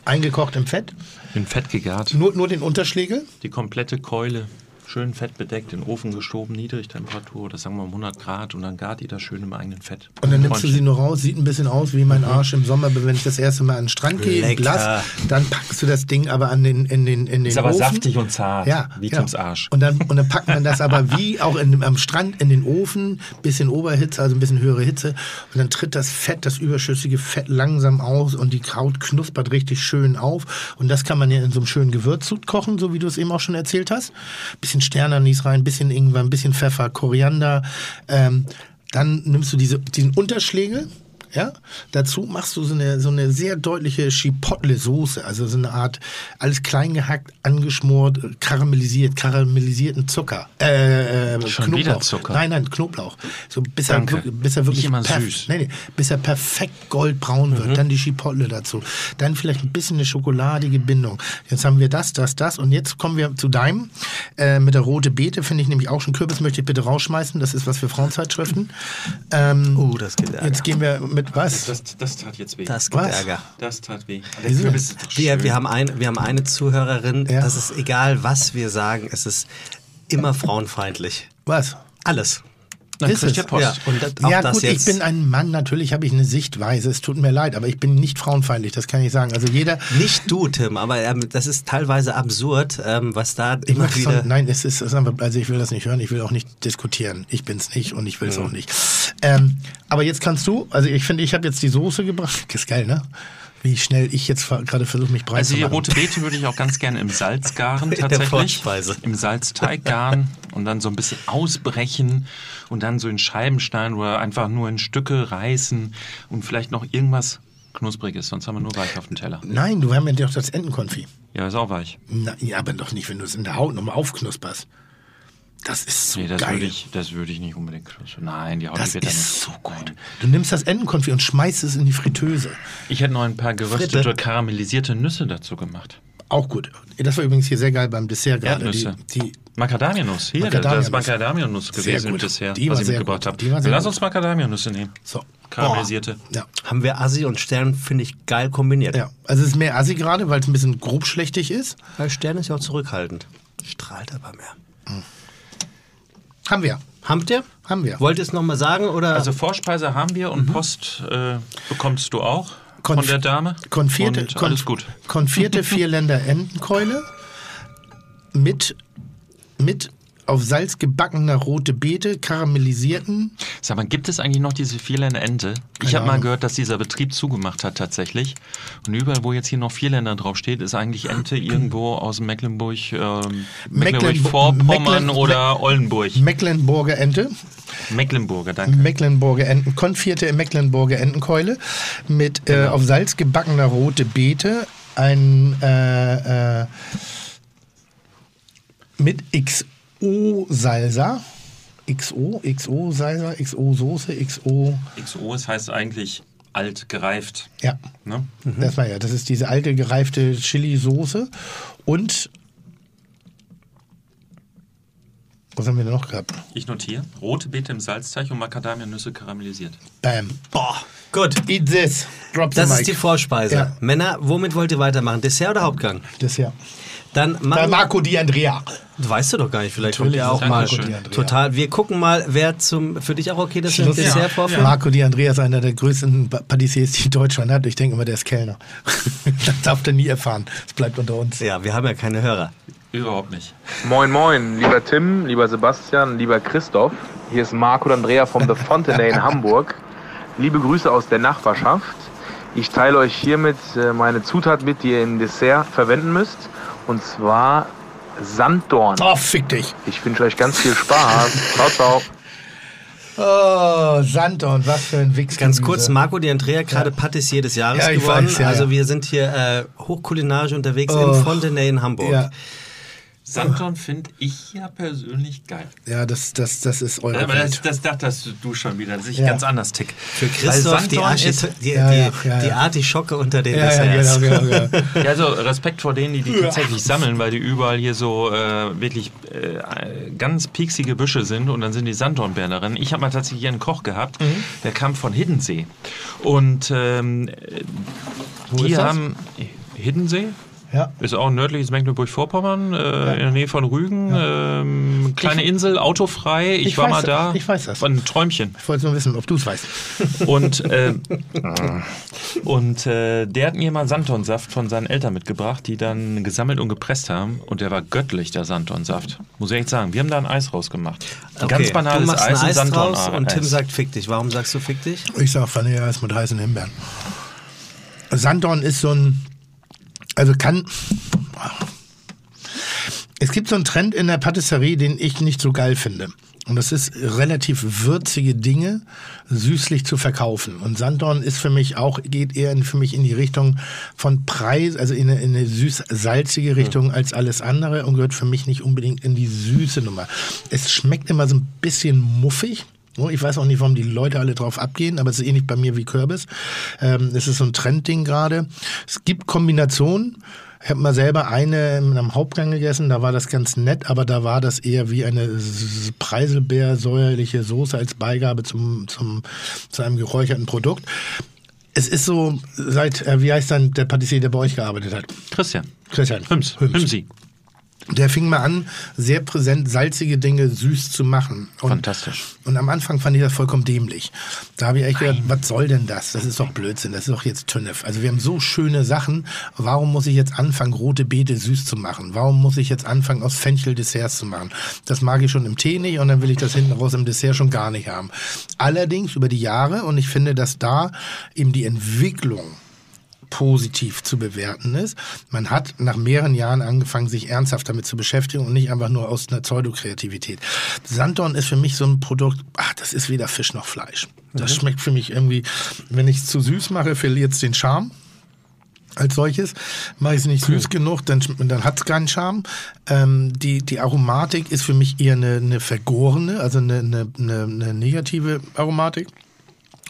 eingekocht im Fett. In Fett gegart. Nur, nur den Unterschlägel. Die komplette Keule. Schön fettbedeckt, in den Ofen geschoben, Niedrigtemperatur, oder sagen wir mal 100 Grad und dann gart ihr das schön im eigenen Fett. Und dann nimmst du sie nur raus, sieht ein bisschen aus wie mein Arsch im Sommer, wenn ich das erste Mal an den Strand gehe, im. Glas, dann packst du das Ding aber an den, in den, in den Ist aber Ofen. saftig und zart, Ja, wie ja. Tims Arsch. Und dann, und dann packt man das aber wie auch in, am Strand in den Ofen, bisschen Oberhitze, also ein bisschen höhere Hitze. Und dann tritt das Fett, das überschüssige Fett langsam aus und die Haut knuspert richtig schön auf. Und das kann man ja in so einem schönen Gewürzsud kochen, so wie du es eben auch schon erzählt hast. Bisschen Sternanis rein, bisschen Ingwer, ein bisschen Pfeffer, Koriander. Ähm, dann nimmst du diese, diesen Unterschlägel, ja, dazu machst du so eine, so eine sehr deutliche Chipotle-Soße, also so eine Art, alles klein gehackt, angeschmort, karamellisiert, karamellisierten Zucker. Äh, äh, Schon Knoblauch. wieder Zucker. Nein, nein, Knoblauch. So bis er, Danke. bis er wirklich süß. Nee, nee, bis er perfekt goldbraun Mhm. wird. Dann die Chipotle dazu. Dann vielleicht ein bisschen eine schokoladige Bindung. Jetzt haben wir das, das, das. Und jetzt kommen wir zu deinem. Äh, mit der rote Beete finde ich nämlich auch schon Kürbis, möchte ich bitte rausschmeißen. Das ist was für Frauenzeitschriften. Ähm, Oh, das gibt Ärger. Jetzt gehen wir mit was? Das, das tat jetzt weh. Das gibt Was? Ärger. Das tat weh. Wir, wir, haben ein, wir haben eine Zuhörerin, Ja. das ist egal, was wir sagen, es ist immer frauenfeindlich. Was? Alles. Dann ist kriegt ihr Post. Ja, und das, auch ja das gut, jetzt. ich bin ein Mann, natürlich habe ich eine Sichtweise, es tut mir leid, aber ich bin nicht frauenfeindlich, das kann ich sagen. Also jeder, nicht du, Tim, aber ähm, das ist teilweise absurd, ähm, was da ich immer wieder. von, nein, es ist, es ist einfach, also ich will das nicht hören, ich will auch nicht diskutieren. Ich bin's nicht und ich will es Mhm. auch nicht. Ähm, aber jetzt kannst du, also ich finde, ich habe jetzt die Soße gebracht, ist geil, ne? Wie schnell ich jetzt gerade versuche, mich breit Also zu die machen. rote Beete würde ich auch ganz gerne im Salz garen In der tatsächlich. Im Salzteig garen und dann so ein bisschen ausbrechen und dann so in Scheiben schneiden oder einfach nur in Stücke reißen und vielleicht noch irgendwas Knuspriges, sonst haben wir nur weich auf dem Teller. Nein, du haben ja doch das Entenkonfi. Ja, ist auch weich. Na, ja, aber doch nicht, wenn du es in der Haut nochmal aufknusperst. Das ist so Nee, das geil. würde ich, das würde ich nicht unbedingt. Nein, die Haut das wird dann ist nicht. so gut. Du nimmst das Entenkonfit und schmeißt es in die Fritteuse. Ich hätte noch ein paar geröstete, Fritte. karamellisierte Nüsse dazu gemacht. Auch gut. Das war übrigens hier sehr geil beim Dessert gerade. Die, Erdnüsse. die, Macadamianuss. Hier, Macadamianuss. das ist Macadamianuss gewesen im. Dessert, Die was ich mitgebracht habe. Lass uns Macadamianüsse nehmen. so. Karamellisierte. Ja. Haben wir Assi und Stern, finde ich, geil kombiniert. ja. Also es ist mehr assi gerade, weil es ein bisschen grobschlächtig ist. Weil Stern ist ja auch zurückhaltend. Strahlt aber mehr. Haben wir. Habt ihr? Haben wir. Wollt ihr es nochmal sagen? Oder? Also Vorspeise haben wir und Post äh, bekommst du auch Konf- von der Dame. Konfierte, und alles gut. konfierte Vierländer Entenkeule mit, mit auf Salz gebackener rote Beete, karamellisierten. Sag mal, gibt es eigentlich noch diese Vierländer Ente? Ich habe mal gehört, dass dieser Betrieb zugemacht hat tatsächlich. Und überall, wo jetzt hier noch Vierländer draufsteht, ist eigentlich Ente irgendwo aus Mecklenburg, ähm, Mecklenburg-Vorpommern Mecklen- oder Oldenburg. Mecklenburger Ente, Mecklenburger, danke. Mecklenburger Enten, konfierte Mecklenburger Entenkeule mit äh, Genau. auf Salz gebackener rote Beete, ein äh, äh, mit XO Salsa, XO, XO Salsa, XO Soße, XO, XO, es heißt eigentlich alt gereift. ja. Ne? Das war ja, das ist diese alte gereifte Chili-Soße. Und was haben wir denn noch gehabt? Ich notiere. Rote Beete im Salzteig und Macadamianüsse karamellisiert. Bam. Boah, gut. Eat this. Drop the Das mic. ist die Vorspeise. Ja. Männer, womit wollt ihr weitermachen? Dessert oder Hauptgang? Das ja. Dann Bei Marco Di Andrea. Weißt du doch gar nicht, vielleicht Natürlich kommt ihr auch mal. Marco Di Andrea. Total. Wir gucken mal, wer zum. Für dich auch okay, dass wir ein. Dessert Ja. vorführen? Marco Di Andrea ist einer der größten Pa- Patissiers, die Deutschland hat. Ich denke immer, der ist Kellner. das darf er nie erfahren. Das bleibt unter uns. Ja, wir haben ja keine Hörer. Überhaupt nicht. Moin Moin, lieber Tim, lieber Sebastian, lieber Christoph. Hier ist Marco und Andrea vom The Fontenay in Hamburg. Liebe Grüße aus der Nachbarschaft. Ich teile euch hiermit äh, meine Zutat mit, die ihr im Dessert verwenden müsst. Und zwar Sanddorn. Oh, fick dich. Ich wünsche euch ganz viel Spaß. Ciao, ciao. Oh, Sanddorn, was für ein Wichs. Ganz kurz, Marco Di Andrea, gerade Patissier des Jahres Ja, ich gewonnen. weiß, ja, also ja. wir sind hier äh, hochkulinarisch unterwegs Oh. im Fontenay in Hamburg. Ja, Sanddorn finde ich ja persönlich geil. ja das, das, das ist eure Aber das, Welt. das dachtest du schon wieder, dass ich Ja. ganz anders tick. Für Christoph die, Sanddorn Archi ist- die, Ja, die, ja, ja, die. Artischocke unter den Ja, ja, genau, genau, genau. Ja, also Respekt vor denen, die die tatsächlich sammeln, weil die überall hier so äh, wirklich äh, ganz pieksige Büsche sind und dann sind die Sanddornbeeren darin. Ich habe mal tatsächlich einen Koch gehabt, Mhm. der kam von Hiddensee. Und ähm, die ist das? haben Hiddensee? Ja. Ist auch nördliches Mecklenburg-Vorpommern, äh, in der Nähe von Rügen. Ähm, kleine Insel, autofrei. Ich, Ich war weiß mal da. ich weiß das. War ein Träumchen. Ich wollte nur wissen, ob du es weißt. Und, äh, und äh, der hat mir mal Sanddornsaft von seinen Eltern mitgebracht, die dann gesammelt und gepresst haben. Und der war göttlich, der Sanddornsaft. Muss ich echt sagen. Wir haben da ein Eis rausgemacht. Ein Okay, ganz du banales machst ein Eis, ein Eis Sanddorn draus und Tim Eis. sagt fick dich. Warum sagst du fick dich? Ich sag Vanilleeis mit heißen Himbeeren. Sanddorn ist so ein, also kann, es gibt so einen Trend in der Patisserie, den ich nicht so geil finde. Und das ist relativ würzige Dinge süßlich zu verkaufen. Und Sanddorn ist für mich auch, geht eher in, für mich in die Richtung von Preis, also in eine, in eine süß-salzige Richtung als alles andere und gehört für mich nicht unbedingt in die süße Nummer. Es schmeckt immer so ein bisschen muffig. Ich weiß auch nicht, warum die Leute alle drauf abgehen, aber es ist ähnlich bei mir wie Kürbis. Ähm, es ist so ein Trendding gerade. Es gibt Kombinationen. Ich habe mal selber eine in einem Hauptgang gegessen, da war das ganz nett, aber da war das eher wie eine Preiselbeer-säuerliche Soße als Beigabe zum, zum, zu einem geräucherten Produkt. Es ist so, seit, äh, wie heißt dann der Patissier, der bei euch gearbeitet hat? Christian. Christian. Hüms. Hüms. Hümsi. Der fing mal an, sehr präsent salzige Dinge süß zu machen. Und, Fantastisch. Und am Anfang fand ich das vollkommen dämlich. Da habe ich echt gedacht, was soll denn das? Das ist doch Blödsinn, das ist doch jetzt Tünnef. Also wir haben so schöne Sachen. Warum muss ich jetzt anfangen, rote Beete süß zu machen? Warum muss ich jetzt anfangen, aus Fenchel Desserts zu machen? Das mag ich schon im Tee nicht und dann will ich das hinten raus im Dessert schon gar nicht haben. Allerdings über die Jahre und ich finde, dass da eben die Entwicklung positiv zu bewerten ist. Man hat nach mehreren Jahren angefangen, sich ernsthaft damit zu beschäftigen und nicht einfach nur aus einer Pseudokreativität. Sanddorn ist für mich so ein Produkt, ach, das ist weder Fisch noch Fleisch. Das schmeckt für mich irgendwie, wenn ich es zu süß mache, verliert es den Charme. als solches. Mache ich es nicht süß genug, dann, dann hat es keinen Charme. Ähm, die, die Aromatik ist für mich eher eine, eine vergorene, also eine, eine, eine negative Aromatik.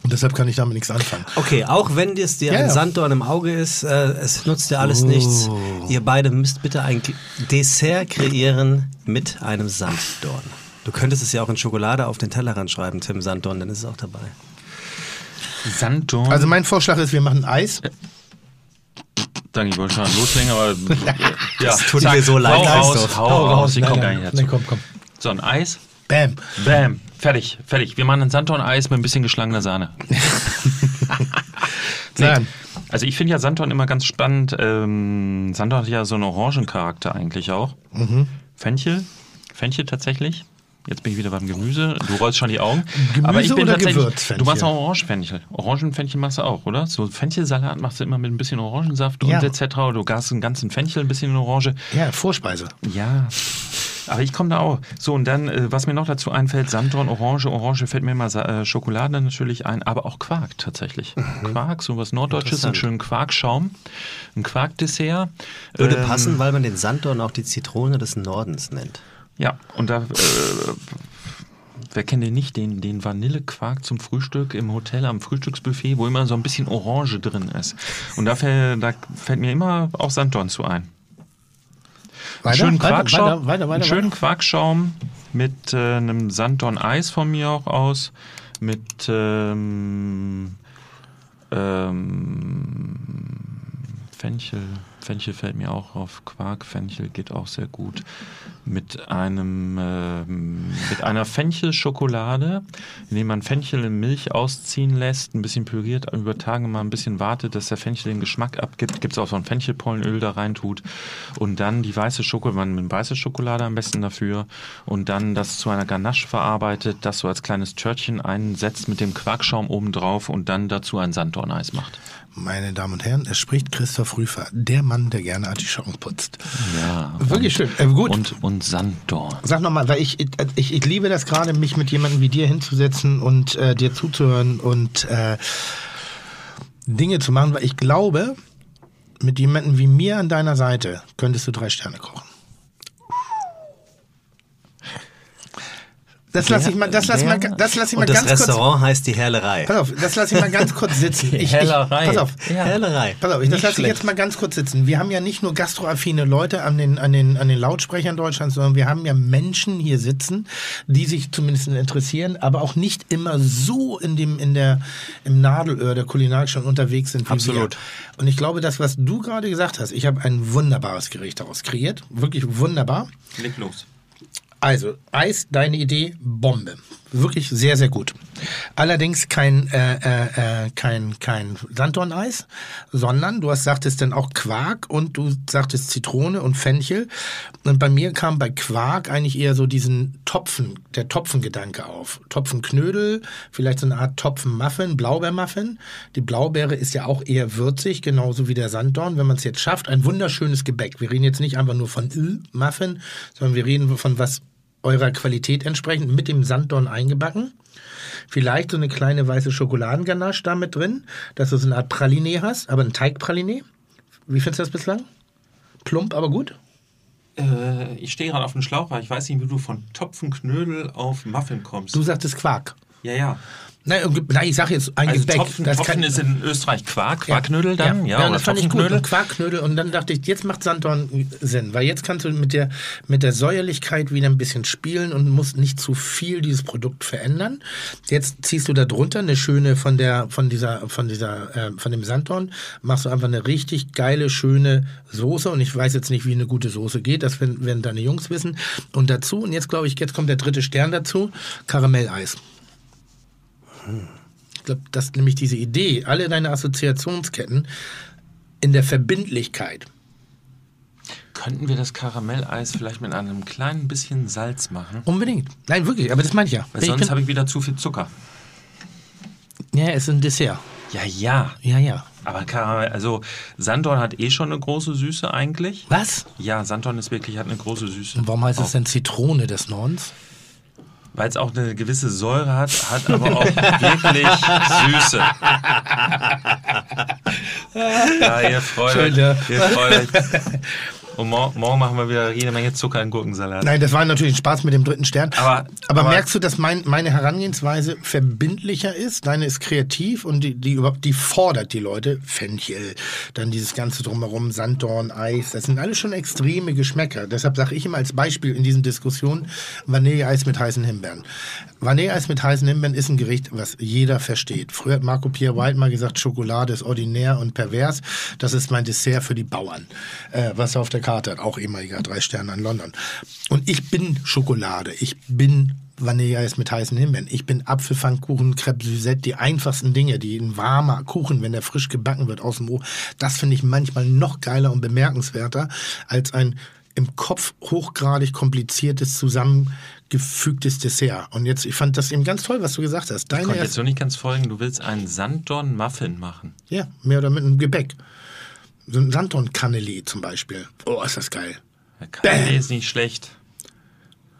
Und deshalb kann ich damit nichts anfangen. Okay, auch wenn es dir Ja, ein ja. Sanddorn im Auge ist, äh, es nutzt dir alles nichts. Oh. Ihr beide müsst bitte ein Dessert kreieren mit einem Sanddorn. Du könntest es ja auch in Schokolade auf den Tellerrand schreiben, Tim Sanddorn, dann ist es auch dabei. Sanddorn. Also mein Vorschlag ist, wir machen Eis. Danke, ich wollte schon loslegen, aber ja, Das tut mir so leid, Hau raus, hau raus, ich komme gar nicht nein, dazu. komm, komm. So, ein Eis, Bam. bam, fertig, fertig. Wir machen ein Sanddorn-Eis mit ein bisschen geschlagener Sahne. Nein. Also ich finde ja Sanddorn immer ganz spannend. Ähm, Sanddorn hat ja so einen Orangencharakter eigentlich auch. Mhm. Fenchel, Fenchel tatsächlich. Jetzt bin ich wieder beim Gemüse. Du rollst schon die Augen. Gemüse Aber ich bin oder tatsächlich. Gewürzfenchel? Du machst auch Orangenfenchel. Orangenfenchel machst du auch, oder? So Fenchelsalat machst du immer mit ein bisschen Orangensaft Ja. und etc. Du gast einen ganzen Fenchel, ein bisschen in Orange. Ja, Vorspeise. Ja. Aber ich komme da auch. So, und dann, äh, was mir noch dazu einfällt, Sanddorn, Orange. Orange fällt mir immer äh, Schokolade natürlich ein, aber auch Quark tatsächlich. Quark, so was Norddeutsches, einen schönen Quarkschaum, ein Quarkdessert. Würde Ähm, passen, weil man den Sanddorn auch die Zitrone des Nordens nennt. Ja, und da, äh, wer kennt den nicht, den, den Vanillequark zum Frühstück im Hotel am Frühstücksbuffet, wo immer so ein bisschen Orange drin ist. Und da fällt, da fällt mir immer auch Sanddorn zu ein. Weiter, schönen Quarkschaum, weiter, weiter, schönen. Quarkschaum mit äh, einem Sanddorn-Eis von mir auch aus, mit ähm, ähm, Fenchel. Fenchel fällt mir auch auf. Quark, Fenchel geht auch sehr gut. Mit einem ähm, mit einer Fenchel-Schokolade, indem man Fenchel in Milch ausziehen lässt, ein bisschen püriert, über Tage mal ein bisschen wartet, dass der Fenchel den Geschmack abgibt. Gibt es auch so ein Fenchelpollenöl da rein tut. Und dann die weiße Schokolade, man mit weiße Schokolade am besten dafür. Und dann das zu einer Ganache verarbeitet, das so als kleines Törtchen einsetzt mit dem Quarkschaum oben drauf und dann dazu ein Sanddorneis macht. Meine Damen und Herren, es spricht Christoph Rüfer, der Mann, der gerne Artischocken putzt. Ja. Wirklich schön. Äh, gut. Und, und Sanddorn. Sag nochmal, weil ich, ich, ich liebe das gerade, mich mit jemandem wie dir hinzusetzen und äh, dir zuzuhören und äh, Dinge zu machen, weil ich glaube, mit jemandem wie mir an deiner Seite könntest du drei Sterne kochen. Das lasse ich mal, das lass ich mal, das lass ich mal Und das ganz kurz. Restaurant heißt die Herlerei. Pass auf, das lasse ich mal ganz kurz sitzen. Ich, ich, Hellerei. pass auf, Ja. Herlerei. Pass auf, ich, das lasse ich jetzt mal ganz kurz sitzen. Wir haben ja nicht nur gastroaffine Leute an den, an den, an den Lautsprechern Deutschlands, sondern wir haben ja Menschen hier sitzen, die sich zumindest interessieren, aber auch nicht immer so in dem, in der, im Nadelöhr der Kulinarik schon unterwegs sind wie Absolut. wir. Und ich glaube, das, was du gerade gesagt hast, ich habe ein wunderbares Gericht daraus kreiert. Wirklich wunderbar. Leg los. Also, Eis, deine Idee, Bombe. Wirklich sehr, sehr gut. Allerdings kein, äh, äh, äh, kein, kein Sanddorn-Eis, sondern du hast sagtest dann auch Quark und du sagtest Zitrone und Fenchel. Und bei mir kam bei Quark eigentlich eher so diesen Topfen, der Topfengedanke auf. Topfenknödel, vielleicht so eine Art Topfenmuffin, Blaubeermuffin. Die Blaubeere ist ja auch eher würzig, genauso wie der Sanddorn. Wenn man es jetzt schafft, ein wunderschönes Gebäck. Wir reden jetzt nicht einfach nur von Muffin, sondern wir reden von was eurer Qualität entsprechend mit dem Sanddorn eingebacken. Vielleicht so eine kleine weiße Schokoladenganache da mit drin, dass du so eine Art Praline hast, aber ein Teigpraline. Wie findest du das bislang? Plump, aber gut? Äh, ich stehe gerade auf dem Schlauch, weil ich weiß nicht, wie du von Topfenknödel auf Muffin kommst. Du sagtest Quark. ja, ja. Nein, und- nein ich sage jetzt ein Also Gebäck. Topfen, Das Topfen kann- ist in Österreich Quark, Quarknödel dann, ja, ja, oder das fand ich gut. Und Quarkknödel. Und dann dachte ich, jetzt macht Sanddorn Sinn, weil jetzt kannst du mit der, mit der Säuerlichkeit wieder ein bisschen spielen und musst nicht zu viel dieses Produkt verändern. Jetzt ziehst du da drunter eine schöne von der, von dieser, von dieser, äh, von dem Sanddorn, machst du einfach eine richtig geile, schöne Soße. Und ich weiß jetzt nicht, wie eine gute Soße geht. Das werden, werden deine Jungs wissen. Und dazu, und jetzt glaube ich, jetzt kommt der dritte Stern dazu, Karamelleis. Ich glaube, das ist nämlich diese Idee, alle deine Assoziationsketten in der Verbindlichkeit. Könnten wir das Karamelleis vielleicht mit einem kleinen bisschen Salz machen? Unbedingt. Nein, wirklich, aber das meine ich ja. Weil Ich sonst habe ich wieder zu viel Zucker. ja, es ist ein Dessert. Ja, ja. Ja, ja. Aber Karamell, also Sanddorn hat eh schon eine große Süße eigentlich. Was? Ja, Sanddorn ist wirklich, hat eine große Süße. Und warum heißt es denn Zitrone des Nordens? Weil es auch eine gewisse Säure hat, hat aber auch wirklich Süße. Ja, ihr freut Schön, ja. Ihr freut euch. Und mor morgen machen wir wieder jede Menge Zucker in Gurkensalat. Nein, das war natürlich ein Spaß mit dem dritten Stern. Aber- aber, aber- merkst du, dass mein, meine Herangehensweise verbindlicher ist? Deine ist kreativ und die, die überhaupt, die fordert die Leute. Fenchel, dann dieses ganze drumherum, Sanddorn, Eis, das sind alles schon extreme Geschmäcker. Deshalb sage ich immer als Beispiel in diesen Diskussionen Vanilleeis mit heißen Himbeeren. Vanilleeis mit heißen Himbeeren ist ein Gericht, was jeder versteht. Früher hat Marco Pierre White mal gesagt, Schokolade ist ordinär und pervers. Das ist mein Dessert für die Bauern, äh, was er auf der Karte hat. Auch ehemaliger drei Sterne in London. Und ich bin Schokolade. Ich bin Vanilleeis mit heißen Himbeeren. Ich bin Apfelpfannkuchen, Crepe Suzette, die einfachsten Dinge, die ein warmer Kuchen, wenn der frisch gebacken wird aus dem Ofen, das finde ich manchmal noch geiler und bemerkenswerter als ein im Kopf hochgradig kompliziertes, zusammengefügtes Dessert. Und jetzt, ich fand das eben ganz toll, was du gesagt hast. Ich Deine konnte jetzt so nicht ganz folgen. Du willst einen Sanddorn-Muffin machen. ja, mehr oder mit einem Gebäck. So ein Sanddorn-Cannelli zum Beispiel. Oh, ist das geil. Der Kaffee ist nicht schlecht.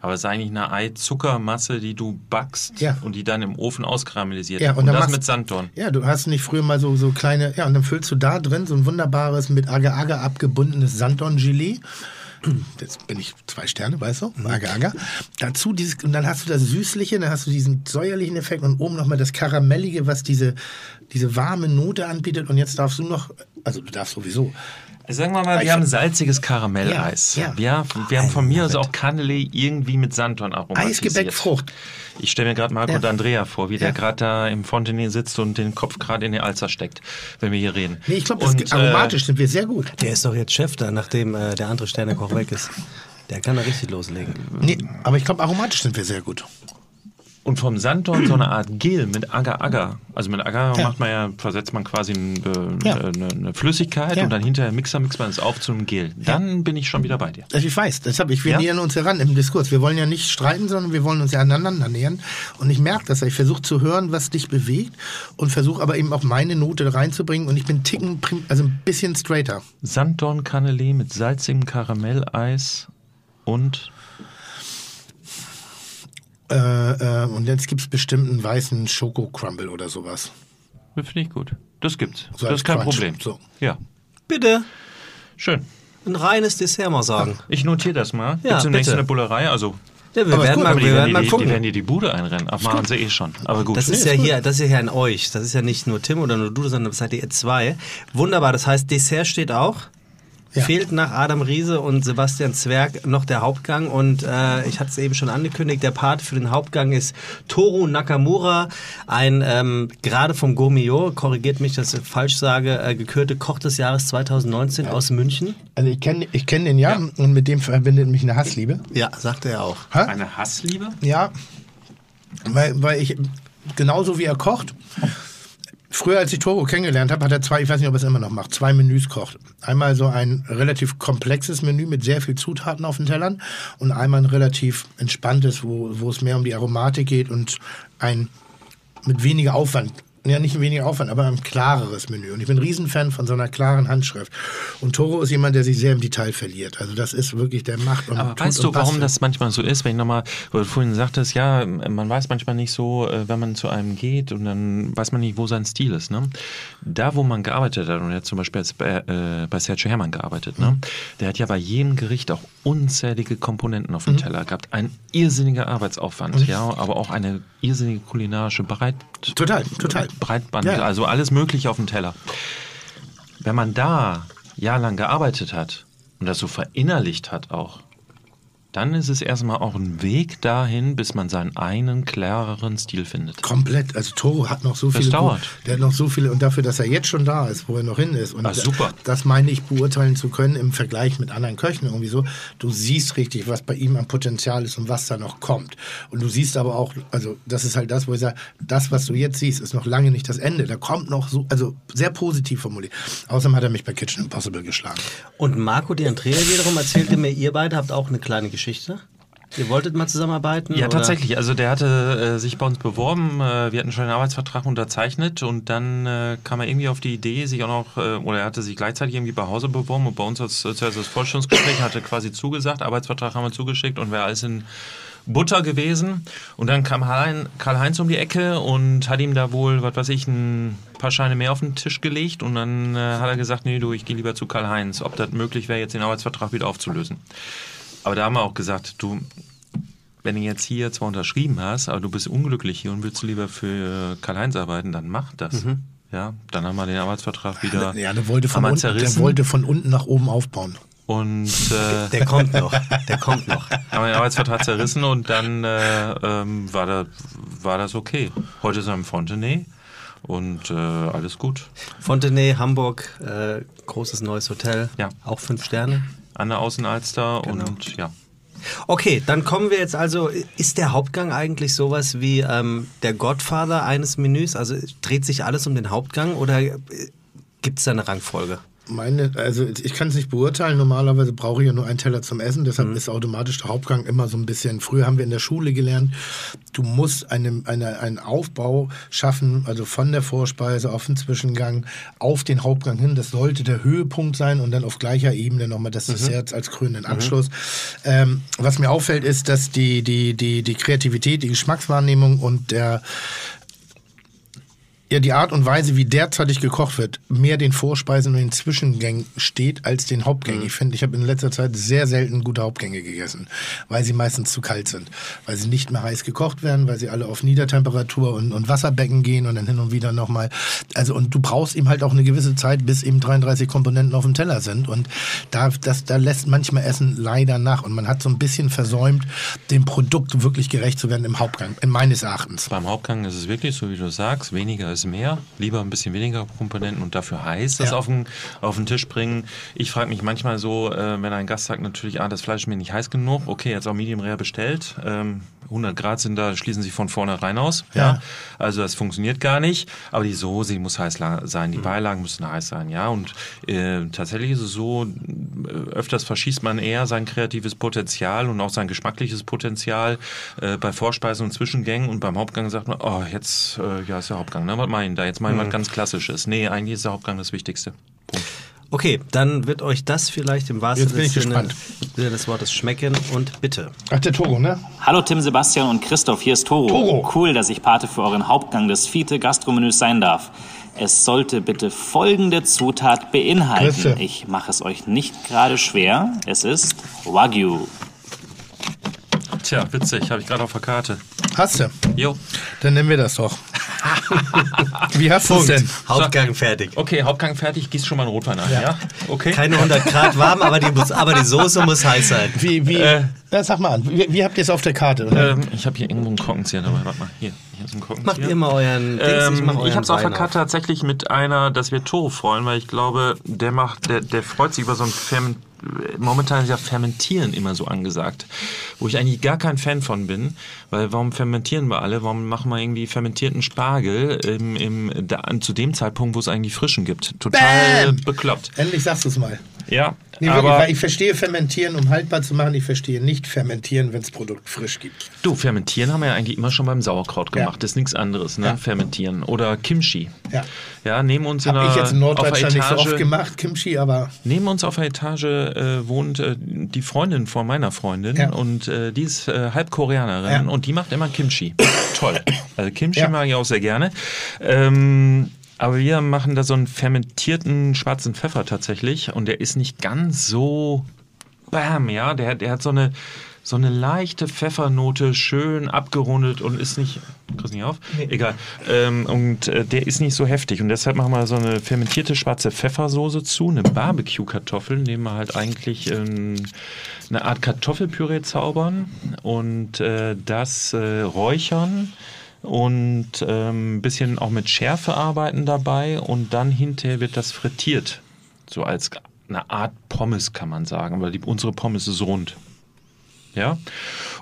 Aber es ist eigentlich eine Ei-Zuckermasse, die du backst Ja. und die dann im Ofen auskaramellisiert. Ja, und, und das machst- mit Sanddorn. Ja, du hast nicht früher mal so, so kleine, ja, und dann füllst du da drin so ein wunderbares, mit Agar-Agar abgebundenes Sanddorn-Gelee. Jetzt bin ich zwei Sterne, weißt du? Agar-Agar. Dazu dieses, und dann hast du das Süßliche, dann hast du diesen säuerlichen Effekt und oben nochmal das Karamellige, was diese, diese warme Note anbietet. Und jetzt darfst du noch, also du darfst sowieso. Sagen wir mal, Ich wir haben salziges Karamelleis. Ja, ja. Wir, wir haben von mir aus auch Cannelé irgendwie mit Sanddorn aromatisiert. Eisgebäck, Frucht. Ich stelle mir gerade Marco Ja. D'Andrea vor, wie Ja. der gerade da im Fontenay sitzt und den Kopf gerade in die Alzer steckt, wenn wir hier reden. Nee, ich glaube, äh, aromatisch sind wir sehr gut. Der ist doch jetzt Chef da, nachdem äh, der andere Sternekoch weg ist. Der kann da richtig loslegen. Nee, aber ich glaube, aromatisch sind wir sehr gut. Und vom Sanddorn so eine Art Gel mit Agar-Agar. Also mit Agar Ja. macht man ja, versetzt man quasi äh, Ja. eine, eine Flüssigkeit Ja. und dann hinterher Mixer mixt man es auf zu einem Gel. Dann bin ich schon wieder bei dir. Also ich weiß, deshalb, ich, wir nähern uns heran im Diskurs. Wir wollen ja nicht streiten, sondern wir wollen uns ja aneinander nähern. Und ich merke das. Ich versuche zu hören, was dich bewegt und versuche aber eben auch meine Note reinzubringen. Und ich bin ticken, also ein bisschen straighter. Sanddorn-Cannelé mit salzigem Karamelleis und Äh, äh, und jetzt gibt es bestimmt einen weißen Schoko-Crumble oder sowas. Das finde ich gut. Das gibt's. So das ist kein Crunch. Problem. So. Ja, Bitte. schön. Ein reines Dessert mal sagen. Ich notiere das mal. Ja, Gibt's demnächst bitte. eine Bullerei? Also, Ja, wir Aber ist werden gut, mal, wir die, werden werden mal die, die gucken. werden dir die Bude einrennen. Ach, machen sie eh schon. Aber gut. Das ist ja hier, das ist ja hier an euch. Das ist ja nicht nur Tim oder nur du, sondern das seid ihr zwei. Wunderbar. Das heißt, Dessert steht auch. Ja. Fehlt nach Adam Riese und Sebastian Zwerg noch der Hauptgang. Und äh, ich hatte es eben schon angekündigt, der Part für den Hauptgang ist Toru Nakamura, ein ähm, gerade vom Gourmillot, korrigiert mich, dass ich falsch sage, äh, gekürte Koch des Jahres 2019 aus München. Also ich kenne ich kenn den ja, und mit dem verbindet mich eine Hassliebe. Ja, sagte er auch. Hä? Eine Hassliebe? Ja, weil, weil ich genauso wie er kocht. Früher, als ich Toro kennengelernt habe, hat er zwei, ich weiß nicht, ob er es immer noch macht, zwei Menüs kocht. Einmal so ein relativ komplexes Menü mit sehr viel Zutaten auf den Tellern und einmal ein relativ entspanntes, wo, wo es mehr um die Aromatik geht und ein mit weniger Aufwand. Ja, nicht weniger Aufwand, aber ein klareres Menü. Und ich bin ein Riesenfan von so einer klaren Handschrift. Und Toro ist jemand, der sich sehr im Detail verliert. Also das ist wirklich, der macht und Aber weißt du, warum das manchmal so ist? Wenn ich nochmal, du vorhin sagtest, ja, man weiß manchmal nicht so, äh, wenn man zu einem geht und dann weiß man nicht, wo sein Stil ist. Ne? Da, wo man gearbeitet hat, und er hat zum Beispiel bei, äh, bei Sergio Herrmann gearbeitet, ne? der hat ja bei jedem Gericht auch unzählige Komponenten auf dem Teller gehabt. Ein irrsinniger Arbeitsaufwand, ja, aber auch eine irrsinnige kulinarische Breit Total, total. Breitband, Ja. also alles Mögliche auf dem Teller. Wenn man da jahrelang gearbeitet hat und das so verinnerlicht hat auch, dann ist es erstmal auch ein Weg dahin, bis man seinen einen klareren Stil findet. Komplett. Also Toro hat noch so Das viele. dauert. Der hat noch so viele und dafür, dass er jetzt schon da ist, wo er noch hin ist. Und Ah, super. Das meine ich beurteilen zu können im Vergleich mit anderen Köchen irgendwie so. Du siehst richtig, was bei ihm an Potenzial ist und was da noch kommt. Und du siehst aber auch, also das ist halt das, wo ich sage, das, was du jetzt siehst, ist noch lange nicht das Ende. Da kommt noch so, also sehr positiv formuliert. Außerdem hat er mich bei Kitchen Impossible geschlagen. Und Marco Di Andrea wiederum erzählte mir, ihr beide habt auch eine kleine Geschichte. Ihr wolltet mal zusammenarbeiten? Ja, oder? tatsächlich. Also der hatte äh, sich bei uns beworben. Äh, wir hatten schon einen Arbeitsvertrag unterzeichnet und dann äh, kam er irgendwie auf die Idee, sich auch noch, äh, oder er hatte sich gleichzeitig irgendwie bei Hause beworben und bei uns als, als das Vorstellungsgespräch hatte quasi zugesagt, Arbeitsvertrag haben wir zugeschickt und wäre alles in Butter gewesen. Und dann kam Karl- Karl-Heinz um die Ecke und hat ihm da wohl, was weiß ich, ein paar Scheine mehr auf den Tisch gelegt und dann äh, hat er gesagt, nee, du, ich gehe lieber zu Karl-Heinz, ob das möglich wäre, jetzt den Arbeitsvertrag wieder aufzulösen. Aber da haben wir auch gesagt, du, wenn du jetzt hier zwar unterschrieben hast, aber du bist unglücklich hier und willst lieber für Karl-Heinz arbeiten, dann mach das. Ja, dann haben wir den Arbeitsvertrag wieder Ja, der wollte, von unten, der wollte von unten nach oben aufbauen. und äh, Der kommt noch. Der kommt noch. haben wir den Arbeitsvertrag zerrissen und dann äh, ähm, war, da, war das okay. Heute ist er im Fontenay und äh, alles gut. Fontenay, Hamburg, äh, großes neues Hotel. Ja. Auch fünf Sterne. An der Außenalster Genau. und ja. Okay, dann kommen wir jetzt also, ist der Hauptgang eigentlich sowas wie ähm, der Godfather eines Menüs? Also dreht sich alles um den Hauptgang oder gibt es da eine Rangfolge? Meine, also ich kann es nicht beurteilen. Normalerweise brauche ich ja nur einen Teller zum Essen. Deshalb Mhm. ist automatisch der Hauptgang immer so ein bisschen. Früher haben wir in der Schule gelernt, du musst eine, eine, einen Aufbau schaffen, also von der Vorspeise auf den Zwischengang auf den Hauptgang hin. Das sollte der Höhepunkt sein und dann auf gleicher Ebene nochmal das Dessert als krönenden Abschluss. Ähm, was mir auffällt, ist, dass die, die, die, die Kreativität, die Geschmackswahrnehmung und der ja, die Art und Weise, wie derzeitig gekocht wird, mehr den Vorspeisen und den Zwischengängen steht als den Hauptgängen. Ich finde, ich habe in letzter Zeit sehr selten gute Hauptgänge gegessen, weil sie meistens zu kalt sind, weil sie nicht mehr heiß gekocht werden, weil sie alle auf Niedertemperatur und, und Wasserbecken gehen und dann hin und wieder nochmal. Also und du brauchst eben halt auch eine gewisse Zeit, bis eben 33 Komponenten auf dem Teller sind und da, das, da lässt manchmal Essen leider nach und man hat so ein bisschen versäumt, dem Produkt wirklich gerecht zu werden im Hauptgang, in meines Erachtens. Beim Hauptgang ist es wirklich so, wie du sagst, weniger ist mehr. Lieber ein bisschen weniger Komponenten und dafür heiß das Ja. auf, den, auf den Tisch bringen. Ich frage mich manchmal so, äh, wenn ein Gast sagt natürlich, ah, das Fleisch ist mir nicht heiß genug, okay, jetzt auch Medium Rare bestellt. Ähm, 100 Grad sind da, schließen sich von vornherein aus. Ja. Also das funktioniert gar nicht. Aber die Soße, die muss heiß sein, die Beilagen müssen heiß sein, ja. Und äh, tatsächlich ist es so, äh, öfters verschießt man eher sein kreatives Potenzial und auch sein geschmackliches Potenzial äh, bei Vorspeisen und Zwischengängen und beim Hauptgang sagt man, oh, jetzt, äh, ja, ist der Hauptgang, ne? Was meinen da? Jetzt meinen wir was ganz Klassisches. Nee, eigentlich ist der Hauptgang das Wichtigste. Punkt. Okay, dann wird euch das vielleicht im wahrsten Jetzt bin ich Sinne gespannt. Des Wortes schmecken und bitte. Ach, der Togo, ne? Hallo Tim, Sebastian und Christoph, hier ist Toro. Toro. Cool, dass ich Pate für euren Hauptgang des Fiete Gastromenüs sein darf. Es sollte bitte folgende Zutat beinhalten. Grüße. Ich mache es euch nicht gerade schwer. Es ist Wagyu. Tja, witzig, habe ich gerade auf der Karte. Hast du? Jo. Dann nennen wir das doch. Wie hast du es denn? Hauptgang fertig. Okay, Hauptgang fertig, gieß schon mal einen Rotwein ein, ja? Okay. Keine 100 Grad warm, aber die, muss, aber die Soße muss heiß sein. Wie, wie, Äh. ja, sag mal an, wie, wie habt ihr es auf der Karte? Oder? Ähm, ich habe hier irgendwo einen Korkenzieher dabei. Warte mal, hier, hier ist ein Korkenzieher. Macht ihr mal euren Dings, Ähm, ich mach euren ich habe es auf der Karte tatsächlich mit einer, dass wir Toro freuen, weil ich glaube, der macht, der, der freut sich über so ein Ferment Momentan ist ja Fermentieren immer so angesagt, wo ich eigentlich gar kein Fan von bin, weil warum fermentieren wir alle? Warum machen wir irgendwie fermentierten Spargel im, im, da, zu dem Zeitpunkt, wo es eigentlich frischen gibt? Total Bam! bekloppt. Endlich sagst du es mal. Ja, Nee, wirklich, aber weil ich verstehe fermentieren, um haltbar zu machen. Ich verstehe nicht fermentieren, wenn es Produkt frisch gibt. du, fermentieren haben wir ja eigentlich immer schon beim Sauerkraut Ja. gemacht. Das ist nichts anderes, ne? Ja. Fermentieren. Oder Kimchi. Ja. Ja, neben uns in Habe ich jetzt in Norddeutschland nicht so Etage- oft gemacht, Kimchi, aber Neben uns auf der Etage äh, wohnt äh, die Freundin von meiner Freundin Ja. und äh, die ist äh, halb Koreanerin Ja. und die macht immer Kimchi. Toll. Also Kimchi Ja. mag ich auch sehr gerne. Ähm, aber wir machen da so einen fermentierten schwarzen Pfeffer tatsächlich und der ist nicht ganz so bam, ja, der, der hat so eine so eine leichte Pfeffernote, schön abgerundet und ist nicht. Kriegst nicht auf? Egal. Ähm, und äh, der ist nicht so heftig. Und deshalb machen wir so eine fermentierte schwarze Pfeffersoße zu, eine Barbecue-Kartoffel, indem wir halt eigentlich ähm, eine Art Kartoffelpüree zaubern und äh, das äh, räuchern und ähm, ein bisschen auch mit Schärfe arbeiten dabei und dann hinterher wird das frittiert. So als eine Art Pommes kann man sagen, weil die, unsere Pommes ist rund. Ja.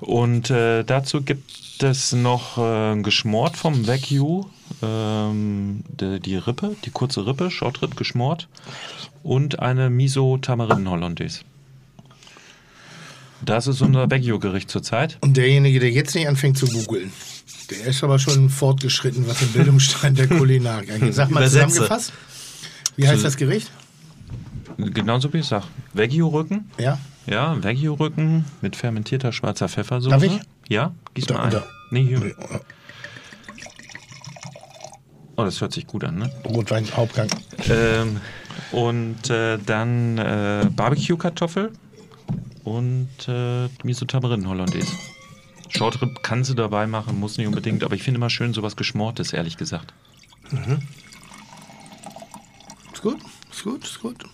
Und äh, dazu gibt es noch äh, geschmort vom Wagyu, ähm, die, die Rippe, die kurze Rippe, Shortrib geschmort und eine Miso Tamarinden Hollandaise. Das ist unser Vecchio-Gericht zurzeit. Und derjenige, der jetzt nicht anfängt zu googeln, der ist aber schon fortgeschritten, was den Bildungsstand der Kulinarik angeht. Sag mal Übersetze. zusammengefasst. Wie heißt das Gericht? Genauso wie ich sag. Vecchio-Rücken. Ja. Ja, Vecchio-Rücken mit fermentierter schwarzer Pfeffersoße. Darf ich? Ja, gieß Da- mal ein. da. Nee, hier. Oh, das hört sich gut an, ne? Rotwein, Hauptgang. Ähm, und äh, dann äh, Barbecue-Kartoffel und äh, Miso Tamarinden Hollandaise. Shortrib kannst du dabei machen, muss nicht unbedingt, aber ich finde immer schön sowas Geschmortes, ehrlich gesagt. Ist gut, ist gut, ist gut.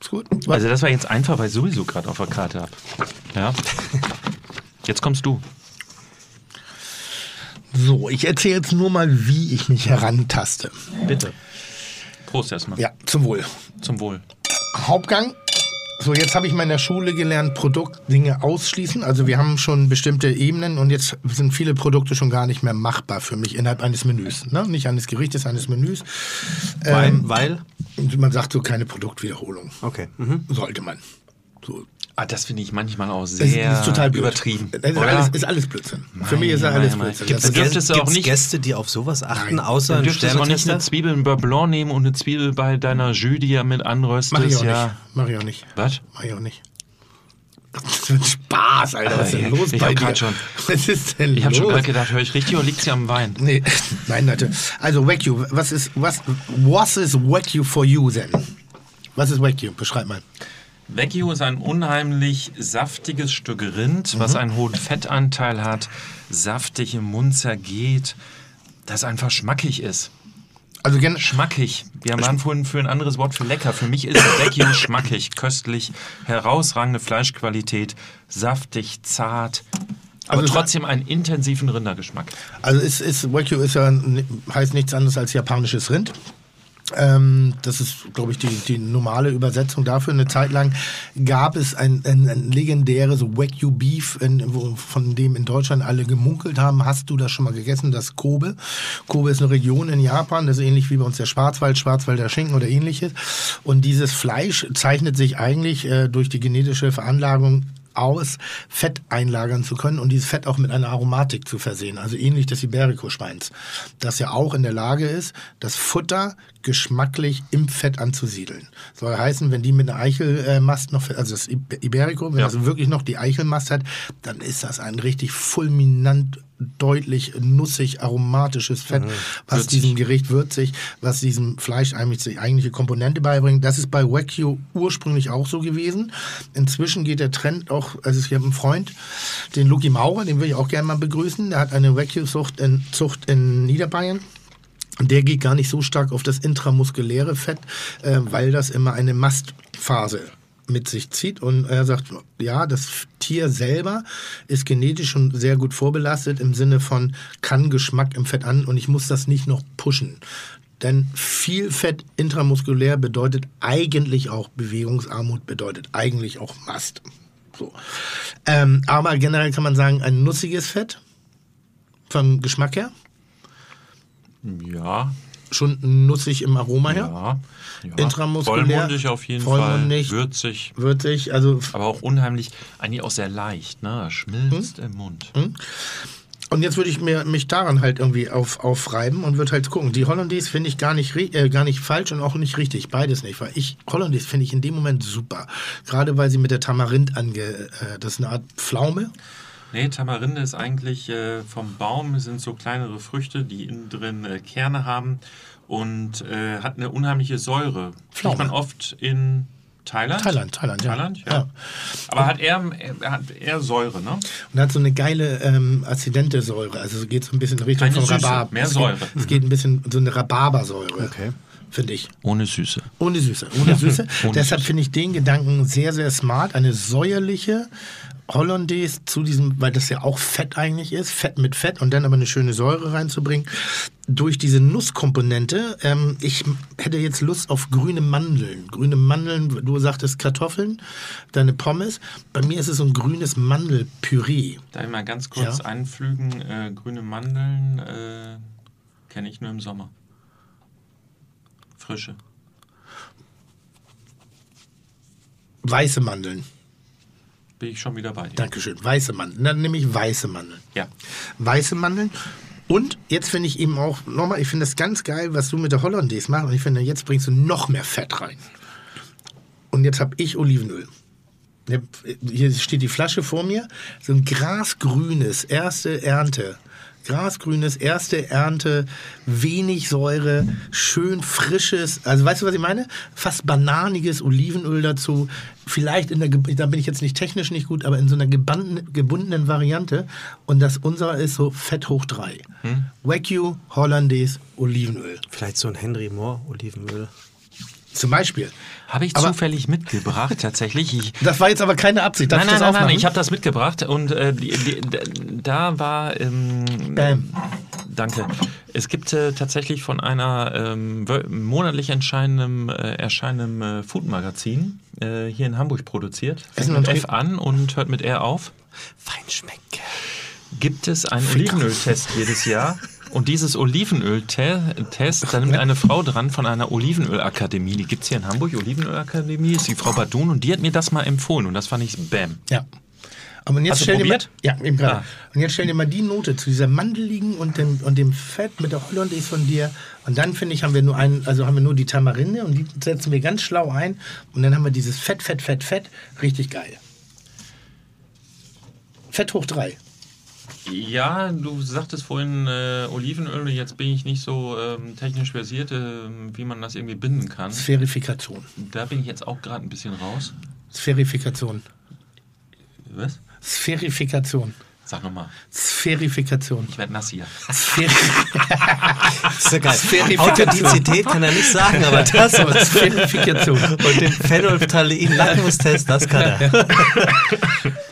Ist gut. Also das war jetzt einfach, weil ich sowieso gerade auf der Karte habe. Ja. Jetzt kommst du. So, ich erzähle jetzt nur mal, wie ich mich herantaste. Bitte. Prost erstmal. Ja, zum Wohl. Zum Wohl. Hauptgang. So, jetzt habe ich mal in der Schule gelernt, Produktdinge ausschließen. Also wir haben schon bestimmte Ebenen und jetzt sind viele Produkte schon gar nicht mehr machbar für mich innerhalb eines Menüs. Ne? Nicht eines Gerichtes, eines Menüs. Weil? Ähm, weil? man sagt so keine Produktwiederholung. Okay. Mhm. Sollte man. So. Ah, das finde ich manchmal auch Das sehr ist total blöd. übertrieben. Das ist alles, ist alles Blödsinn. Für mich ist das Mein, alles mein, mein. Blödsinn. Gibt's Das Gäste- ist, auch nicht- Gäste, die auf sowas achten, Nein. außer Du ein dürftest auch nicht eine? Zwiebel in Beurre Blanc nehmen und eine Zwiebel bei deiner Jus, die ja mit anröstest. mach ich auch ja. nicht. Mach ich auch nicht. Was? Mach ich auch nicht. Das wird Spaß, Alter. Was ist denn Äh, los ich bei hab dir? schon- Was ist denn Ich habe schon gerade gedacht, höre ich richtig oder liegt sie am Wein? Nee, nein, Leute. Also Wagyu, was ist, was, was is Wagyu for you denn? Was ist Wagyu? Beschreib mal. Vecchio ist ein unheimlich saftiges Stück Rind, was einen hohen Fettanteil hat, saftig im Mund zergeht, das einfach schmackig ist. Also gen Schmackig. Wir waren vorhin für ein anderes Wort für lecker. Für mich ist Vecchio schmackig, köstlich, herausragende Fleischqualität, saftig, zart, aber Also trotzdem einen intensiven Rindergeschmack. Also ist, ist Wagyu ist ja heißt nichts anderes als japanisches Rind. Ähm, das ist, glaube ich, die, die normale Übersetzung dafür. Eine Zeit lang gab es ein, ein, ein legendäres Wagyu Beef, in, von dem in Deutschland alle gemunkelt haben. Hast du das schon mal gegessen? Das Kobe. Kobe ist eine Region in Japan, das ist ähnlich wie bei uns der Schwarzwald, Schwarzwälder Schinken oder ähnliches. Und dieses Fleisch zeichnet sich eigentlich äh, durch die genetische Veranlagung aus, Fett einlagern zu können und dieses Fett auch mit einer Aromatik zu versehen. Also ähnlich des Iberico-Schweins, das ja auch in der Lage ist, das Futter geschmacklich im Fett anzusiedeln. Soll heißen, wenn die mit einer Eichelmast noch, also das Iberico, wenn Ja. das wirklich noch die Eichelmast hat, dann ist das ein richtig fulminant deutlich nussig aromatisches Fett, was Würzig. diesem Gericht würzig, was diesem Fleisch eigentlich die eigentliche Komponente beibringt. Das ist bei Wagyu ursprünglich auch so gewesen. Inzwischen geht der Trend auch, also ich habe einen Freund, den Luki Maurer, den will ich auch gerne mal begrüßen. Der hat eine Wagyu-Zucht in, Zucht in Niederbayern. Der geht gar nicht so stark auf das intramuskuläre Fett, äh, weil das immer eine Mastphase mit sich zieht. Und er sagt, ja, das Tier selber ist genetisch schon sehr gut vorbelastet im Sinne von kann Geschmack im Fett an und ich muss das nicht noch pushen. Denn viel Fett intramuskulär bedeutet eigentlich auch Bewegungsarmut, bedeutet eigentlich auch Mast. So. Ähm, aber generell kann man sagen, ein nussiges Fett vom Geschmack her, Ja, schon nussig im Aroma her. ja. ja. Intramuskulär, Vollmundig auf jeden vollmundig. Fall. Würzig. Würzig, also Aber auch unheimlich, eigentlich auch sehr leicht, ne? Schmilzt Hm? im Mund. und jetzt würde ich mir, mich daran halt irgendwie auf, aufreiben und würde halt gucken. Die Hollandaise finde ich gar nicht, äh, gar nicht falsch und auch nicht richtig. Beides nicht. Weil ich, Hollandaise finde ich in dem Moment super. Gerade weil sie mit der Tamarind ange, äh, das ist eine Art Pflaume. Nee, Tamarinde ist eigentlich äh, vom Baum, sind so kleinere Früchte, die innen drin äh, Kerne haben und äh, hat eine unheimliche Säure. Pflaume. Kriegt man oft in Thailand. Thailand, Thailand, ja. Thailand, ja. Ja. Aber hat eher, er hat eher Säure, ne? Und hat so eine geile ähm, azidente Säure. Also es geht so ein bisschen in Richtung Keine von Süße, Rhabarber. mehr es Säure. Geht, es geht ein bisschen so eine Rhabarbersäure. Okay. Finde ich. Ohne Süße. Ohne Süße. Ohne Süße. Ohne Deshalb finde ich den Gedanken sehr, sehr smart. Eine säuerliche Hollandaise zu diesem, weil das ja auch Fett eigentlich ist, Fett mit Fett und dann aber eine schöne Säure reinzubringen. Durch diese Nusskomponente, ähm, ich hätte jetzt Lust auf grüne Mandeln. Grüne Mandeln, du sagtest Kartoffeln, deine Pommes. Bei mir ist es so ein grünes Mandelpüree. Darf ich mal ganz kurz Ja. einflügen? Äh, grüne Mandeln äh, kenne ich nur im Sommer. Frische. Weiße Mandeln. Bin ich schon wieder bei dir. Dankeschön. Weiße Mandeln. Dann nehme ich weiße Mandeln. Ja. Weiße Mandeln. Und jetzt finde ich eben auch, nochmal, ich finde das ganz geil, was du mit der Hollandaise machst. Und ich finde, jetzt bringst du noch mehr Fett rein. Und jetzt habe ich Olivenöl. Hier steht die Flasche vor mir. So ein grasgrünes, erste Ernte. Grasgrünes, erste Ernte, wenig Säure, schön frisches, also weißt du, was ich meine? Fast bananiges Olivenöl dazu. Vielleicht in der, da bin ich jetzt nicht technisch nicht gut, aber in so einer gebundenen, gebundenen Variante. Und das unserer ist so Fett hoch drei. Wagyu, Hollandaise, Olivenöl. Vielleicht so ein Henry Moore Olivenöl. Zum Beispiel. Habe ich Aber- zufällig mitgebracht, tatsächlich. Ich, Das war jetzt aber keine Absicht. Darf nein, nein, das nein, nein, aufmachen? ich habe das mitgebracht und äh, die, die, da war. Ähm, Bam. Danke. Es gibt äh, tatsächlich von einer ähm, monatlich erscheinendem, äh, erscheinendem äh, Food-Magazin äh, hier in Hamburg produziert. Fängt mit F an und hört mit R auf. Feinschmecker. Gibt es einen Olivenöltest jedes Jahr? Und dieses Olivenöl-Test, da nimmt eine Frau dran von einer Olivenölakademie. Die gibt es hier in Hamburg, Olivenölakademie, ist die Frau Badun und die hat mir das mal empfohlen und das fand ich Bam. Ja. Aber jetzt Hast stell dir mal, ja, eben gerade. Ah. Und jetzt stell dir mal die Note zu dieser mandeligen und dem, und dem Fett mit der Hollandaise von dir. Und dann finde ich, haben wir nur einen, also haben wir nur die Tamarinde und die setzen wir ganz schlau ein. Und dann haben wir dieses Fett, Fett, Fett, Fett. Richtig geil. Fett hoch drei. Ja, du sagtest vorhin äh, Olivenöl, jetzt bin ich nicht so ähm, technisch versiert, ähm, wie man das irgendwie binden kann. Sphärifikation. Da bin ich jetzt auch gerade ein bisschen raus. Sphärifikation. Was? Sphärifikation. Sag nochmal. Sphärifikation. Ich werde nass hier. Sphäri Ist ja geil. Sphärifikation. Authentizität kann er nicht sagen, aber das Aber Sphärifikation. und den Phenolphthalein Lackmustest, das kann er.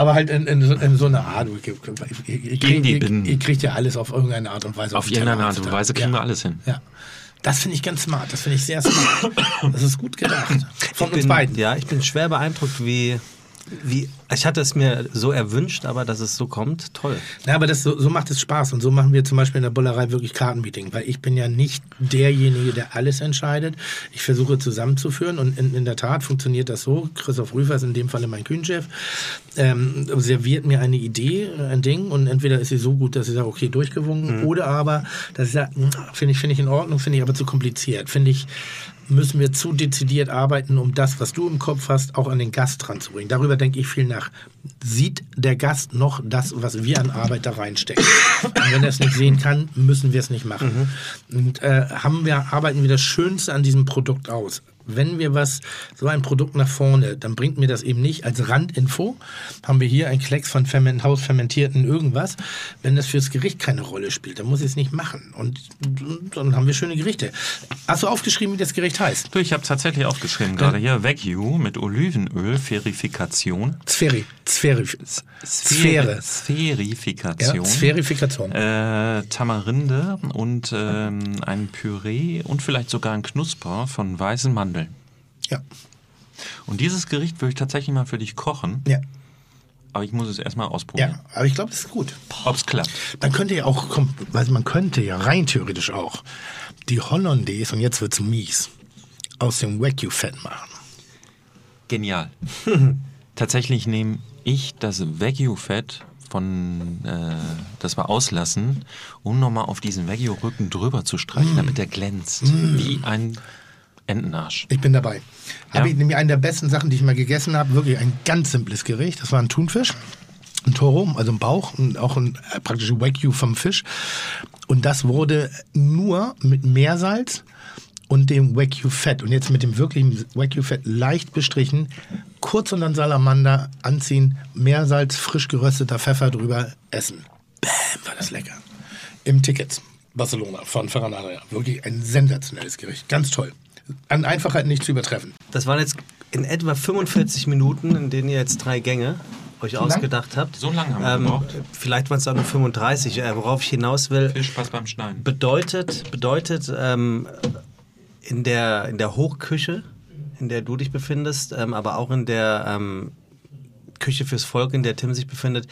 Aber halt in, in, so- in so einer Art. Ihr, ihr, die ihr, kriegt ja alles auf irgendeine Art und Weise. Auf Teller irgendeine Art und. Weise kriegen ja. wir alles hin. Ja. Das finde ich ganz smart. Das finde ich sehr smart. Das ist gut gedacht. Von Ich uns bin, beiden. Ja, ich bin schwer beeindruckt, wie, wie. Ich hatte es mir so erwünscht, aber dass es so kommt, toll. Ja, aber das, so, so macht es Spaß. Und so machen wir zum Beispiel in der Bullerei wirklich Kartenmeeting. Weil ich bin ja nicht derjenige, der alles entscheidet. Ich versuche zusammenzuführen. Und in, in der Tat funktioniert das so. Christoph Rüfer ist in dem Falle mein Kühnchef. Ähm, serviert mir eine Idee, ein Ding. Und entweder ist sie so gut, dass ich sage, okay, durchgewunken. Oder aber, dass ich sage, "Hm, finde ich, finde ich in Ordnung, finde ich aber zu kompliziert. Finde ich, müssen wir zu dezidiert arbeiten, um das, was du im Kopf hast, auch an den Gast ranzubringen. Darüber denke ich viel nach. Sieht der Gast noch das, was wir an Arbeit da reinstecken? Und wenn er es nicht sehen kann, müssen wir es nicht machen. Und äh, haben wir, arbeiten wir das Schönste an diesem Produkt aus. Wenn wir was, so ein Produkt nach vorne, dann bringt mir das eben nicht als Randinfo. Haben wir hier ein Klecks von Ferment, hausfermentierten irgendwas. Wenn das fürs Gericht keine Rolle spielt, dann muss ich es nicht machen. Und dann haben wir schöne Gerichte. Hast du aufgeschrieben, wie das Gericht heißt? Du, ich habe tatsächlich aufgeschrieben gerade hier Wagyu mit Olivenöl, Verifikation. Sphäri. Sphäri. Sphäre. Ja, Sphärifikation. Sphärifikation. Äh, Tamarinde und ähm, ein Püree und vielleicht sogar ein Knusper von weißen Mandeln. Ja. Und dieses Gericht würde ich tatsächlich mal für dich kochen, Ja. aber ich muss es erstmal ausprobieren. Ja, aber ich glaube, das ist gut. Ob's klappt. Man könnte ja auch, komm, also man könnte ja rein theoretisch auch die Hollandaise, und jetzt wird's mies, aus dem Wagyu-Fett machen. Genial. Tatsächlich nehme ich das Wagyu-Fett von, äh, das wir auslassen, um nochmal auf diesen Wagyu-Rücken drüber zu streichen, damit der glänzt. Wie ein Entenarsch. Ich bin dabei. Ja? Habe ich nämlich eine der besten Sachen, die ich mal gegessen habe, wirklich ein ganz simples Gericht. Das war ein Thunfisch, ein Toro, also ein Bauch und auch ein äh, praktisch Wagyu vom Fisch. Und das wurde nur mit Meersalz und dem Wagyu-Fett und jetzt mit dem wirklichen Wagyu-Fett leicht bestrichen, kurz unter den Salamander anziehen, Meersalz, frisch gerösteter Pfeffer drüber, essen. Bäm, war das lecker. Im Tickets. Barcelona von Ferran Adrià. Wirklich ein sensationelles Gericht. Ganz toll. An Einfachheit nicht zu übertreffen. Das waren jetzt in etwa 45 Minuten, in denen ihr jetzt drei Gänge euch lang? ausgedacht habt. So lange haben wir ähm, gebraucht. Vielleicht waren es auch nur 35. Äh, worauf ich hinaus will, Viel Spaß beim Schneiden. bedeutet, bedeutet ähm, in, der, in der Hochküche, in der du dich befindest, ähm, aber auch in der ähm, Küche fürs Volk, in der Tim sich befindet,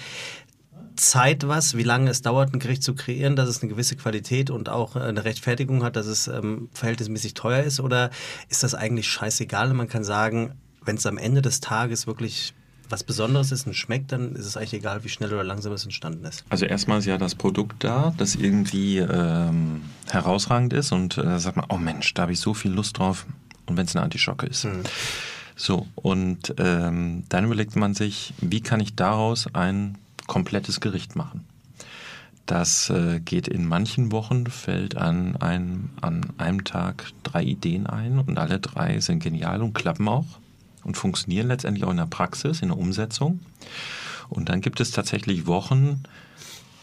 Zeit was, wie lange es dauert, ein Gericht zu kreieren, dass es eine gewisse Qualität und auch äh, eine Rechtfertigung hat, dass es ähm, verhältnismäßig teuer ist? Oder ist das eigentlich scheißegal und man kann sagen, wenn es am Ende des Tages wirklich was Besonderes ist und schmeckt, dann ist es eigentlich egal, wie schnell oder langsam es entstanden ist. Also erstmal ist ja das Produkt da, das irgendwie ähm, herausragend ist und äh, da sagt man, oh Mensch, da habe ich so viel Lust drauf. Und wenn es eine Antischocke ist. So, und ähm, dann überlegt man sich, wie kann ich daraus ein komplettes Gericht machen? Das äh, geht in manchen Wochen, fällt an einem, an einem Tag drei Ideen ein und alle drei sind genial und klappen auch und funktionieren letztendlich auch in der Praxis, in der Umsetzung. Und dann gibt es tatsächlich Wochen,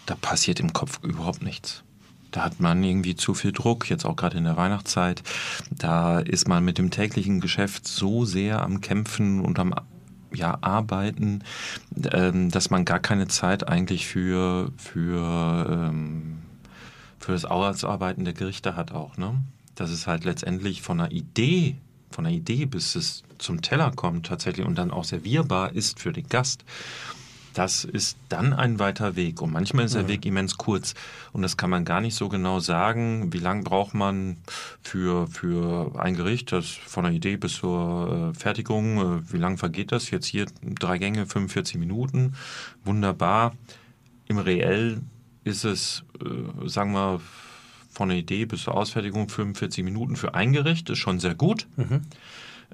da passiert im Kopf überhaupt nichts. Da hat man irgendwie zu viel Druck, jetzt auch gerade in der Weihnachtszeit. Da ist man mit dem täglichen Geschäft so sehr am Kämpfen und am ja, Arbeiten, ähm, dass man gar keine Zeit eigentlich für, für, ähm, für das Ausarbeiten der Gerichte hat auch. Ne? Das ist halt letztendlich von einer Idee, von einer Idee, bis es zum Teller kommt tatsächlich und dann auch servierbar ist für den Gast. Das ist dann ein weiter Weg. Und manchmal ist der Weg immens kurz. Und das kann man gar nicht so genau sagen. Wie lange braucht man für, für ein Gericht, das von der Idee bis zur äh, Fertigung, äh, wie lange vergeht das? Jetzt hier drei Gänge, 45 Minuten. Wunderbar. Im Reell ist es, äh, sagen wir, von der Idee bis zur Ausfertigung 45 Minuten für ein Gericht. Ist schon sehr gut.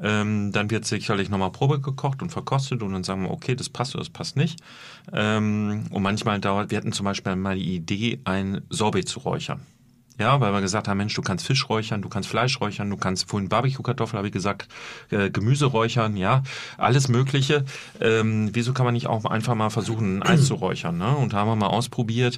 Ähm, dann wird sicherlich nochmal Probe gekocht und verkostet und dann sagen wir, okay, das passt oder das passt nicht. Ähm, und manchmal dauert, wir hatten zum Beispiel mal die Idee, ein Sorbet zu räuchern. Ja, weil wir gesagt haben, Mensch, du kannst Fisch räuchern, du kannst Fleisch räuchern, du kannst vorhin Barbecue-Kartoffeln, habe ich gesagt, äh, Gemüse räuchern, ja, alles Mögliche. Ähm, wieso kann man nicht auch einfach mal versuchen, ein Eis zu räuchern? Ne? Und da haben wir mal ausprobiert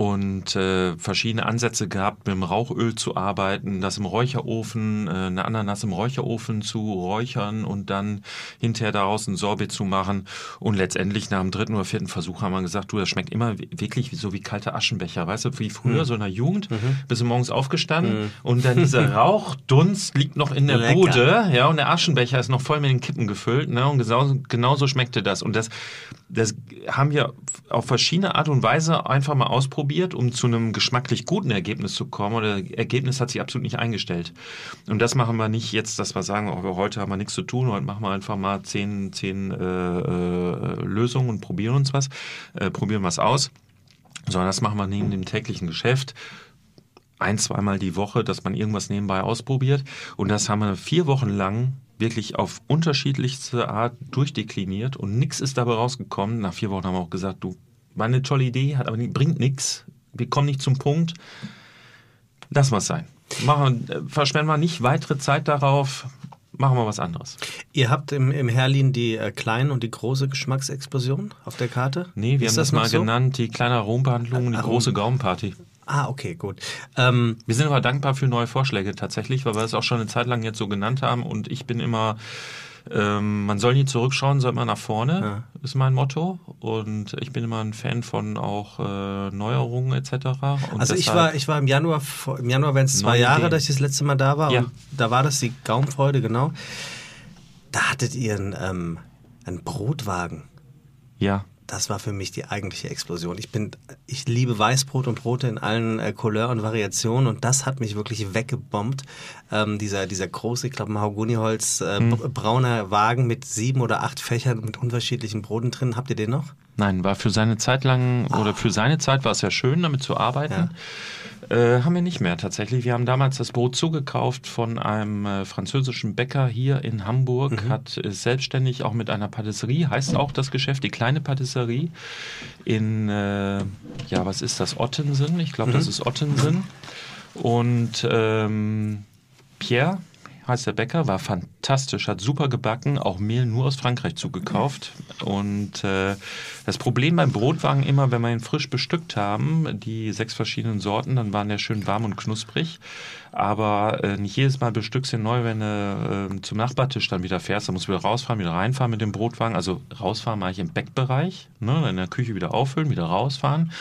und äh, verschiedene Ansätze gehabt, mit dem Rauchöl zu arbeiten, das im Räucherofen, äh, eine Ananas im Räucherofen zu räuchern und dann hinterher daraus ein Sorbet zu machen. Und letztendlich nach dem dritten oder vierten Versuch haben wir gesagt, du, das schmeckt immer wirklich so wie kalte Aschenbecher, weißt du, wie früher, so in der Jugend, bist du morgens aufgestanden und dann dieser Rauchdunst liegt noch in der Lecker. Bude, ja, und der Aschenbecher ist noch voll mit den Kippen gefüllt, ne, und genauso, genauso schmeckte das. Und das, das haben wir auf verschiedene Art und Weise einfach mal ausprobiert, um zu einem geschmacklich guten Ergebnis zu kommen. Das Ergebnis hat sich absolut nicht eingestellt. Und das machen wir nicht jetzt, dass wir sagen, oh, heute haben wir nichts zu tun, heute machen wir einfach mal zehn, zehn äh, äh, Lösungen und probieren uns was, äh, probieren was aus. Sondern das machen wir neben dem täglichen Geschäft ein, zweimal die Woche, dass man irgendwas nebenbei ausprobiert. Und das haben wir vier Wochen lang wirklich auf unterschiedlichste Art durchdekliniert und nichts ist dabei rausgekommen. Nach vier Wochen haben wir auch gesagt, du, war eine tolle Idee, hat aber bringt nichts. Wir kommen nicht zum Punkt. Wir es sein. Machen, äh, verschwenden wir nicht weitere Zeit darauf. Machen wir was anderes. Ihr habt im, im Herlin die äh, kleine und die große Geschmacksexplosion auf der Karte? Nee, wir Ist haben das, noch mal so? genannt, die kleine Arombehandlung und die Arom- große Gaumenparty. Ah, okay, gut. Ähm, Wir sind aber dankbar für neue Vorschläge tatsächlich, weil wir es auch schon eine Zeit lang jetzt so genannt haben und ich bin immer, ähm, man soll nie zurückschauen, soll immer nach vorne, ist mein Motto und ich bin immer ein Fan von auch äh, Neuerungen etc. Und also ich war, ich war im Januar, im Januar wären es zwei Jahre, Ideen. dass ich das letzte Mal da war Ja. und da war das die Gaumenfreude, genau. Da hattet ihr einen, ähm, einen Brotwagen. Ja, Das war für mich die eigentliche Explosion. Ich bin, ich liebe Weißbrot und Brote in allen äh, Couleur und Variationen und das hat mich wirklich weggebombt. Ähm, dieser, dieser große, ich glaube, Mahagoniholz, äh, Hm. br- brauner Wagen mit sieben oder acht Fächern mit unterschiedlichen Broten drin. Habt ihr den noch? nein, war für seine Zeit lang oder für seine Zeit war es ja schön, damit zu arbeiten. Äh, haben wir nicht mehr tatsächlich. Wir haben damals das Brot zugekauft von einem äh, französischen Bäcker hier in Hamburg, hat äh, selbstständig auch mit einer Patisserie, heißt auch das Geschäft, die kleine Patisserie in, äh, ja, was ist das, Ottensen? Ich glaube, das ist Ottensen. Und ähm, Pierre heißt der Bäcker, war fantastisch, hat super gebacken, auch Mehl nur aus Frankreich zugekauft. Und äh, das Problem beim Brotwagen immer, wenn wir ihn frisch bestückt haben, die sechs verschiedenen Sorten, dann waren der schön warm und knusprig. Aber äh, nicht jedes Mal bestückst du ihn neu, wenn du äh, zum Nachbartisch dann wieder fährst. Dann musst du wieder rausfahren, wieder reinfahren mit dem Brotwagen. Also rausfahren mache ich im Backbereich, ne, in der Küche wieder auffüllen, wieder rausfahren.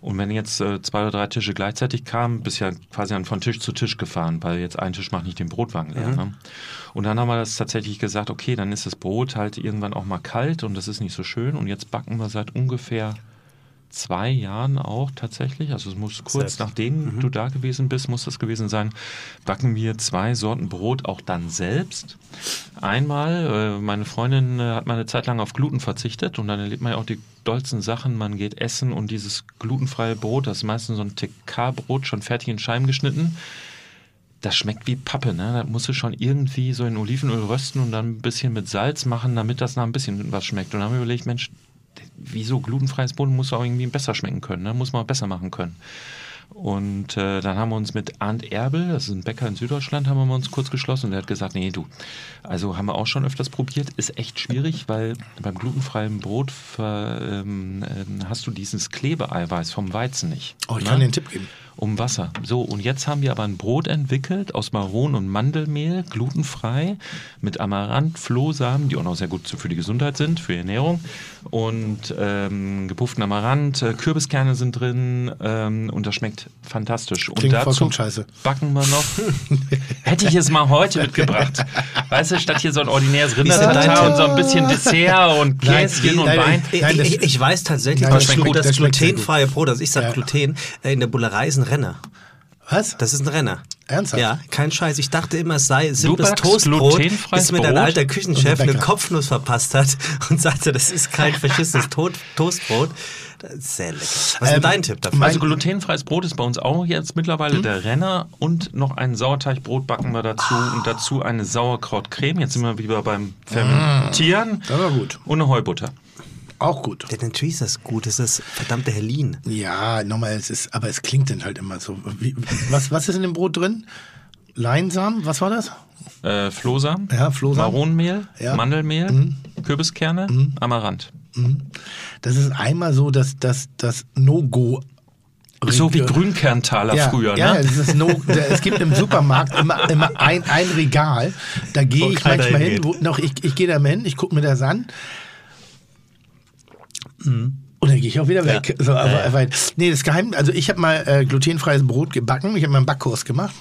Und wenn jetzt äh, zwei oder drei Tische gleichzeitig kamen, bist ja quasi dann von Tisch zu Tisch gefahren, weil jetzt ein Tisch macht nicht den Brotwagen leer. Ne? Und dann haben wir das tatsächlich gesagt, okay, dann ist das Brot halt irgendwann auch mal kalt und das ist nicht so schön. Und jetzt backen wir seit ungefähr zwei Jahren auch tatsächlich, also es muss kurz Selbst. nachdem du da gewesen bist, muss das gewesen sein, backen wir zwei Sorten Brot auch dann selbst. Einmal, äh, meine Freundin äh, hat mal eine Zeit lang auf Gluten verzichtet und dann erlebt man ja auch die dollsten Sachen. Man geht essen und dieses glutenfreie Brot, das ist meistens so ein TK-Brot, schon fertig in Scheiben geschnitten. Das schmeckt wie Pappe, ne? Das musst du schon irgendwie so in Olivenöl rösten und dann ein bisschen mit Salz machen, damit das nach ein bisschen was schmeckt. Und dann haben wir überlegt, Mensch, wieso glutenfreies Brot muss auch irgendwie besser schmecken können, ne? muss man besser machen können. Und äh, dann haben wir uns mit Arndt Erbel, das ist ein Bäcker in Süddeutschland, haben wir uns kurz geschlossen und der hat gesagt, nee, du, also haben wir auch schon öfters probiert, ist echt schwierig, weil beim glutenfreien Brot ver, ähm, ähm, hast du dieses Klebeeiweiß vom Weizen nicht. Oh, ich ne? kann dir einen Tipp geben. Um Wasser. So, und jetzt haben wir aber ein Brot entwickelt aus Maron und Mandelmehl, glutenfrei, mit Amaranth, Flohsamen, die auch noch sehr gut für die Gesundheit sind, für die Ernährung. Und ähm, gepufften Amaranth, äh, Kürbiskerne sind drin ähm, und das schmeckt fantastisch. Und Klingt dazu vollkommen scheiße. backen wir noch. Hätte ich es mal heute mitgebracht. Weißt du, statt hier so ein ordinäres Rindertatar und so ein bisschen Dessert und Nein, Käschen und nein, Wein. Ich, Nein, das- ich, ich weiß tatsächlich, Nein, was das schmeckt schmeckt- gut, das, das sehr glutenfreie Brot, also ich sag Ja. Gluten, äh, in der Bullerei ist ein Renner. Was? Das ist ein Renner. Ernsthaft? Ja, kein Scheiß. Ich dachte immer, es sei simples Toastbrot, bis mir dein alter Küchenchef eine. Kopfnuss verpasst hat und sagte, das ist kein verschissenes To Toastbrot. Das ist sehr lecker. Was ist Ähm, denn dein Tipp dafür? Also glutenfreies Brot ist bei uns auch jetzt mittlerweile der Renner und noch ein Sauerteigbrot backen wir dazu und dazu eine Sauerkrautcreme. Jetzt sind wir wieder beim Fermentieren Das war gut. und eine Heubutter. Auch gut. Ja, natürlich ist das gut. Das ist verdammte Helin. Ja, nochmal, es ist, aber es klingt dann halt immer so. Wie, was, was ist in dem Brot drin? Leinsamen, was war das? Äh, Flohsamen, Ja, Flohsamen. Maronenmehl, Ja. Mandelmehl, Kürbiskerne, Amaranth. Das ist einmal so, dass das, das No-Go. So wie Grünkerntaler ja, früher, ja, ne? es, ist no, es gibt im Supermarkt immer, immer ein, ein Regal. Da gehe ich manchmal hin. Wo, noch, ich ich gehe da mal hin, ich gucke mir das an. Und dann gehe ich auch wieder weg. So, aber, Weil, nee, das Geheim, also ich habe mal äh, glutenfreies Brot gebacken. Ich habe mal einen Backkurs gemacht.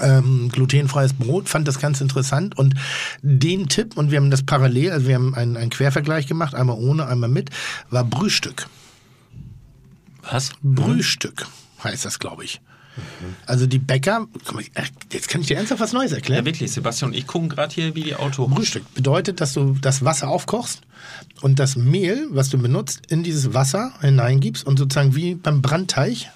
Ähm, glutenfreies Brot, fand das ganz interessant und den Tipp, und wir haben das parallel, also wir haben einen, einen Quervergleich gemacht, einmal ohne, einmal mit, war Brühstück. Was? Brühstück heißt das, glaube ich. Also die Bäcker, äh, jetzt kann ich dir ernsthaft was Neues Ja, erklären. wirklich, Sebastian und ich gucken gerade hier wie die Auto. Brühstück bedeutet, dass du das Wasser aufkochst und das Mehl, was du benutzt, in dieses Wasser hineingibst und sozusagen wie beim Brandteig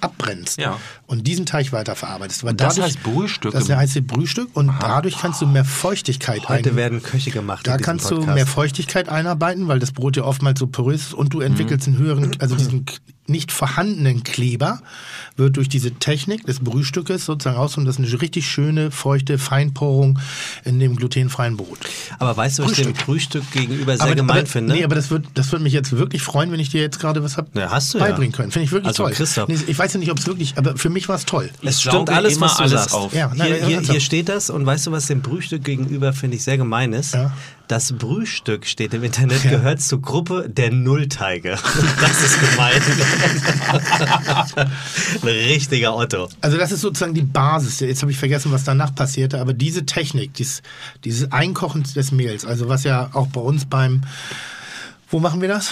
abbrennst Ja. und diesen Teig weiterverarbeitest. Weil das dadurch- heißt Brühstück Das heißt Brühstück und dadurch kannst du mehr Feuchtigkeit Heute ein- werden Köche gemacht. Da kannst du Podcast. mehr Feuchtigkeit einarbeiten, weil das Brot ja oftmals so porös ist und du entwickelst einen höheren, also diesen nicht vorhandenen Kleber wird durch diese Technik des Brühstückes sozusagen aus und das ist eine richtig schöne, feuchte Feinporung in dem glutenfreien Brot. Aber weißt du, was ich dem Frühstück. Frühstück gegenüber sehr aber, gemein aber, finde? Nee, aber das wird, das wird mich jetzt wirklich freuen, wenn ich dir jetzt gerade was hab Ja, hast du ja. beibringen können. Finde ich wirklich Also, toll. Christoph. Nee, ich weiß ja nicht, ob es wirklich, aber für mich war es toll. es stimmt alles, immer was du alles sagst. auf. Ja, nein, hier, hier, hier steht das und weißt du, was dem Brühstück gegenüber, finde ich, sehr gemein ist? Ja. Das Brühstück steht im Internet, gehört zur Gruppe der Nullteige. Das ist gemein. Ein richtiger Otto. Also das ist sozusagen die Basis. Jetzt habe ich vergessen, was danach passierte, aber diese Technik, dieses, dieses Einkochen des Mehls, also was ja auch bei uns beim, wo machen wir das?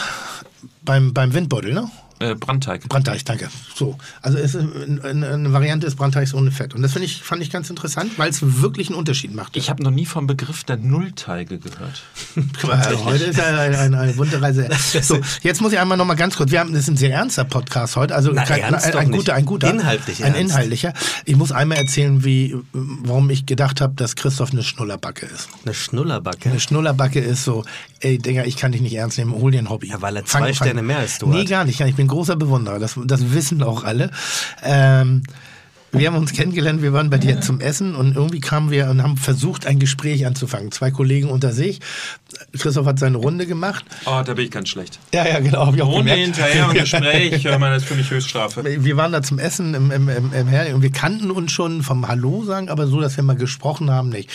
Beim, beim Windbeutel, ne? Äh, Brandteig. Brandteig, danke. So, also es ist eine, eine Variante des Brandteigs ohne Fett. Und das finde ich, fand ich ganz interessant, weil es wirklich einen Unterschied macht. Ich habe noch nie vom Begriff der Nullteige gehört. Also heute ist ja eine, eine, eine bunte Reise. So, jetzt muss ich einmal noch mal ganz kurz. Wir haben, das ist ein sehr ernster Podcast heute. Also Na, kein, ernst ein, doch ein guter, ein guter, Inhaltlich ein ernst. inhaltlicher. Ich muss einmal erzählen, wie, warum ich gedacht habe, dass Christoph eine Schnullerbacke ist. Eine Schnullerbacke. Eine Schnullerbacke ist so, ey, Digga, ich kann dich nicht ernst nehmen, hol dir ein Hobby. Ja, weil er zwei Sterne mehr als du Nee, hat. gar nicht. Ich bin großer Bewunderer. Das, das wissen auch alle. Ähm, wir haben uns kennengelernt, wir waren bei dir zum Essen und irgendwie kamen wir und haben versucht, ein Gespräch anzufangen. Zwei Kollegen unter sich. Christoph hat seine Runde gemacht. Oh, da bin ich ganz schlecht. Ja, ja, genau. Runde gemerkt. hinterher und Gespräch, hör mal, das ist für mich Höchststrafe. Wir waren da zum Essen im, im, im, im Hering und wir kannten uns schon vom Hallo sagen, aber so, dass wir mal gesprochen haben, nicht.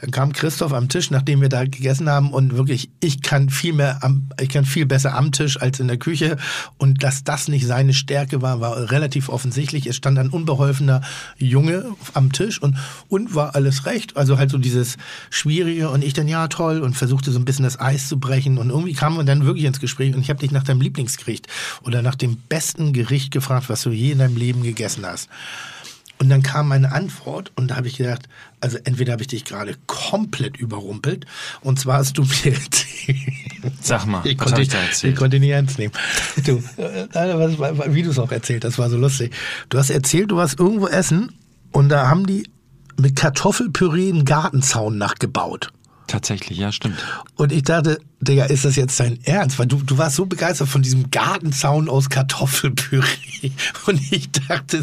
Dann kam Christoph am Tisch, nachdem wir da gegessen haben und wirklich, ich kann viel mehr, am, ich kann viel besser am Tisch als in der Küche und dass das nicht seine Stärke war, war relativ offensichtlich. Es stand ein unbeholfener Junge am Tisch und, und war alles recht. Also halt so dieses Schwierige und ich dann, ja toll und versuchte so ein bisschen das Eis zu brechen und irgendwie kamen wir dann wirklich ins Gespräch und ich habe dich nach deinem Lieblingsgericht oder nach dem besten Gericht gefragt, was du je in deinem Leben gegessen hast. Und dann kam meine Antwort und da habe ich gedacht, also entweder habe ich dich gerade komplett überrumpelt und zwar hast du mir erzählt. Sag mal, Ich was konnte, ich da erzählt? ich konnte nicht ernst nehmen. Du, äh, wie du es auch erzählt hast, war so lustig. Du hast erzählt, du warst irgendwo essen und da haben die mit Kartoffelpüree einen Gartenzaun nachgebaut. Tatsächlich, ja, stimmt. Und ich dachte, Digga, ist das jetzt dein Ernst? Weil du, du warst so begeistert von diesem Gartenzaun aus Kartoffelpüree. Und ich dachte,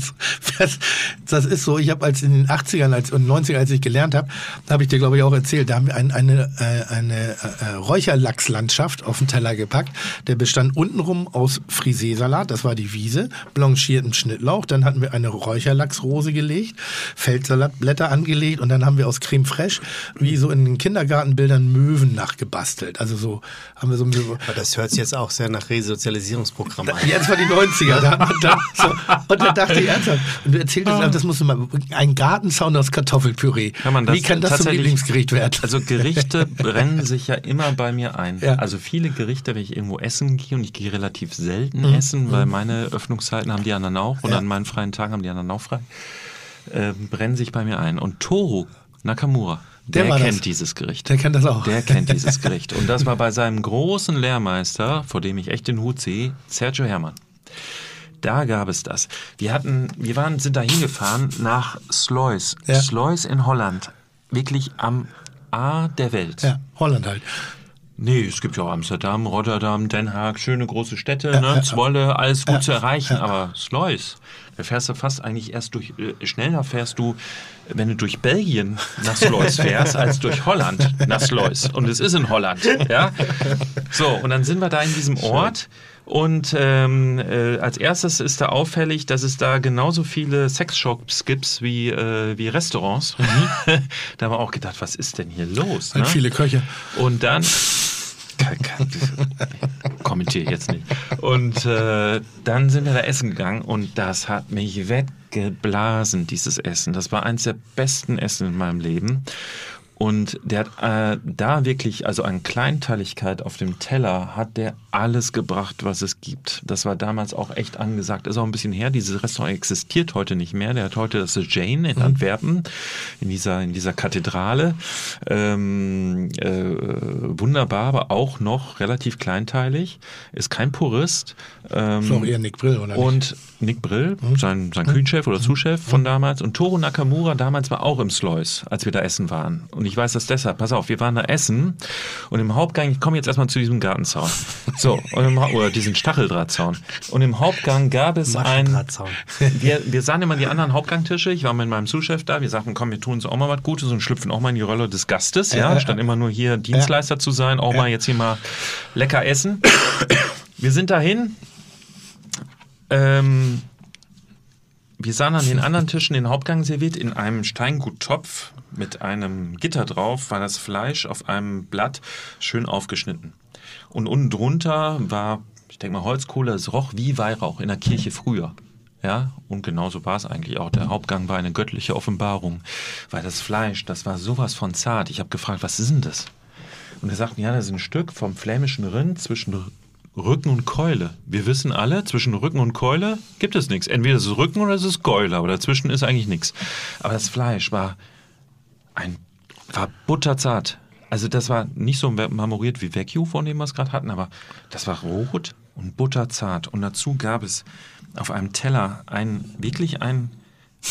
das, das ist so, ich habe als in den 80ern als, und 90ern, als ich gelernt habe, habe ich dir, glaube ich, auch erzählt, da haben wir ein, eine, äh, eine äh, Räucherlachslandschaft auf den Teller gepackt. Der bestand untenrum aus Friseesalat, das war die Wiese, blanchierten Schnittlauch. Dann hatten wir eine Räucherlachsrose gelegt, Feldsalatblätter angelegt und dann haben wir aus Creme Fraiche, wie so in den Kindergartenbildern, Möwen nachgebastelt. Also so haben wir so, so Aber das hört sich jetzt auch sehr nach Resozialisierungsprogramm an. Jetzt war die 90er. Da, und, dann, so, und dann dachte ich ernsthaft, und du erzähltest, das musst du mal, ein Gartenzaun aus Kartoffelpüree. Kann man das Wie kann das zum Lieblingsgericht werden? Also Gerichte brennen sich ja immer bei mir ein. Ja. Also viele Gerichte, wenn ich irgendwo essen gehe und ich gehe relativ selten Mhm. essen, weil meine Öffnungszeiten haben die anderen auch und Ja. an meinen freien Tagen haben die anderen auch frei, äh, brennen sich bei mir ein. Und Toru Nakamura, Der der, kennt das. dieses Gericht. Der kennt das auch. Der kennt dieses Gericht. Und das war bei seinem großen Lehrmeister, vor dem ich echt den Hut sehe, Sergio Herrmann. Da gab es das. Wir hatten, wir waren, sind da hingefahren nach Sluis. Ja. Sluis in Holland. Wirklich am A der Welt. Ja, Holland halt. Nee, es gibt ja auch Amsterdam, Rotterdam, Den Haag, schöne große Städte, Ja, ne? ja, Zwolle, alles gut ja, zu erreichen. Aber Sluis, da fährst du fast eigentlich erst durch, äh, schneller fährst du, wenn du durch Belgien nach Sluis fährst, als durch Holland nach Sluis. Und es ist in Holland, ja. So, und dann sind wir da in diesem Ort. Und ähm, äh, als erstes ist da auffällig, dass es da genauso viele Sexshops gibt wie, äh, wie Restaurants. da haben wir auch gedacht, was ist denn hier los? Halt ne? viele Köche. Und dann. Kommentiere jetzt nicht. Und äh, dann sind wir da essen gegangen und das hat mich weggeblasen, dieses Essen. Das war eines der besten Essen in meinem Leben. Und der hat äh, da wirklich, also an Kleinteiligkeit auf dem Teller, hat der alles gebracht, was es gibt. Das war damals auch echt angesagt. Ist auch ein bisschen her. Dieses Restaurant existiert heute nicht mehr. Der hat heute das Jane in Antwerpen, in dieser, in dieser Kathedrale. Ähm, äh, wunderbar, aber auch noch relativ kleinteilig. Ist kein Purist. Ähm, Ist auch eher Nick Brill, oder nicht? und Nick Brill, sein, sein Küchenchef oder Zuschef von damals. Und Toru Nakamura damals war auch im Slois, als wir da essen waren. Und ich weiß das deshalb. Pass auf, wir waren da essen und im Hauptgang, ich komme jetzt erstmal zu diesem Gartenzaun. So, oder diesen Stacheldrahtzaun. Und im Hauptgang gab es ein... Maschendrahtzaun. Wir, wir sahen immer die anderen Hauptgangtische. Ich war mit meinem Zuschef da. Wir sagten, komm, wir tun uns auch mal was Gutes und schlüpfen auch mal in die Rolle des Gastes. Ja, Ja. statt immer nur hier Dienstleister zu sein, auch mal jetzt hier mal lecker essen. Wir sind dahin. Ähm, wir sahen an den anderen Tischen den Hauptgang serviert. In einem Steinguttopf mit einem Gitter drauf war das Fleisch auf einem Blatt schön aufgeschnitten. Und unten drunter war, ich denke mal, Holzkohle. Es roch wie Weihrauch in der Kirche früher. Ja, und genauso war es eigentlich auch. Der Hauptgang war eine göttliche Offenbarung. Weil das Fleisch, das war sowas von zart. Ich habe gefragt, was ist denn das? Und er sagten, ja, das ist ein Stück vom flämischen Rind zwischen Rücken und Keule. Wir wissen alle, zwischen Rücken und Keule gibt es nichts. Entweder es ist Rücken oder es ist Keule, aber dazwischen ist eigentlich nichts. Aber das Fleisch war ein war butterzart. Also das war nicht so marmoriert wie Vecchio, von dem wir es gerade hatten, aber das war rot und butterzart. Und dazu gab es auf einem Teller ein wirklich ein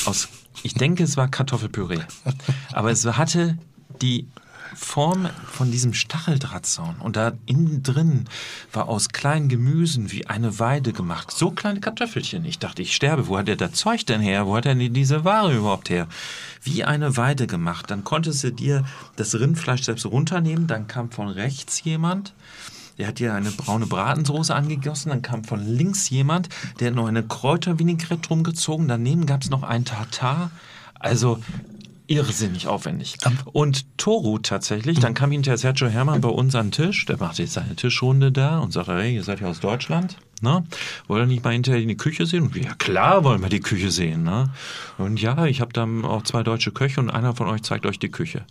aus, ich denke, es war Kartoffelpüree, aber es hatte die Form von diesem Stacheldrahtzaun und da innen drin war aus kleinen Gemüsen wie eine Weide gemacht. So kleine Kartoffelchen. Ich dachte, ich sterbe. Wo hat er das Zeug denn her? Wo hat er denn diese Ware überhaupt her? Wie eine Weide gemacht. Dann konntest du dir das Rindfleisch selbst runternehmen. Dann kam von rechts jemand. Der hat dir eine braune Bratensoße angegossen. Dann kam von links jemand, der hat noch eine Kräutervinaigrette rumgezogen. Daneben gab es noch ein Tartar. Also irrsinnig aufwendig. Und Toru tatsächlich, dann kam hinterher Sergio Hermann bei uns an den Tisch, der machte jetzt seine Tischrunde da und sagte, hey, ihr seid ja aus Deutschland. Ne? Wollt ihr nicht mal hinterher in die Küche sehen? Und wir, ja klar wollen wir die Küche sehen. Ne? Und ja, ich habe dann auch zwei deutsche Köche und einer von euch zeigt euch die Küche.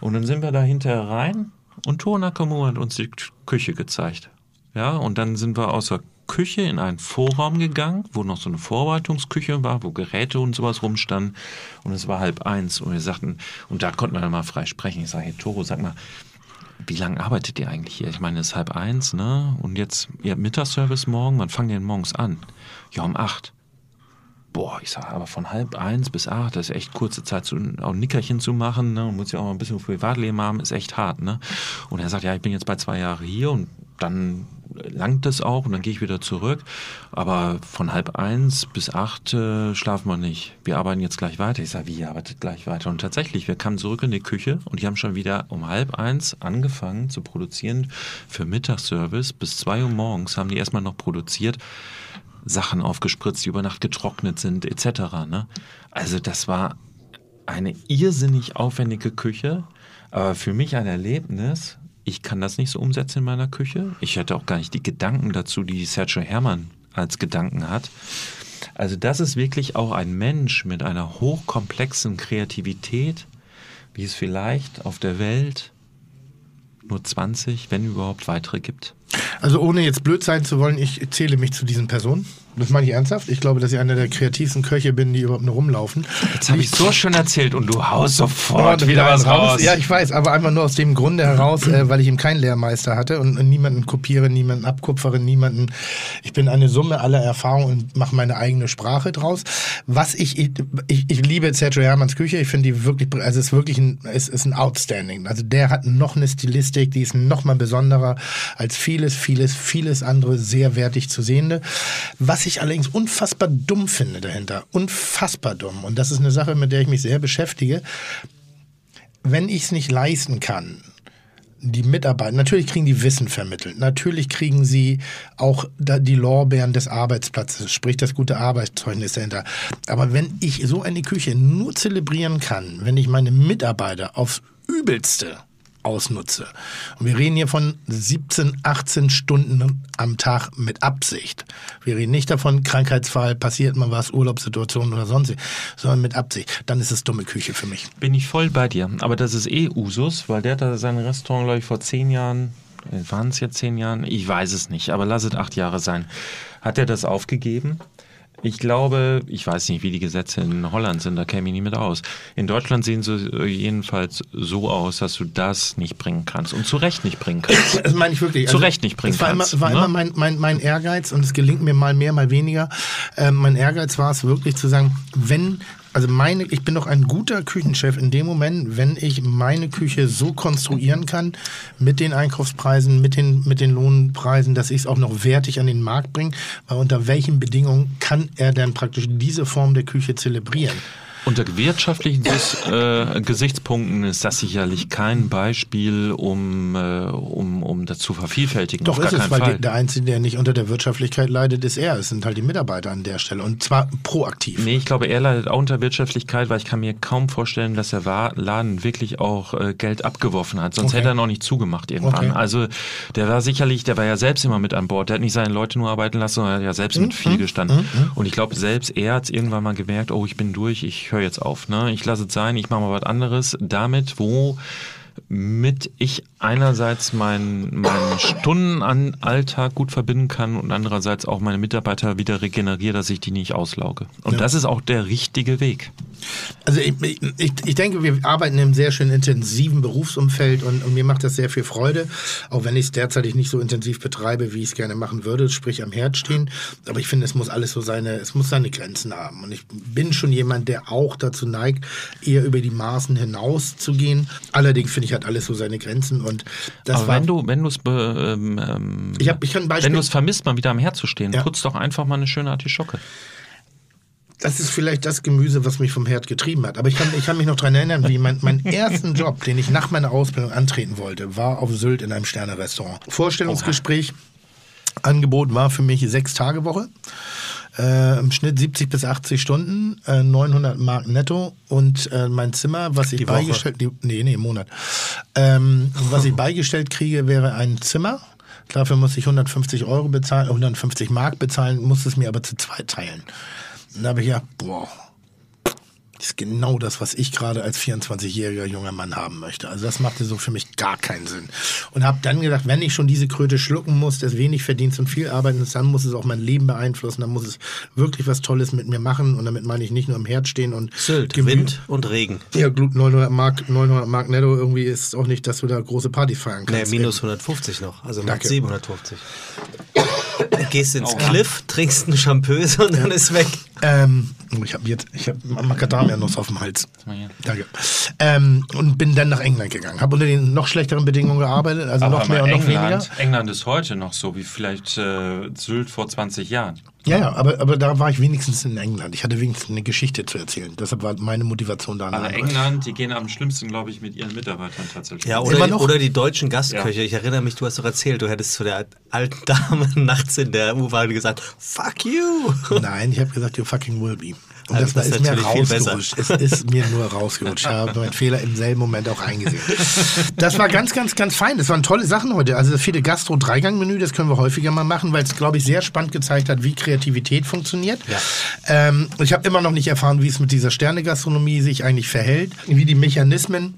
Und dann sind wir da hinterher rein und Toru Nakamura hat uns die Küche gezeigt. Ja, und dann sind wir aus der Küche in einen Vorraum gegangen, wo noch so eine Vorbereitungsküche war, wo Geräte und sowas rumstanden. Und es war halb eins. Und wir sagten, und da konnten wir dann mal frei sprechen. Ich sage, hey Toro, sag mal, wie lange arbeitet ihr eigentlich hier? Ich meine, es ist halb eins, ne? Und jetzt, ihr habt Mittagsservice morgen, wann fangen denn morgens an? Ja, um acht. Boah, ich sage, aber von halb eins bis acht, das ist echt kurze Zeit, zu, auch ein Nickerchen zu machen, ne? Und muss ja auch mal ein bisschen Privatleben haben, ist echt hart, ne? Und er sagt, ja, ich bin jetzt bei zwei Jahren hier und dann langt es auch und dann gehe ich wieder zurück. Aber von halb eins bis acht äh, schlafen wir nicht. Wir arbeiten jetzt gleich weiter. Ich sage, wie, ihr arbeitet gleich weiter? Und tatsächlich, wir kamen zurück in die Küche und die haben schon wieder um halb eins angefangen zu produzieren für Mittagsservice. Bis zwei Uhr morgens haben die erstmal noch produziert. Sachen aufgespritzt, die über Nacht getrocknet sind, etc. Ne? Also das war eine irrsinnig aufwendige Küche, aber für mich ein Erlebnis. Ich kann das nicht so umsetzen in meiner Küche. Ich hätte auch gar nicht die Gedanken dazu, die Sergio Hermann als Gedanken hat. Also das ist wirklich auch ein Mensch mit einer hochkomplexen Kreativität, wie es vielleicht auf der Welt nur 20, wenn überhaupt weitere gibt. Also ohne jetzt blöd sein zu wollen, ich zähle mich zu diesen Personen. Das meine ich ernsthaft. Ich glaube, dass ich einer der kreativsten Köche bin, die überhaupt nur rumlaufen. Jetzt habe ich so schön erzählt und du haust sofort wieder was raus. Ja, ich weiß, aber einfach nur aus dem Grunde heraus, äh, weil ich eben keinen Lehrmeister hatte und, und niemanden kopiere, niemanden abkupfere, niemanden. Ich bin eine Summe aller Erfahrungen und mache meine eigene Sprache draus. Was ich, ich, ich, ich liebe Sergio Hermanns Küche. Ich finde die wirklich, also es ist wirklich ein, es ist ein Outstanding. Also der hat noch eine Stilistik, die ist noch mal besonderer als vieles, vieles, vieles andere sehr wertig zu sehende. Was ich allerdings unfassbar dumm finde dahinter. Unfassbar dumm. Und das ist eine Sache, mit der ich mich sehr beschäftige. Wenn ich es nicht leisten kann, die Mitarbeiter, natürlich kriegen die Wissen vermittelt, natürlich kriegen sie auch die Lorbeeren des Arbeitsplatzes, sprich das gute Arbeitszeugnis dahinter. Aber wenn ich so eine Küche nur zelebrieren kann, wenn ich meine Mitarbeiter aufs Übelste ausnutze. Und wir reden hier von 17, 18 Stunden am Tag mit Absicht. Wir reden nicht davon, Krankheitsfall, passiert mal was, Urlaubssituation oder sonst, sondern mit Absicht. Dann ist es dumme Küche für mich. Bin ich voll bei dir. Aber das ist eh Usus, weil der hat da sein Restaurant, glaube ich, vor zehn Jahren, waren es jetzt zehn Jahren? Ich weiß es nicht, aber lass es acht Jahre sein. Hat er das aufgegeben? Ich glaube, ich weiß nicht, wie die Gesetze in Holland sind, da käme ich nie mit aus. In Deutschland sehen sie jedenfalls so aus, dass du das nicht bringen kannst und zu Recht nicht bringen kannst. Das meine ich wirklich. Zu Recht nicht bringen es war kannst. Immer, war ne? immer mein, mein, mein Ehrgeiz und es gelingt mir mal mehr, mal weniger. Ähm, mein Ehrgeiz war es wirklich zu sagen, wenn also meine, ich bin doch ein guter Küchenchef in dem Moment, wenn ich meine Küche so konstruieren kann mit den Einkaufspreisen, mit den, mit den Lohnpreisen, dass ich es auch noch wertig an den Markt bringe. Weil unter welchen Bedingungen kann er denn praktisch diese Form der Küche zelebrieren? Unter wirtschaftlichen äh, Gesichtspunkten ist das sicherlich kein Beispiel, um, äh, um, um das zu vervielfältigen. Doch ist es, weil Fall. der Einzige, der nicht unter der Wirtschaftlichkeit leidet, ist er. Es sind halt die Mitarbeiter an der Stelle und zwar proaktiv. Nee, ich glaube, er leidet auch unter Wirtschaftlichkeit, weil ich kann mir kaum vorstellen, dass der Laden wirklich auch äh, Geld abgeworfen hat. Sonst Okay. hätte er noch nicht zugemacht irgendwann. Okay. Also der war sicherlich, der war ja selbst immer mit an Bord. Der hat nicht seine Leute nur arbeiten lassen, sondern er hat ja selbst Mhm. mit viel gestanden. Und ich glaube, selbst er hat irgendwann mal gemerkt, oh, ich bin durch, ich höre jetzt auf. Ne? Ich lasse es sein, ich mache mal was anderes damit, wo mit ich einerseits meinen meinen Stunden an Alltag gut verbinden kann und andererseits auch meine Mitarbeiter wieder regeneriere, dass ich die nicht auslauge. Und Ja. das ist auch der richtige Weg. Also ich, ich, ich denke, wir arbeiten in einem sehr schön intensiven Berufsumfeld und, und mir macht das sehr viel Freude, auch wenn ich es derzeitig nicht so intensiv betreibe, wie ich es gerne machen würde, sprich am Herd stehen. Aber ich finde, es muss alles so seine, es muss seine Grenzen haben. Und ich bin schon jemand, der auch dazu neigt, eher über die Maßen hinaus zu gehen. Allerdings finde ich, hat alles so seine Grenzen und das Aber war. wenn du, wenn du es, ähm, ähm, ich, hab, ich kann ein Beispiel. wenn du es vermisst, mal wieder am Herd zu stehen, Ja. putz doch einfach mal eine schöne Artischocke. Das ist vielleicht das Gemüse, was mich vom Herd getrieben hat. Aber ich kann, ich kann mich noch daran erinnern, wie mein, mein ersten Job, den ich nach meiner Ausbildung antreten wollte, war auf Sylt in einem Sterne-Restaurant. Vorstellungsgespräch. Angebot war für mich sechs Tage Woche. Äh, Im Schnitt 70 bis 80 Stunden, äh, 900 Mark netto und äh, mein Zimmer, was ich Die beigestellt, die, nee, nee, im Monat. Ähm, was ich beigestellt kriege, wäre ein Zimmer. Dafür muss ich 150 Euro bezahlen, 150 Mark bezahlen, muss es mir aber zu zweit teilen. Und da habe ich ja, boah, ist genau das, was ich gerade als 24-jähriger junger Mann haben möchte. Also das machte so für mich gar keinen Sinn. Und habe dann gedacht, wenn ich schon diese Kröte schlucken muss, des wenig Verdienst und viel Arbeiten ist, dann muss es auch mein Leben beeinflussen, dann muss es wirklich was Tolles mit mir machen. Und damit meine ich nicht nur im Herd stehen und Sylt, Gemü- Wind und Regen. Ja, gut, 900 Mark, 900 Mark netto irgendwie ist auch nicht, dass du da große Partys feiern Nee, kannst. minus 150 noch, also Danke. 750. Gehst ins Cliff, trinkst einen Champöse und dann ist weg. Ähm, oh, ich habe jetzt, ich habe Macadamia-Nuss auf dem Hals. Danke. Ähm, und bin dann nach England gegangen. Habe unter den noch schlechteren Bedingungen gearbeitet, also Aber noch mehr und noch weniger. England, England ist heute noch so wie vielleicht äh, Sylt vor 20 Jahren. Ja, ja, aber, aber da war ich wenigstens in England. Ich hatte wenigstens eine Geschichte zu erzählen. Deshalb war meine Motivation da. Aber. England, die gehen am schlimmsten, glaube ich, mit ihren Mitarbeitern tatsächlich. Ja, oder, die, oder die deutschen Gastköche. Ich erinnere mich, du hast doch erzählt, du hättest zu der alten Dame nachts in der U-Bahn gesagt, fuck you. Nein, ich habe gesagt, you fucking will be. Und Also das, das ist ist mir rausgerutscht. Es ist mir nur rausgerutscht. Ich habe meinen Fehler im selben Moment auch eingesehen. Das war ganz, ganz, ganz fein. Das waren tolle Sachen heute. Also das viele Gastro-Dreigang-Menü, das können wir häufiger mal machen, weil es, glaube ich, sehr spannend gezeigt hat, wie Kreativität funktioniert. Ähm, ich habe immer noch nicht erfahren, wie es mit dieser Sterne-Gastronomie sich eigentlich verhält, wie die Mechanismen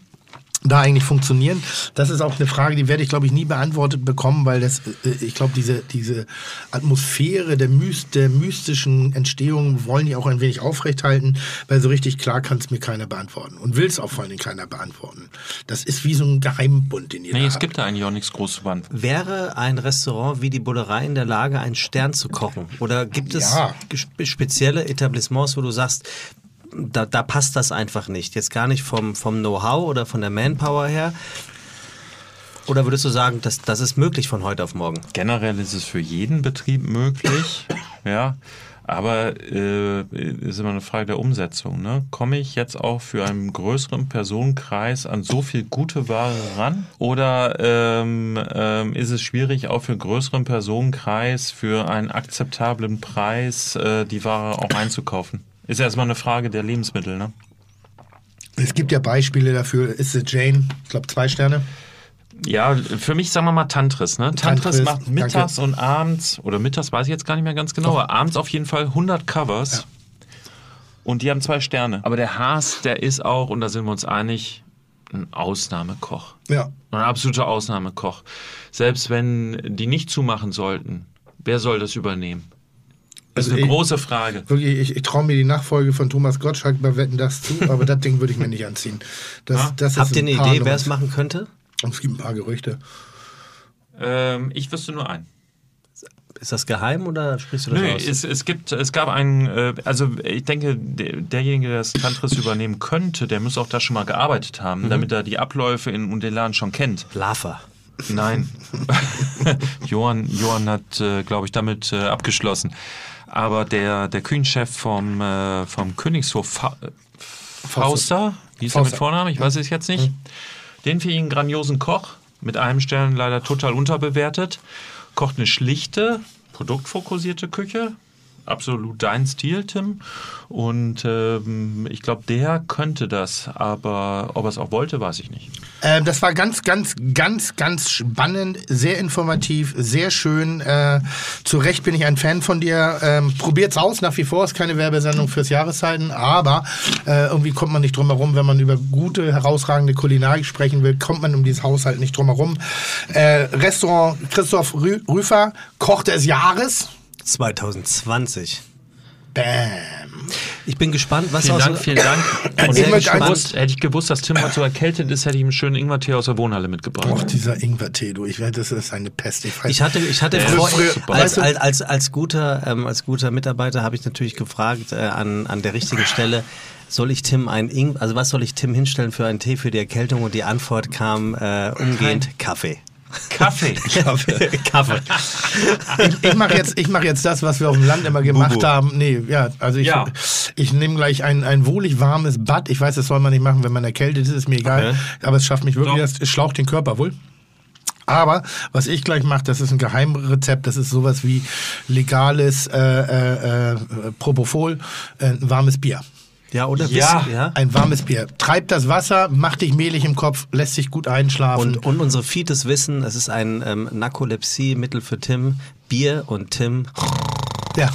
da eigentlich funktionieren. Das ist auch eine Frage, die werde ich, glaube ich, nie beantwortet bekommen, weil das, äh, ich glaube, diese, diese Atmosphäre der, Myst, der mystischen Entstehung wollen die auch ein wenig aufrechthalten, weil so richtig klar kann es mir keiner beantworten. Und will es auch vor allen Dingen keiner beantworten. Das ist wie so ein Geheimbund, den ihr Nee, da es habt. gibt da eigentlich auch nichts groß zu beantworten. Wäre ein Restaurant wie die Bullerei in der Lage, einen Stern zu kochen? Oder gibt es Ja. spezielle Etablissements, wo du sagst, da, da passt das einfach nicht? Jetzt gar nicht vom, vom Know-how oder von der Manpower her. Oder würdest du sagen, das, das ist möglich von heute auf morgen? Generell ist es für jeden Betrieb möglich, ja. Aber äh, ist immer eine Frage der Umsetzung. Ne? Komme ich jetzt auch für einen größeren Personenkreis an so viel gute Ware ran? Oder ähm, ähm, ist es schwierig, auch für einen größeren Personenkreis für einen akzeptablen Preis äh, die Ware auch einzukaufen? Ist erstmal eine Frage der Lebensmittel. Ne? Es gibt ja Beispiele dafür. Ist es Jane? Ich glaube, zwei Sterne. Ja, für mich sagen wir mal Tantris. Ne? Tantris, Tantris, macht mittags danke. und abends, oder mittags weiß ich jetzt gar nicht mehr ganz genau, aber abends auf jeden Fall 100 Covers. Und die haben zwei Sterne. Aber der Haas, der ist auch, und da sind wir uns einig, ein Ausnahmekoch. Ja. Ein absoluter Ausnahmekoch. Selbst wenn die nicht zumachen sollten, wer soll das übernehmen? Das ist Also eine ich- große Frage. Wirklich, ich, ich traue mir die Nachfolge von Thomas Gottschalk bei Wetten das zu, aber das Ding würde ich mir nicht anziehen. Das, Ja. das ist Habt ihr ein eine Idee, wer es machen könnte? Es gibt ein paar Gerüchte. Ähm, ich wüsste nur einen. Ist das geheim oder sprichst du das Nö, aus? es, es gibt, es gab einen, äh, also ich denke, der, derjenige, der das Tantris übernehmen könnte, der muss auch da schon mal gearbeitet haben, damit er die Abläufe in und den Laden schon kennt. Lava. Nein. Johann, Johann hat, äh, glaube ich, damit äh, abgeschlossen. Aber der, der Küchenchef vom, äh, vom Königshof Fa Fauster, wie ist er mit Fauster. Vornamen? Ich weiß es jetzt nicht. Den für ihn grandiosen Koch, mit einem Stern leider total unterbewertet. Kocht eine schlichte, produktfokussierte Küche. Absolut dein Stil, Tim. Und ähm, ich glaube, der könnte das. Aber ob er es auch wollte, weiß ich nicht. Ähm, das war ganz, ganz, ganz, ganz spannend, sehr informativ, sehr schön. Äh, zu Recht bin ich ein Fan von dir. Ähm, probiert's aus, nach wie vor ist keine Werbesendung fürs Jahreszeiten, aber äh, irgendwie kommt man nicht drum herum, wenn man über gute, herausragende Kulinarik sprechen will, kommt man um dieses Haushalt nicht drum herum. Äh, Restaurant Christoph Rü Rüfer, Koch des Jahres. 2020. Bam. Ich bin gespannt, was Vielen aus Dank, vielen Dank. Und Ich hätte, ich gewusst, hätte ich gewusst, dass Tim heute so erkältet ist, hätte ich ihm schönen Ingwertee aus der Wohnhalle mitgebracht. Och, dieser Ingwertee, du, ich werde, das ist eine Pest. Ich, Ich hatte, ich hatte Ja, vor, als, als, als, als, guter, ähm, als guter Mitarbeiter habe ich natürlich gefragt äh, an, an der richtigen Stelle, soll ich Tim ein Ing also was soll ich Tim hinstellen für einen Tee für die Erkältung? Und die Antwort kam äh, umgehend Kaffee. Kaffee. Kaffee. Kaffee. ich, ich mache jetzt, ich mach jetzt das, was wir auf dem Land immer gemacht Bubu. haben. Nee, ja, also ich, Ja. ich nehme gleich ein, ein wohlig warmes Bad. Ich weiß, das soll man nicht machen, wenn man erkältet ist, ist mir egal. Okay. Aber es schafft mich wirklich, es schlaucht den Körper wohl. Aber was ich gleich mache, das ist ein Geheimrezept. Das ist sowas wie legales äh, äh, äh, Propofol, äh, ein warmes Bier. Ja, oder? Ja. Wisst- ja? Ein warmes Bier. Treibt das Wasser, macht dich mehlig im Kopf, lässt sich gut einschlafen. Und, und unsere Fites wissen, es ist ein ähm, Narkolepsie-Mittel für Tim. Bier und Tim. ja.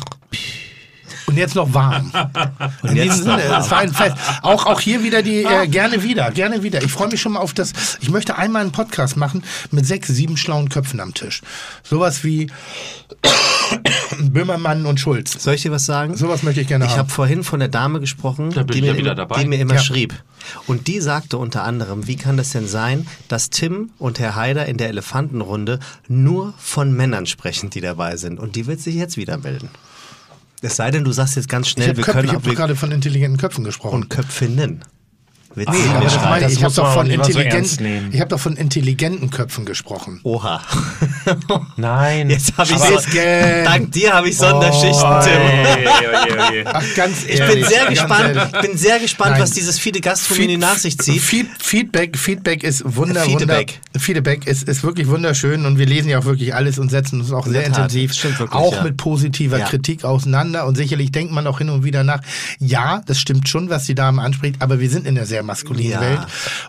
Und jetzt noch warm. In jetzt diesem Sinne, es war ein Fest. Auch, auch hier wieder die, äh, gerne wieder, gerne wieder. Ich freue mich schon mal auf das, ich möchte einmal einen Podcast machen mit sechs, sieben schlauen Köpfen am Tisch. Sowas wie Böhmermann und Schulz. Soll ich dir was sagen? Sowas möchte ich gerne Ich haben. habe vorhin von der Dame gesprochen, Da die, ich mir ja wieder immer, dabei. die mir immer Ja. schrieb. Und die sagte unter anderem, wie kann das denn sein, dass Tim und Herr Haider in der Elefantenrunde nur von Männern sprechen, die dabei sind. Und die wird sich jetzt wieder melden. Es sei denn, du sagst jetzt ganz schnell, habe wir Köpfe, können ich hab auch doch gerade von intelligenten Köpfen gesprochen. und Köpfinnen. Wird Nee, mir das meine das ich. Ich habe doch von so ich habe doch von intelligenten Köpfen gesprochen. Oha. Nein. Jetzt habe ich so, dank dir habe ich Sonderschichten, Oh, Tim. Ey, ey, ey, ey. Ach, ganz Ich ehrlich. bin sehr gespannt, ehrlich. ich bin sehr gespannt, Nein. was dieses viele Gastronomie Feed- nach sich zieht. Feed, Feedback, Feedback ist wunder, Feedback. wunder. Feedback ist, ist wirklich wunderschön und wir lesen ja auch wirklich alles und setzen uns auch sehr der Tat, intensiv wirklich, auch ja. mit positiver Ja. Kritik auseinander und sicherlich denkt man auch hin und wieder nach, ja, das stimmt schon, was die Dame anspricht, aber wir sind in einer sehr maskulinen Ja. Welt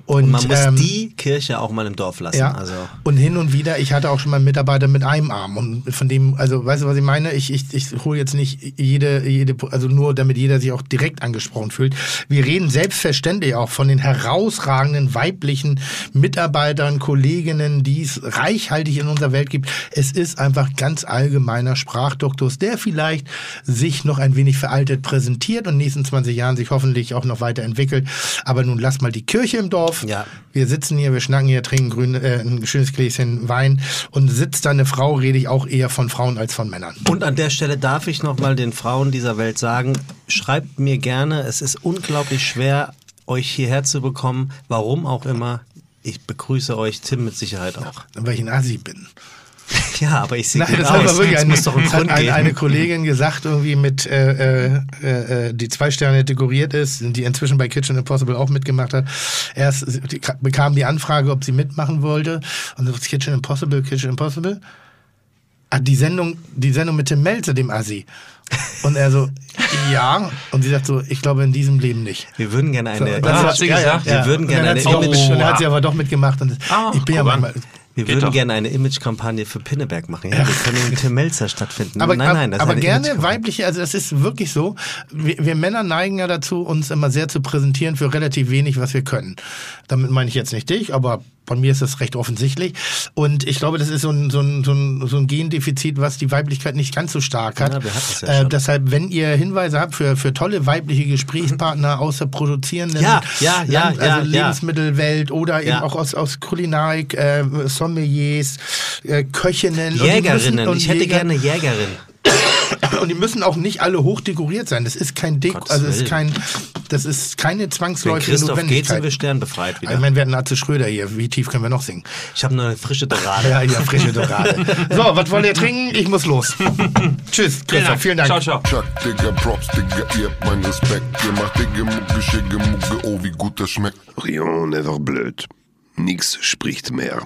Und, und, man muss ähm, die Kirche auch mal im Dorf lassen. ja, Also. und hin und wieder, ich hatte auch schon mal einen Mitarbeiter mit einem Arm und von dem, also weißt du, was ich meine? Ich, ich, ich hole jetzt nicht jede, jede, also nur damit jeder sich auch direkt angesprochen fühlt. Wir reden selbstverständlich auch von den herausragenden weiblichen Mitarbeitern, Kolleginnen, die es reichhaltig in unserer Welt gibt. Es ist einfach ganz allgemeiner Sprachduktus, der vielleicht sich noch ein wenig veraltet präsentiert und in den nächsten 20 Jahren sich hoffentlich auch noch weiterentwickelt. Aber nun lass mal die Kirche im Dorf. Ja. Wir sitzen hier, wir schnacken hier, trinken grün, äh, ein schönes Gläschen Wein und sitzt da eine Frau, rede ich auch eher von Frauen als von Männern. Und an der Stelle darf ich noch mal den Frauen dieser Welt sagen, schreibt mir gerne, es ist unglaublich schwer, euch hierher zu bekommen, warum auch immer. Ich begrüße euch, Tim mit Sicherheit auch. Weil ich ein Asi bin. Ja, aber ich sehe Nein, gut das hat aber wirklich Es eine, muss doch einen Grund geben. eine Kollegin gesagt, irgendwie mit, äh, äh, äh, die zwei Sterne dekoriert ist, die inzwischen bei Kitchen Impossible auch mitgemacht hat. Erst die, bekam die Anfrage, ob sie mitmachen wollte. Und so, Kitchen Impossible, Kitchen Impossible. Ah, die Sendung, die Sendung mit Tim Melzer, dem Assi. Und er so, ja. Und sie sagt so, ich glaube in diesem Leben nicht. Wir würden gerne eine, Ah, so- hat sie gesagt? Wir würden gerne eine hat sie auch mit, Image- und dann hat sie aber doch mitgemacht. Und Ah, ich bin ja manchmal. Wir Geht würden doch. gerne eine Image-Kampagne für Pinneberg machen. Ja, wir können in Tim Melzer stattfinden. Aber, nein, nein, das aber ist gerne weibliche, also das ist wirklich so. Wir, wir Männer neigen ja dazu, uns immer sehr zu präsentieren für relativ wenig, was wir können. Damit meine ich jetzt nicht dich, aber bei mir ist das recht offensichtlich. Und ich glaube, das ist so ein, so ein, so ein, so ein Gendefizit, was die Weiblichkeit nicht ganz so stark hat. Ja, ja äh, deshalb, wenn ihr Hinweise habt für, für tolle weibliche Gesprächspartner aus der produzierenden Ja, ja, ja, Land, also. Lebensmittelwelt oder eben auch aus, aus Kulinarik, äh, Sommeliers, äh, Köchinnen. und Jägerinnen. müssen- und ich hätte Jäger- gerne Jägerin. und die müssen auch nicht alle hoch dekoriert sein. Das ist kein Deko, Gottes also es ist kein, das ist keine Wenn zwangsläufige Christoph geht, sind wir sternbefreit ich wieder. meine, wir hatten Atze Schröder hier. Wie tief können wir noch singen? Ich habe eine frische Dorade. Ja, ja, frische Dorade. so, was wollt ihr trinken? Ich muss los. Tschüss, Christoph. Vielen Dank. Ciao, ciao. Chuck, Digga, Props, Digga, ihr habt meinen Respekt. Ihr macht Digga, Mucke, Schicke, Mucke, oh, wie gut das schmeckt. Rien never blöd. Nix spricht mehr.